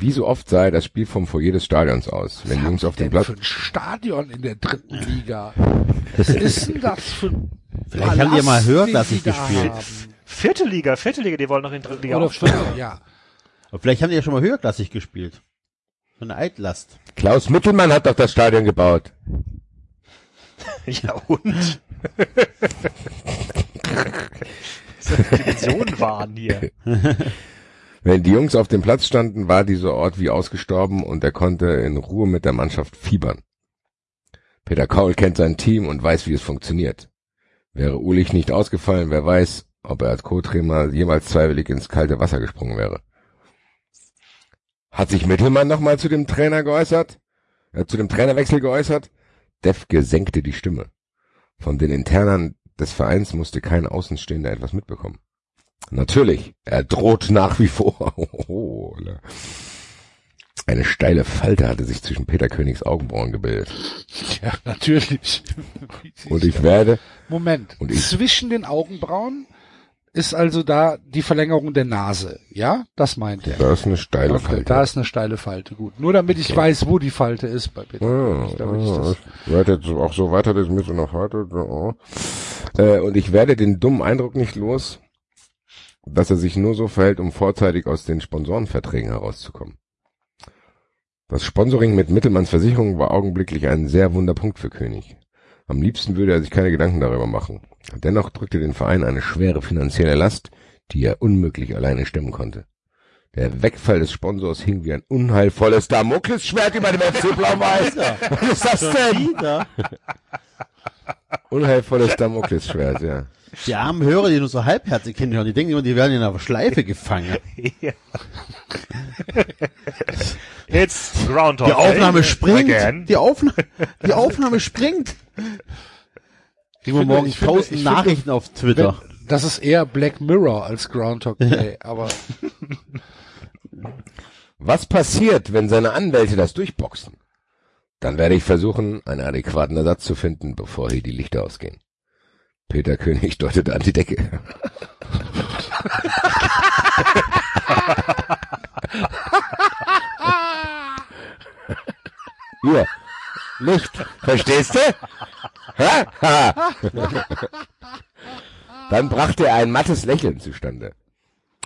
S3: Wie so oft sah er das Spiel vom Foyer des Stadions aus, wenn Jungs auf dem
S2: denn
S3: Platz...
S2: für ein Stadion in der dritten Liga? Was ist denn das für ein
S5: Vielleicht haben die ja mal
S2: Palast,
S5: höherklassig
S2: den die da
S5: gespielt.
S2: haben?
S4: Vierte Liga, vierte Liga, die wollen noch in die dritte Liga aufsteigen.
S2: ja.
S5: Aber vielleicht haben die ja schon mal höherklassig gespielt. So eine Altlast.
S3: Klaus Mittelmann hat doch das Stadion gebaut.
S4: Ja, und? so Dimensionen waren hier.
S3: Wenn die Jungs auf dem Platz standen, war dieser Ort wie ausgestorben und er konnte in Ruhe mit der Mannschaft fiebern. Peter Kaul kennt sein Team und weiß, wie es funktioniert. Wäre Ulich nicht ausgefallen, wer weiß, ob er als Co-Trainer jemals freiwillig ins kalte Wasser gesprungen wäre. Hat sich Mittelmann nochmal zu dem Trainer geäußert? Äh, zu dem Trainerwechsel geäußert? Defke senkte die Stimme. Von den Internern des Vereins musste kein Außenstehender etwas mitbekommen. Natürlich, er droht nach wie vor. Oh, la. Eine steile Falte hatte sich zwischen Peter Königs Augenbrauen gebildet.
S2: Ja, natürlich.
S3: Und ich werde,
S2: Moment.
S3: Und ich-
S2: Zwischen den Augenbrauen ist also da die Verlängerung der Nase. Ja, das meint er.
S3: da ist eine steile
S2: Okay,
S3: Falte.
S2: da ist eine steile Falte. Gut. Nur damit ich weiß, wo die Falte ist bei Peter.
S3: Ah,
S2: damit ich
S3: ah,
S2: das,
S3: ich jetzt auch so weiter, das müsste noch heute. Oh. Äh, und ich werde den dummen Eindruck nicht los, dass er sich nur so verhält, um vorzeitig aus den Sponsorenverträgen herauszukommen. Das Sponsoring mit Mittelmanns Versicherung war augenblicklich ein sehr wunder Punkt für König. Am liebsten würde er sich keine Gedanken darüber machen. Dennoch drückte den Verein eine schwere finanzielle Last, die er unmöglich alleine stemmen konnte. Der Wegfall des Sponsors hing wie ein unheilvolles Damoklesschwert über dem FC Blau-Weiß. Was ist das denn? Unheilvolles Damoklesschwert, ja.
S5: Die armen Hörer, die nur so halbherzig hinhören, die denken immer, die werden in einer Schleife gefangen.
S4: Ja. It's Groundhog
S5: Die Aufnahme
S4: Day
S5: springt.
S4: Again.
S5: Die Aufnahme, die Aufnahme springt. Kriegen wir morgen tausend
S2: ich finde-
S5: Nachrichten auf Twitter.
S2: Wenn, das ist eher Black Mirror als Groundhog Day, aber
S3: Was passiert, wenn seine Anwälte das durchboxen? Dann werde ich versuchen, einen adäquaten Ersatz zu finden, bevor hier die Lichter ausgehen. Peter König deutete an die Decke. Hier, Licht, verstehst du? Dann brachte er ein mattes Lächeln zustande.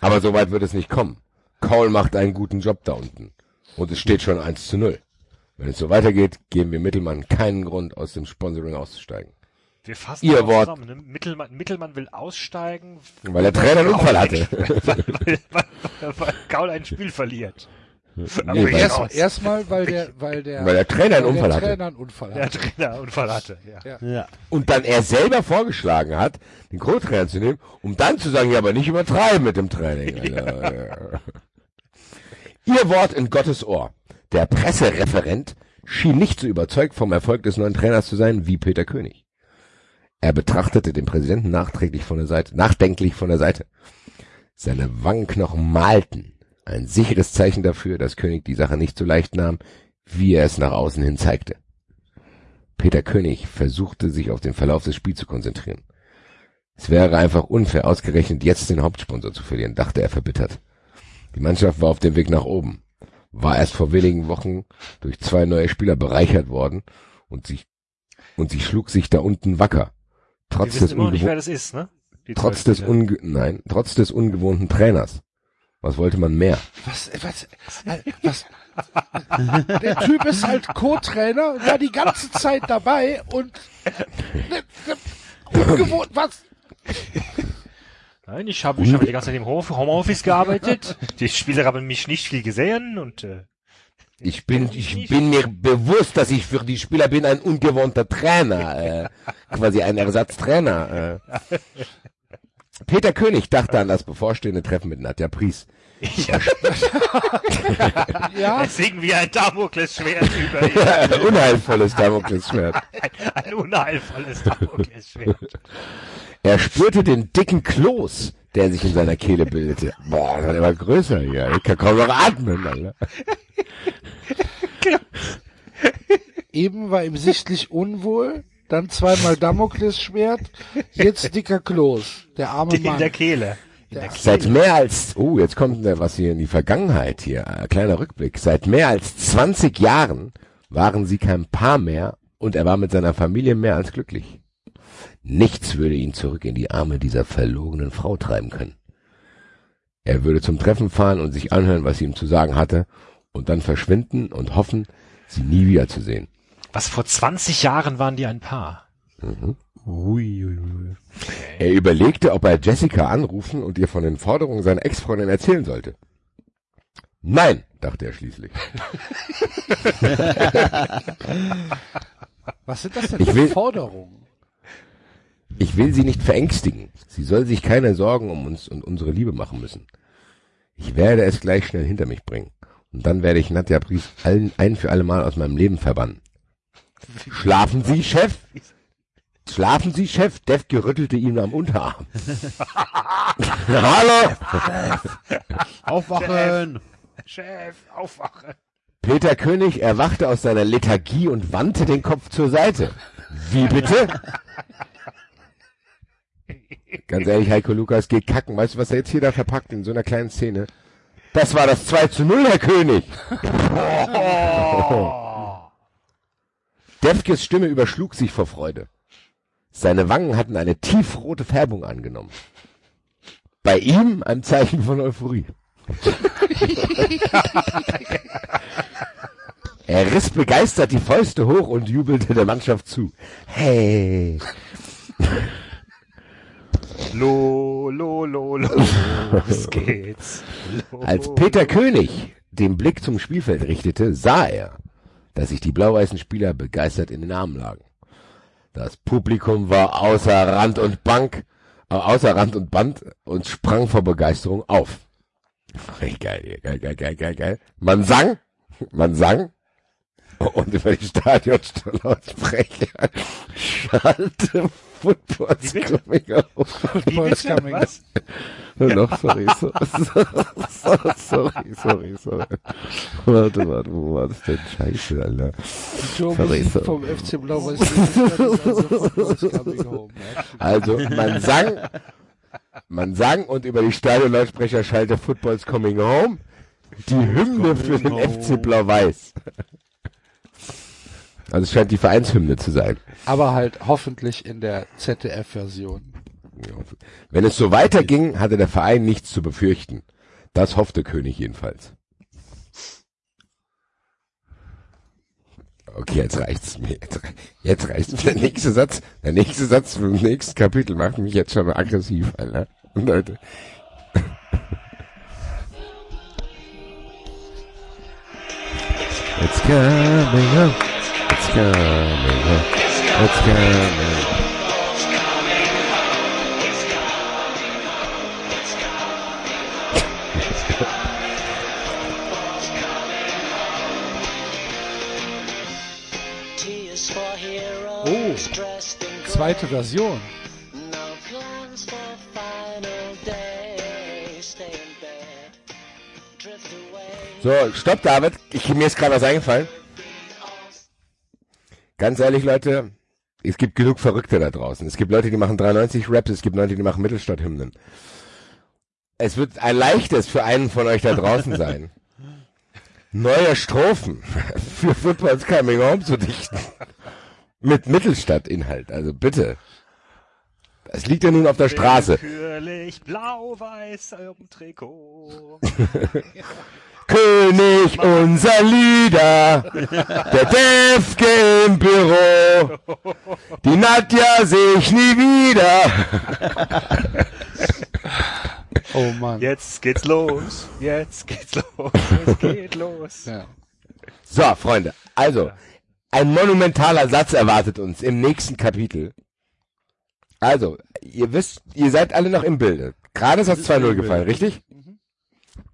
S3: Aber so weit wird es nicht kommen. Cole macht einen guten Job da unten. Und es steht schon 1 zu 0. Wenn es so weitergeht, geben wir Mittelmann keinen Grund, aus dem Sponsoring auszusteigen.
S4: Wir fassen
S3: Ihr Wort.
S4: zusammen. Ne? Mittelmann, Mittelmann will aussteigen,
S3: Weil der Trainer einen Unfall hatte.
S4: weil, weil, weil, weil Gaul ein Spiel verliert.
S3: Nee,
S4: Aber
S3: weil,
S4: erst-
S2: erstmal, weil der, weil der,
S3: weil der Trainer einen Unfall
S2: der
S3: hatte.
S2: Trainer einen Unfall
S4: Der. Trainer einen Unfall hatte. Ja.
S5: Ja.
S3: Und dann er selber vorgeschlagen hat, den Co-Trainer zu nehmen, um dann zu sagen, ja, aber nicht übertreiben mit dem Training. Alter. Ihr Wort in Gottes Ohr. Der Pressereferent schien nicht so überzeugt vom Erfolg des neuen Trainers zu sein wie Peter König. Er betrachtete den Präsidenten nachträglich von der Seite, nachdenklich von der Seite. Seine Wangenknochen malten. Ein sicheres Zeichen dafür, dass König die Sache nicht so leicht nahm, wie er es nach außen hin zeigte. Peter König versuchte sich auf den Verlauf des Spiels zu konzentrieren. Es wäre einfach unfair, ausgerechnet jetzt den Hauptsponsor zu verlieren, dachte er verbittert. Die Mannschaft war auf dem Weg nach oben, war erst vor wenigen Wochen durch zwei neue Spieler bereichert worden und sich und sie schlug sich da unten wacker. Trotz des,
S4: immer noch nicht,
S3: ungewoh-
S4: wer das ist, ne? Die
S3: trotz des unge nein, trotz des ungewohnten Trainers. Was wollte man mehr?
S2: Was, was, was, Der Typ ist halt Co-Trainer, war die ganze Zeit dabei und ne, ne, ungewohnt, was?
S4: Nein, ich habe ich habe die ganze Zeit im Hof- Homeoffice gearbeitet. Die Spieler haben mich nicht viel gesehen und äh,
S3: Ich bin, ich bin mir bewusst, dass ich für die Spieler bin ein ungewohnter Trainer, äh, quasi ein Ersatztrainer. Äh. Peter König dachte an das bevorstehende Treffen mit Nadja Pries.
S4: Ja,
S2: Ja,
S4: es hing wie ein Damoklesschwert über ihm.
S3: Unheilvolles Damoklesschwert.
S4: Ein, ein unheilvolles Damoklesschwert.
S3: Er spürte den dicken Kloß, der sich in seiner Kehle bildete. Boah, der war größer hier. Ich kann kaum noch atmen, Alter.
S2: eben war ihm sichtlich unwohl, dann zweimal Damoklesschwert, jetzt dicker Kloß, der arme
S4: In
S2: Mann.
S4: In der Kehle.
S3: Seit mehr als, oh, jetzt kommt äh, was hier in die Vergangenheit hier, ein kleiner Rückblick. Seit mehr als 20 Jahren waren sie kein Paar mehr und er war mit seiner Familie mehr als glücklich. Nichts würde ihn zurück in die Arme dieser verlogenen Frau treiben können. Er würde zum Treffen fahren und sich anhören, was sie ihm zu sagen hatte, und dann verschwinden und hoffen, sie nie wiederzusehen.
S4: Was vor 20 Jahren waren die ein Paar?
S5: Ui, ui, ui.
S3: Er überlegte, ob er Jessica anrufen und ihr von den Forderungen seiner Ex-Freundin erzählen sollte. Nein, dachte er schließlich.
S2: Was sind das denn
S3: Ich
S2: für
S3: will-
S2: Forderungen?
S3: Ich will sie nicht verängstigen. Sie soll sich keine Sorgen um uns und unsere Liebe machen müssen. Ich werde es gleich schnell hinter mich bringen. Und dann werde ich Nadja Pries allen, ein für alle Mal aus meinem Leben verbannen. Schlafen Sie, Chef? Schlafen Sie, Chef? Defke rüttelte ihm am Unterarm. Hallo?
S5: Aufwachen!
S4: Chef, aufwache.
S3: Peter König erwachte aus seiner Lethargie und wandte den Kopf zur Seite. Wie bitte? Ganz ehrlich, Heiko Lukas, geh kacken. Weißt du, was er jetzt hier da verpackt in so einer kleinen Szene? Das war das 2 zu 0, Herr König. Defkes Stimme überschlug sich vor Freude. Seine Wangen hatten eine tiefrote Färbung angenommen. Bei ihm ein Zeichen von Euphorie. Er riss begeistert die Fäuste hoch und jubelte der Mannschaft zu. Hey,
S4: Lo, lo, lo, lo. Los geht's. Lo.
S3: Als Peter König den Blick zum Spielfeld richtete, sah er, dass sich die blau-weißen Spieler begeistert in den Armen lagen. Das Publikum war außer Rand und Bank, äh, außer Rand und Band und sprang vor Begeisterung auf. Geil, geil, geil, geil, geil, geil. Man sang, man sang und über die Stadionlautsprecher schallte Football
S4: Wie bitte?
S3: coming out.
S4: Wie bitte? Was?
S3: Nur noch, sorry, so, so, sorry, sorry, sorry. Warte, warte, wo war das denn? Scheiße, Alter. Sorry, sorry.
S2: vom FC Blau-Weiß coming home. ja.
S3: Also, man sang, man sang und über die Stadionlautsprecher schallte Football's Coming Home die Hymne für den FC Blau-Weiß. Also es scheint die Vereinshymne zu sein.
S2: Aber halt hoffentlich in der ZDF-Version.
S3: Wenn es so weiterging, hatte der Verein nichts zu befürchten. Das hoffte König jedenfalls. Okay, jetzt reicht's mir. Jetzt, jetzt reicht's mir. Der nächste Satz, der nächste Satz vom nächsten Kapitel macht mich jetzt schon aggressiv, Alter. Leute. It's coming up. It's coming up. It's coming.
S2: Oh, zweite Version.
S3: So, stopp, David. Ich, mir ist gerade was eingefallen. Ganz ehrlich, Leute, es gibt genug Verrückte da draußen. Es gibt Leute, die machen 93 Raps, es gibt Leute, die machen Mittelstadthymnen. Es wird ein leichtes für einen von euch da draußen sein, neue Strophen für Footballs Coming Home zu dichten. Mit Mittelstadtinhalt, also bitte. Es liegt ja nun auf der Straße.
S4: Willkürlich blau-weiß im Trikot.
S3: König unser Lieder, der Defke im Büro, die Nadja sehe ich nie wieder.
S2: Oh Mann.
S4: Jetzt geht's los. Jetzt geht's los. Es geht los.
S2: Ja.
S3: So, Freunde, also, ein monumentaler Satz erwartet uns im nächsten Kapitel. Also, ihr wisst, ihr seid alle noch im Bilde. Gerade ist das 2-0 gefallen, richtig?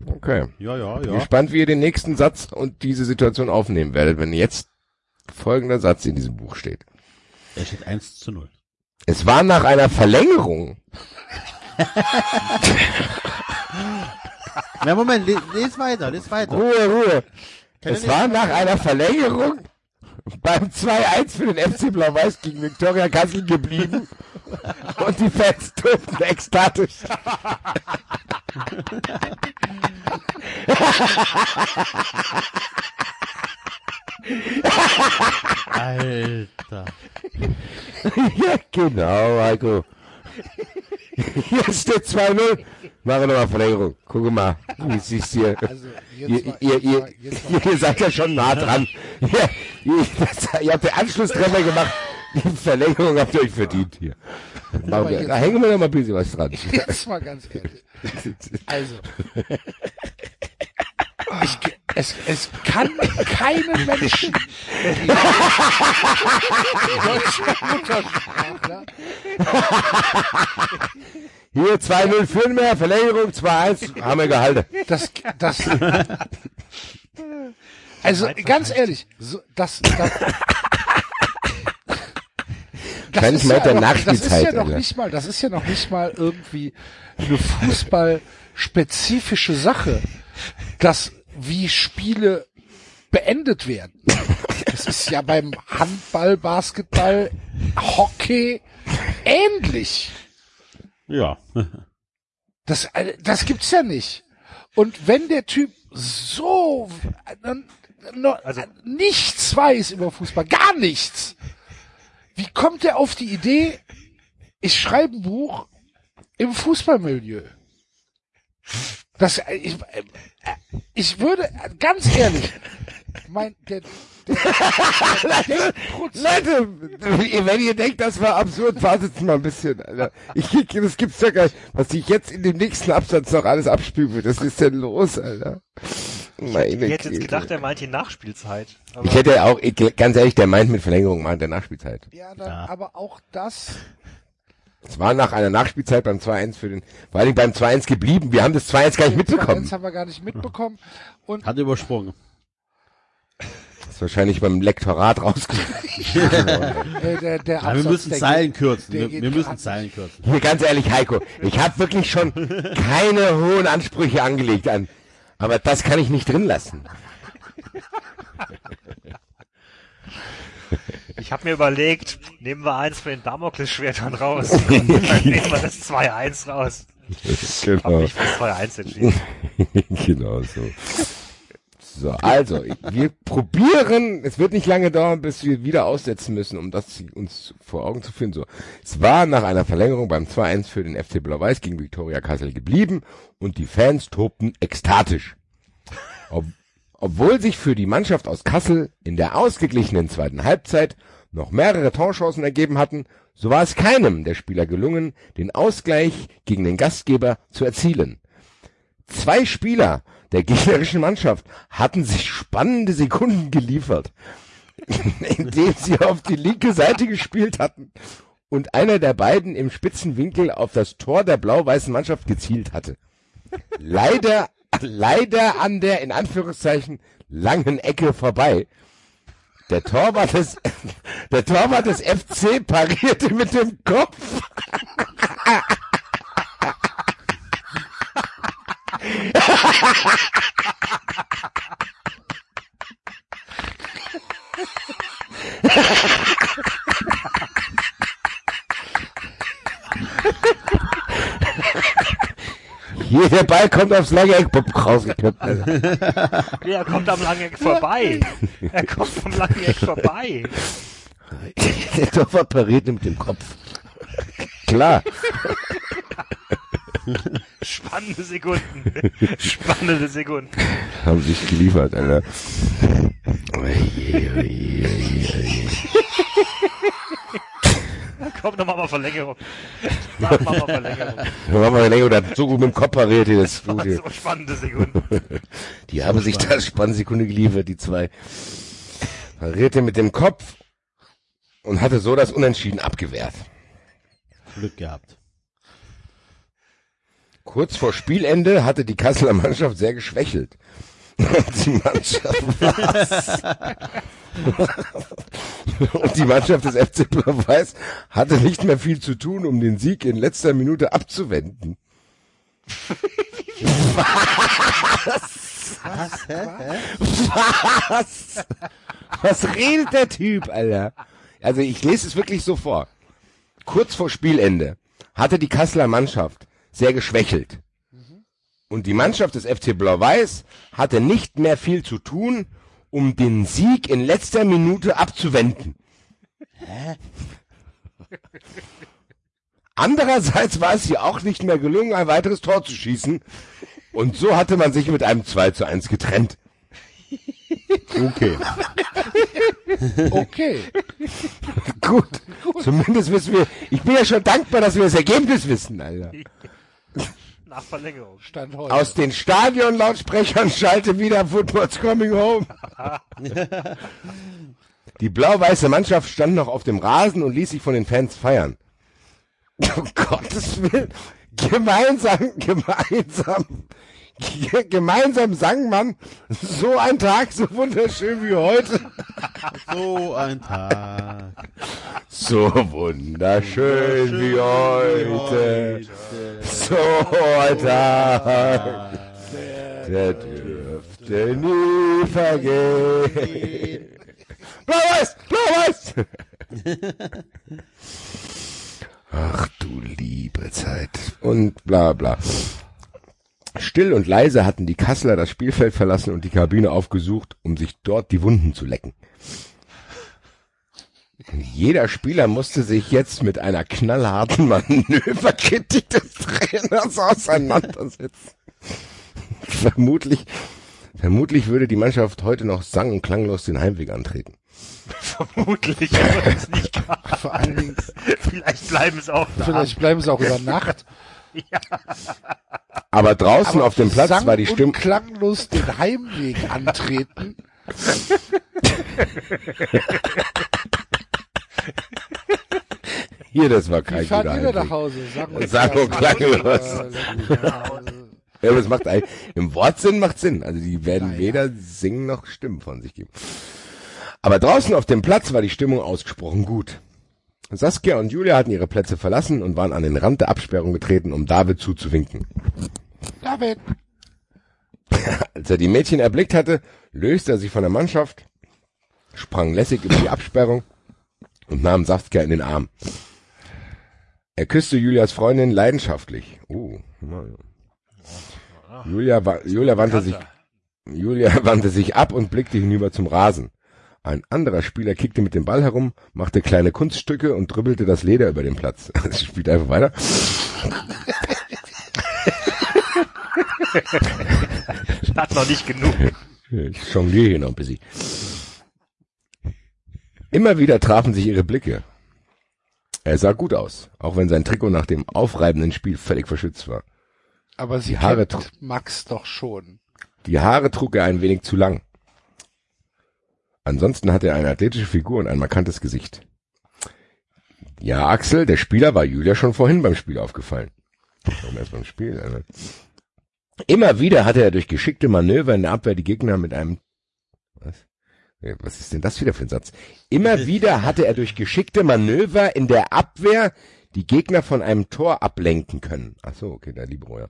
S3: Okay.
S5: Ja, ja, ja.
S3: gespannt, wie ihr den nächsten Satz und diese Situation aufnehmen werdet, wenn jetzt folgender Satz in diesem Buch steht.
S5: Er steht 1 zu 0.
S3: Es war nach einer Verlängerung.
S5: Na, Moment, les, weiter, les weiter.
S3: Ruhe, Ruhe.
S5: Kann
S3: Es war nach einer Verlängerung beim 2-1 für den FC Blau-Weiß gegen Viktoria Kassel geblieben und die Fans tobten ekstatisch.
S5: Alter.
S3: ja, genau, Heiko. Hier steht 2-0. Machen wir nochmal Verlängerung. Guck mal, wie es ist hier.
S2: Also,
S3: Ihr,
S2: mal-
S3: ihr,
S2: mal-
S3: seid ja schon nah dran. Ihr, ihr, das, ihr habt den Anschlusstreffer gemacht. Die Verlängerung habt ihr euch verdient hier. Machen wir,
S2: jetzt
S3: da hängen wir noch mal ein bisschen was dran.
S2: Jetzt mal ganz ehrlich. Also. Ich, es, es kann keinen Menschen, Muttersprachler,
S3: Hier 2-0 führen wir, Verlängerung 2-1, haben wir gehalten.
S2: das, das, also ganz ehrlich, so, das, das,
S3: Wahrscheinlich meint er
S2: noch, das ist
S3: Nachspielzeit,
S2: ja noch
S3: Alter.
S2: nicht mal, das ist ja noch nicht mal irgendwie eine fußballspezifische Sache, dass wie Spiele beendet werden. Das ist ja beim Handball, Basketball, Hockey ähnlich.
S5: Ja.
S2: Das, äh, das gibt's ja nicht. Und wenn der Typ so
S4: Also-
S2: nichts weiß über Fußball, gar nichts, wie kommt er auf die Idee, ich schreibe ein Buch im Fußballmilieu? Das, ich, ich würde, ganz ehrlich, mein, der, der, der
S3: Leute, wenn ihr denkt, das war absurd, wartet mal ein bisschen, Alter. Ich, das gibt's ja gar nicht. Was sich jetzt in dem nächsten Absatz noch alles abspielen wird, das ist denn los, Alter? Meine
S4: Ich hätte jetzt gedacht, er meint die Nachspielzeit. Aber
S3: Ich hätte auch, ich, ganz ehrlich, der meint mit Verlängerung meint der Nachspielzeit.
S2: ja, dann,
S5: Ja.
S2: aber auch das,
S3: Es war nach einer Nachspielzeit beim 2-1 für den, vor allem beim 2-1 geblieben. Wir haben das 2-1 gar nicht mitbekommen.
S2: Das haben wir gar nicht mitbekommen. Und
S5: Hat übersprungen.
S3: Das ist wahrscheinlich beim Lektorat rausgekommen.
S2: äh, der, der
S5: Ja, wir
S2: Absatz,
S5: müssen
S2: der
S5: Zeilen
S2: geht-
S5: kürzen. Wir, wir müssen Zeilen kürzen.
S3: Hier ganz ehrlich, Heiko, ich habe wirklich schon keine hohen Ansprüche angelegt an, aber das kann ich nicht drin lassen.
S4: ich habe mir überlegt, nehmen wir eins von den Damoklesschwertern raus. Dann nehmen wir das 2-1 raus.
S3: Genau,
S4: mich für 2-1 entschieden.
S3: genau so. So, also, wir probieren, es wird nicht lange dauern, bis wir wieder aussetzen müssen, um das uns vor Augen zu führen. So, es war nach einer Verlängerung beim 2-1 für den FC Blau-Weiß gegen Viktoria Kassel geblieben und die Fans tobten ekstatisch. Ob, obwohl sich für die Mannschaft aus Kassel in der ausgeglichenen zweiten Halbzeit noch mehrere Torchancen ergeben hatten, so war es keinem der Spieler gelungen, den Ausgleich gegen den Gastgeber zu erzielen. Zwei Spieler der gegnerischen Mannschaft hatten sich spannende Sekunden geliefert, indem sie auf die linke Seite gespielt hatten und einer der beiden im spitzen Winkel auf das Tor der blau-weißen Mannschaft gezielt hatte. Leider, leider an der, in Anführungszeichen, langen Ecke vorbei. Der Torwart des, der Torwart des FC parierte mit dem Kopf. Hier, der Ball kommt aufs lange Eck rausgeköpft. Alter.
S4: Er kommt am Langeck vorbei. Er kommt vom Langeck vorbei.
S3: Der Torwart pariert mit dem Kopf. Klar.
S4: Spannende Sekunden. Spannende Sekunden.
S3: Haben sich geliefert, Alter. Oje, oje, oje, oje.
S4: Komm, dann machen wir Verlängerung. Machen wir Verlängerung.
S3: Machen wir länger, oder so gut mit dem Kopf pariert hier, das gut hier.
S4: So spannende Sekunden.
S3: Die haben sich da spannende Sekunde geliefert, die zwei. Parierte mit dem Kopf und hatte so das Unentschieden abgewehrt.
S5: Glück gehabt.
S3: Kurz vor Spielende hatte die Kasseler Mannschaft sehr geschwächelt. Und die Mannschaft, und die Mannschaft des FC Blau-Weiß hatte nicht mehr viel zu tun, um den Sieg in letzter Minute abzuwenden.
S5: Was? Hä?
S3: Was? Was redet der Typ, Alter? Also ich lese es wirklich so vor. Kurz vor Spielende hatte die Kasseler Mannschaft sehr geschwächelt. Und die Mannschaft des FC Blau-Weiß hatte nicht mehr viel zu tun, um den Sieg in letzter Minute abzuwenden. Andererseits war es ihr auch nicht mehr gelungen, ein weiteres Tor zu schießen. Und so hatte man sich mit einem 2 zu 1 getrennt.
S5: Okay.
S2: Okay.
S3: Gut. Zumindest wissen wir, ich bin ja schon dankbar, dass wir das Ergebnis wissen, Alter.
S4: Nach Verlängerung.
S2: Stand heute.
S3: Aus den Stadionlautsprechern schalte wieder Football's coming home. Die blau-weiße Mannschaft stand noch auf dem Rasen und ließ sich von den Fans feiern. Um Gottes Willen. Gemeinsam, gemeinsam, ge- gemeinsam sang man, so ein Tag, so wunderschön wie heute.
S5: So ein Tag.
S3: So wunderschön wie heute. So ein Tag. Der dürfte nie vergehen. Blau-Weiß! Blau-Weiß! Ach du liebe Zeit. Und bla bla. Still und leise hatten die Kasseler das Spielfeld verlassen und die Kabine aufgesucht, um sich dort die Wunden zu lecken. Jeder Spieler musste sich jetzt mit einer knallharten Manöverkritik des Trainers auseinandersetzen. vermutlich, vermutlich würde die Mannschaft heute noch sang- und klanglos den Heimweg antreten.
S4: Vermutlich, aber das nicht gar.
S2: Vor allen Dingen,
S4: Vielleicht bleiben es auch da.
S2: vielleicht bleiben sie auch über Nacht.
S3: Aber draußen
S2: Aber
S3: auf dem Platz war die Stimmung.
S2: klanglos den Heimweg antreten.
S3: Hier, das war
S2: Wie
S3: kein
S2: fahrt
S3: guter
S2: denn nach
S3: Heimweg.
S2: Hause? Sang und
S3: Sang und klanglos.
S2: Ja,
S3: aber das macht eigentlich, im Wortsinn macht Sinn. Also die werden
S2: Ja, ja.
S3: weder singen noch Stimmen von sich geben. Aber draußen auf dem Platz war die Stimmung ausgesprochen gut. Saskia und Julia hatten ihre Plätze verlassen und waren an den Rand der Absperrung getreten, um David zuzuwinken.
S2: David,
S3: Als er die Mädchen erblickt hatte, löste er sich von der Mannschaft, sprang lässig über die Absperrung und nahm Saskia in den Arm. Er küsste Julias Freundin leidenschaftlich. Oh. Julia, Julia wandte sich, Julia wandte sich ab und blickte hinüber zum Rasen. Ein anderer Spieler kickte mit dem Ball herum, machte kleine Kunststücke und dribbelte das Leder über den Platz. Spielt einfach weiter.
S4: Hat noch nicht genug.
S3: Ich jongliere hier noch ein bisschen. Immer wieder trafen sich ihre Blicke. Er sah gut aus, auch wenn sein Trikot nach dem aufreibenden Spiel völlig verschützt war.
S2: aber sie
S3: Die Haare
S2: kennt Max doch schon.
S3: Die Haare trug er ein wenig zu lang. Ansonsten hatte er eine athletische Figur und ein markantes Gesicht. Ja, Axel, der Spieler war Julia schon vorhin beim Spiel aufgefallen. Warum erst beim Spiel? Alter? Immer wieder hatte er durch geschickte Manöver in der Abwehr die Gegner mit einem was? Was ist denn das wieder für ein Satz? Immer wieder hatte er durch geschickte Manöver in der Abwehr die Gegner von einem Tor ablenken können. Ach so, okay, der Libero, ja.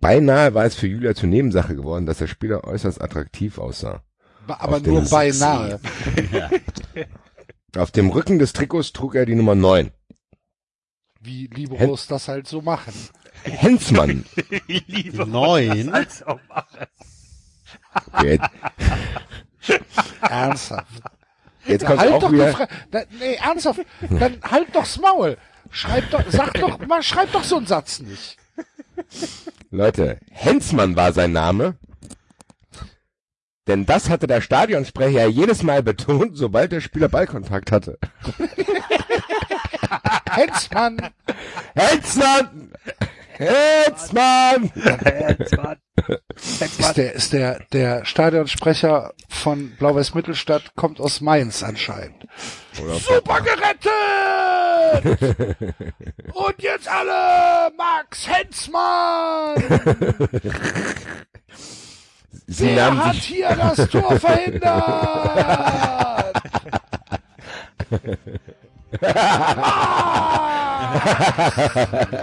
S3: Beinahe war es für Julia zur Nebensache geworden, dass der Spieler äußerst attraktiv aussah.
S2: Aber
S3: Auf
S2: nur
S3: dem
S2: beinahe.
S3: Auf dem Rücken des Trikots trug er die Nummer 9.
S2: Wie Liberos das halt so machen.
S3: Hensmann.
S4: Liebe
S5: Neun?
S4: als auch machen.
S3: Okay,
S2: Ernsthaft.
S3: jetzt kommt
S2: halt
S3: auch
S2: doch
S3: wieder.
S2: Da, Nee, ernsthaft. Dann halt doch's Maul. Schreib doch, sag doch, mal, schreib doch so einen Satz nicht.
S3: Leute, Hensmann war sein Name. Denn das hatte der Stadionsprecher ja jedes Mal betont, sobald der Spieler Ballkontakt hatte.
S2: Hensmann,
S3: Hensmann! Hensmann!
S4: Hensmann.
S2: ist der, ist der, der Stadionsprecher von Blau-Weiß Mittelstadt, kommt aus Mainz anscheinend. Super gerettet! Und jetzt alle Max Hensmann!
S3: Sie
S2: Wer
S3: nahmen
S2: hat
S3: sich,
S2: hier das Tor verhindert?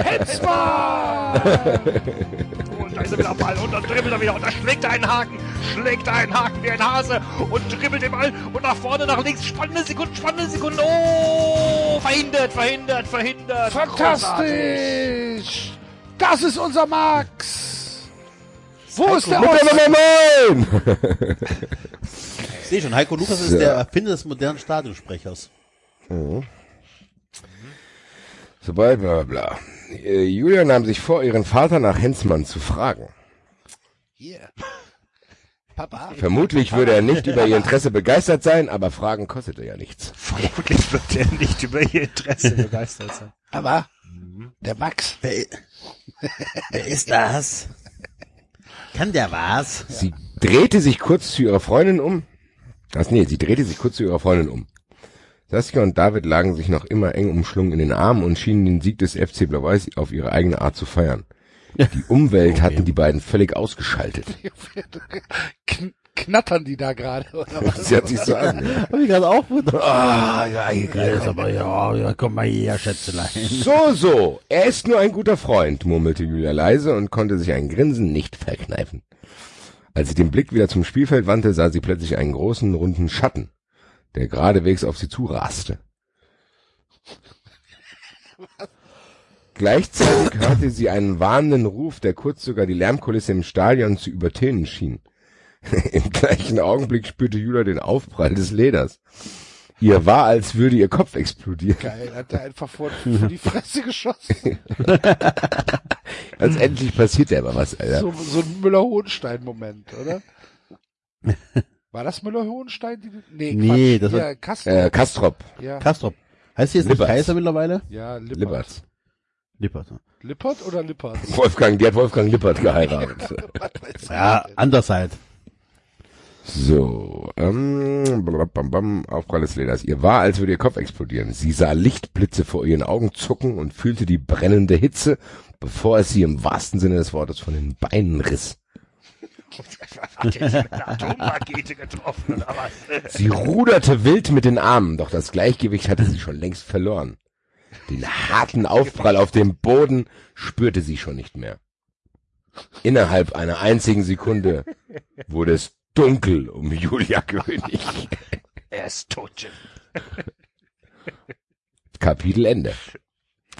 S2: Hensmann!
S4: Und da ist er wieder am Ball und dann dribbelt er wieder und da schlägt er einen Haken, schlägt er einen Haken wie ein Hase und dribbelt den Ball und nach vorne, nach links, spannende Sekunden, spannende Sekunden, oh, verhindert, verhindert, verhindert. Großartig.
S2: Fantastisch! Das ist unser Max! Wo ist der
S3: der Nummer 9!
S5: Ich sehe schon, Heiko Lukas ist der Erfinder des modernen Stadionsprechers.
S3: Sobald, bla bla bla. Äh, Julia nahm sich vor, ihren Vater nach Hensmann zu fragen.
S2: Hier. Papa?
S3: Vermutlich würde er nicht über ihr Interesse begeistert sein, aber Fragen kostete ja nichts.
S4: Vermutlich wird er nicht über ihr Interesse begeistert sein.
S2: Aber der Max.
S5: Wer, wer ist das? Kann der was?
S3: Sie drehte sich kurz zu ihrer Freundin um. Ach nee, sie drehte sich kurz zu ihrer Freundin um. Saskia und David lagen sich noch immer eng umschlungen in den Armen und schienen den Sieg des FC Blau-Weiß auf ihre eigene Art zu feiern. Die Umwelt hatten die beiden völlig ausgeschaltet.
S2: Kn knattern die da gerade, oder was?
S3: Sie hat sich so an. Ja.
S5: Hab ich gerade auch gedacht.
S3: Ah, ja, hier
S5: ist aber, ja, ja, komm mal her, Schätzelein.
S3: So, so. Er ist nur ein guter Freund, murmelte Julia leise und konnte sich ein Grinsen nicht verkneifen. Als sie den Blick wieder zum Spielfeld wandte, sah sie plötzlich einen großen, runden Schatten, der geradewegs auf sie zuraste. Gleichzeitig hörte sie einen warnenden Ruf, der kurz sogar die Lärmkulisse im Stadion zu übertönen schien. Im gleichen Augenblick spürte Julia den Aufprall des Leders. Ihr war, als würde ihr Kopf explodieren.
S2: Geil, hat er einfach vor, vor die Fresse geschossen.
S3: Als endlich passierte aber was, Alter.
S2: So, so ein Müller-Hohenstein-Moment, oder? War das Müller-Hohenstein? Nee,
S5: Nee,
S2: Quatsch.
S5: das war-
S2: ja, Kastrop.
S3: Äh, Kastrop,
S2: ja,
S5: Kastrop. Heißt sie jetzt nicht
S3: Lippert.
S5: Kaiser mittlerweile?
S2: ja, Lippert.
S3: Lippert.
S5: Lippert.
S2: Lippert oder Lippert?
S3: Wolfgang, die hat Wolfgang Lippert geheiratet.
S5: Ja,
S2: ich denn?
S3: So, ähm, bam, bam, Aufprall des Leders. Ihr war, als würde ihr Kopf explodieren. Sie sah Lichtblitze vor ihren Augen zucken und fühlte die brennende Hitze, bevor es sie im wahrsten Sinne des Wortes von den Beinen riss.
S4: Hat jetzt mit einer Atomrakete getroffen, oder was?
S3: Sie ruderte wild mit den Armen, doch das Gleichgewicht hatte sie schon längst verloren. Den harten Aufprall auf dem Boden spürte sie schon nicht mehr. Innerhalb einer einzigen Sekunde wurde es dunkel um Julia König.
S4: Er ist tot, Jim.
S3: Kapitel Ende.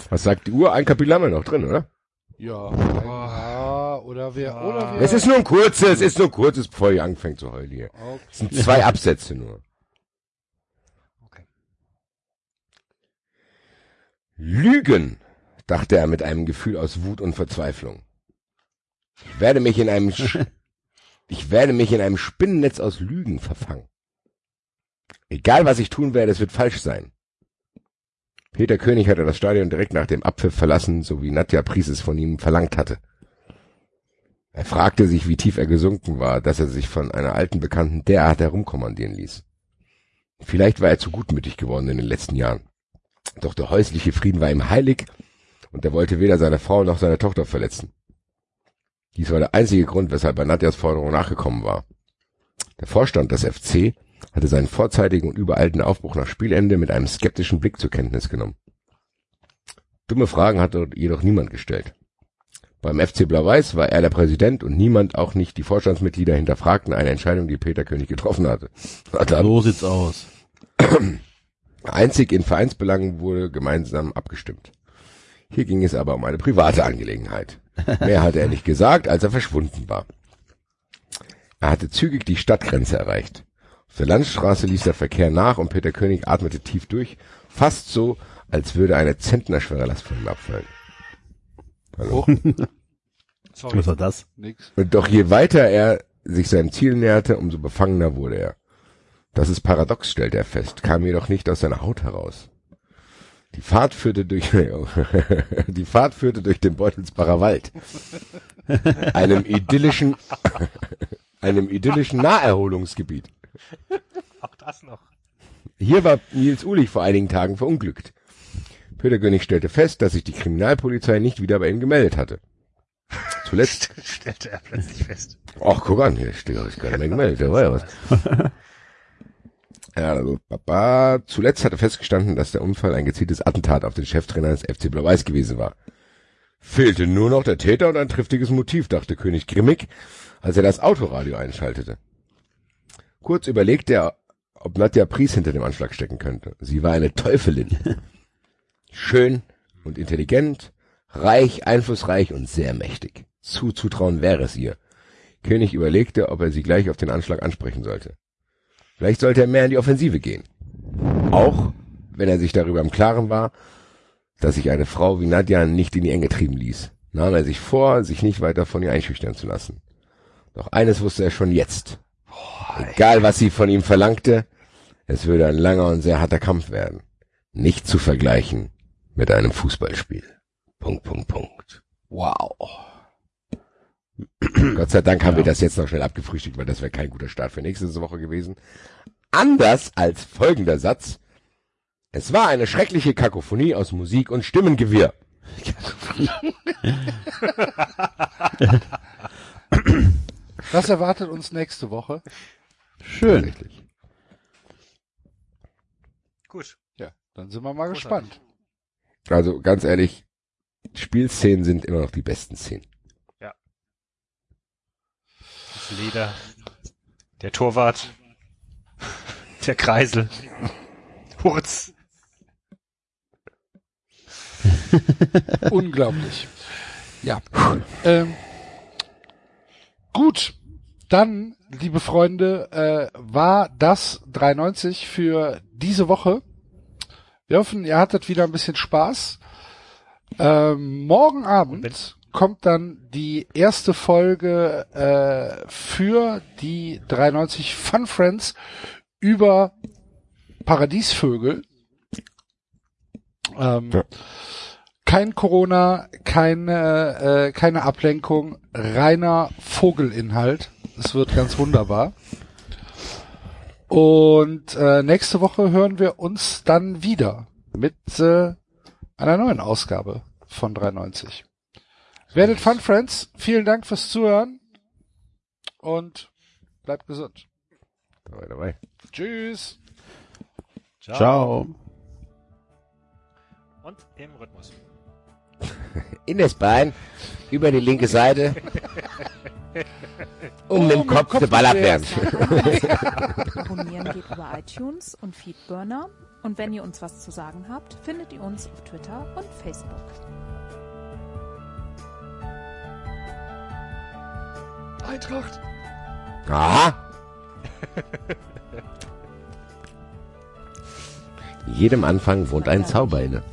S3: Was sagt die Uhr? Ein Kapitel haben wir noch drin, oder?
S2: Ja, ja, oder wer, oder wer.
S3: Es ist nur ein kurzes, es ist nur ein kurzes, bevor ihr anfängt zu heulen hier.
S2: Okay.
S3: Es sind zwei Absätze nur.
S4: Okay.
S3: Lügen, dachte er mit einem Gefühl aus Wut und Verzweiflung. Ich werde mich in einem, Sch ich werde mich in einem Spinnennetz aus Lügen verfangen. Egal was ich tun werde, es wird falsch sein. Peter König hatte das Stadion direkt nach dem Abpfiff verlassen, so wie Nadja Pries es von ihm verlangt hatte. Er fragte sich, wie tief er gesunken war, dass er sich von einer alten Bekannten derart herumkommandieren ließ. Vielleicht war er zu gutmütig geworden in den letzten Jahren. Doch der häusliche Frieden war ihm heilig und er wollte weder seine Frau noch seine Tochter verletzen. Dies war der einzige Grund, weshalb Nadjas Forderung nachgekommen war. Der Vorstand des FC hatte seinen vorzeitigen und übereilten Aufbruch nach Spielende mit einem skeptischen Blick zur Kenntnis genommen. Dumme Fragen hat dort jedoch niemand gestellt. Beim FC Blau-Weiß war er der Präsident und niemand, auch nicht die Vorstandsmitglieder, hinterfragten eine Entscheidung, die Peter König getroffen hatte.
S5: So sieht's aus.
S3: Einzig in Vereinsbelangen wurde gemeinsam abgestimmt. Hier ging es aber um eine private Angelegenheit. Mehr hatte er nicht gesagt, als er verschwunden war. Er hatte zügig die Stadtgrenze erreicht. Auf der Landstraße ließ der Verkehr nach und Peter König atmete tief durch, fast so, als würde eine zentnerschwere Last von ihm abfallen. Hallo.
S4: Sorry.
S5: Was war das?
S2: Nix.
S3: Und doch je weiter er sich seinem Ziel näherte, umso befangener wurde er. Das ist paradox, stellte er fest, kam jedoch nicht aus seiner Haut heraus. Die Fahrt führte durch, die Fahrt führte durch den Beutelsbacher Wald. Einem idyllischen, einem idyllischen Naherholungsgebiet.
S4: Auch das noch.
S3: Hier war Nils Ulich vor einigen Tagen verunglückt. Peter König stellte fest, dass sich die Kriminalpolizei nicht wieder bei ihm gemeldet hatte. Zuletzt,
S4: Stellte er plötzlich fest.
S3: ach guck an, hier steht, gar nicht mehr gemeldet, da war ja was. Also, Papa, zuletzt hatte festgestanden, dass der Unfall ein gezieltes Attentat auf den Cheftrainer des FC Blau-Weiß gewesen war. Fehlte nur noch der Täter und ein triftiges Motiv, dachte König grimmig, als er das Autoradio einschaltete. Kurz überlegte er, ob Nadja Pries hinter dem Anschlag stecken könnte. Sie war eine Teufelin. Schön und intelligent, reich, einflussreich und sehr mächtig. Zuzutrauen wäre es ihr. König überlegte, ob er sie gleich auf den Anschlag ansprechen sollte. Vielleicht sollte er mehr in die Offensive gehen. Auch wenn er sich darüber im Klaren war, dass sich eine Frau wie Nadja nicht in die Enge trieben ließ, nahm er sich vor, sich nicht weiter von ihr einschüchtern zu lassen. Doch eines wusste er schon jetzt. Egal was sie von ihm verlangte, es würde ein langer und sehr harter Kampf werden. Nicht zu vergleichen mit einem Fußballspiel. Punkt, Punkt, Punkt.
S2: Wow.
S3: Gott sei Dank haben wir das jetzt noch schnell abgefrühstückt, weil das wäre kein guter Start für nächste Woche gewesen. Anders als folgender Satz. Es war eine schreckliche Kakophonie aus Musik und Stimmengewirr.
S2: Das erwartet uns nächste Woche.
S5: Schön.
S3: Tatsächlich.
S4: Gut.
S2: Ja, dann sind wir mal
S4: Großartig.
S2: gespannt.
S3: Also ganz ehrlich, Spielszenen sind immer noch die besten Szenen.
S4: Das Leder. Der Torwart. Der Kreisel. Hurz.
S2: Unglaublich. Ja. Ähm, gut. Dann, liebe Freunde, äh, war das 93 für diese Woche. Wir hoffen, ihr hattet wieder ein bisschen Spaß. Ähm, morgen Abend kommt dann die erste Folge äh, für die 93 Fun Friends über Paradiesvögel. Ähm,
S3: Ja.
S2: Kein Corona, keine, äh, keine Ablenkung, reiner Vogelinhalt. Es wird ganz wunderbar. Und äh, nächste Woche hören wir uns dann wieder mit äh, einer neuen Ausgabe von 93. Werdet Fun Friends, vielen Dank fürs Zuhören und bleibt gesund.
S3: Dabei, dabei.
S2: Tschüss.
S5: Ciao.
S4: Und im Rhythmus.
S3: In das Bein, über die linke Seite, um den Kopf zu ballern werden.
S1: Abonnieren geht über iTunes und Feedburner. Und wenn ihr uns was zu sagen habt, findet ihr uns auf Twitter und Facebook.
S2: Eintracht.
S3: Aha. Jedem Anfang wohnt ein Zauber inne.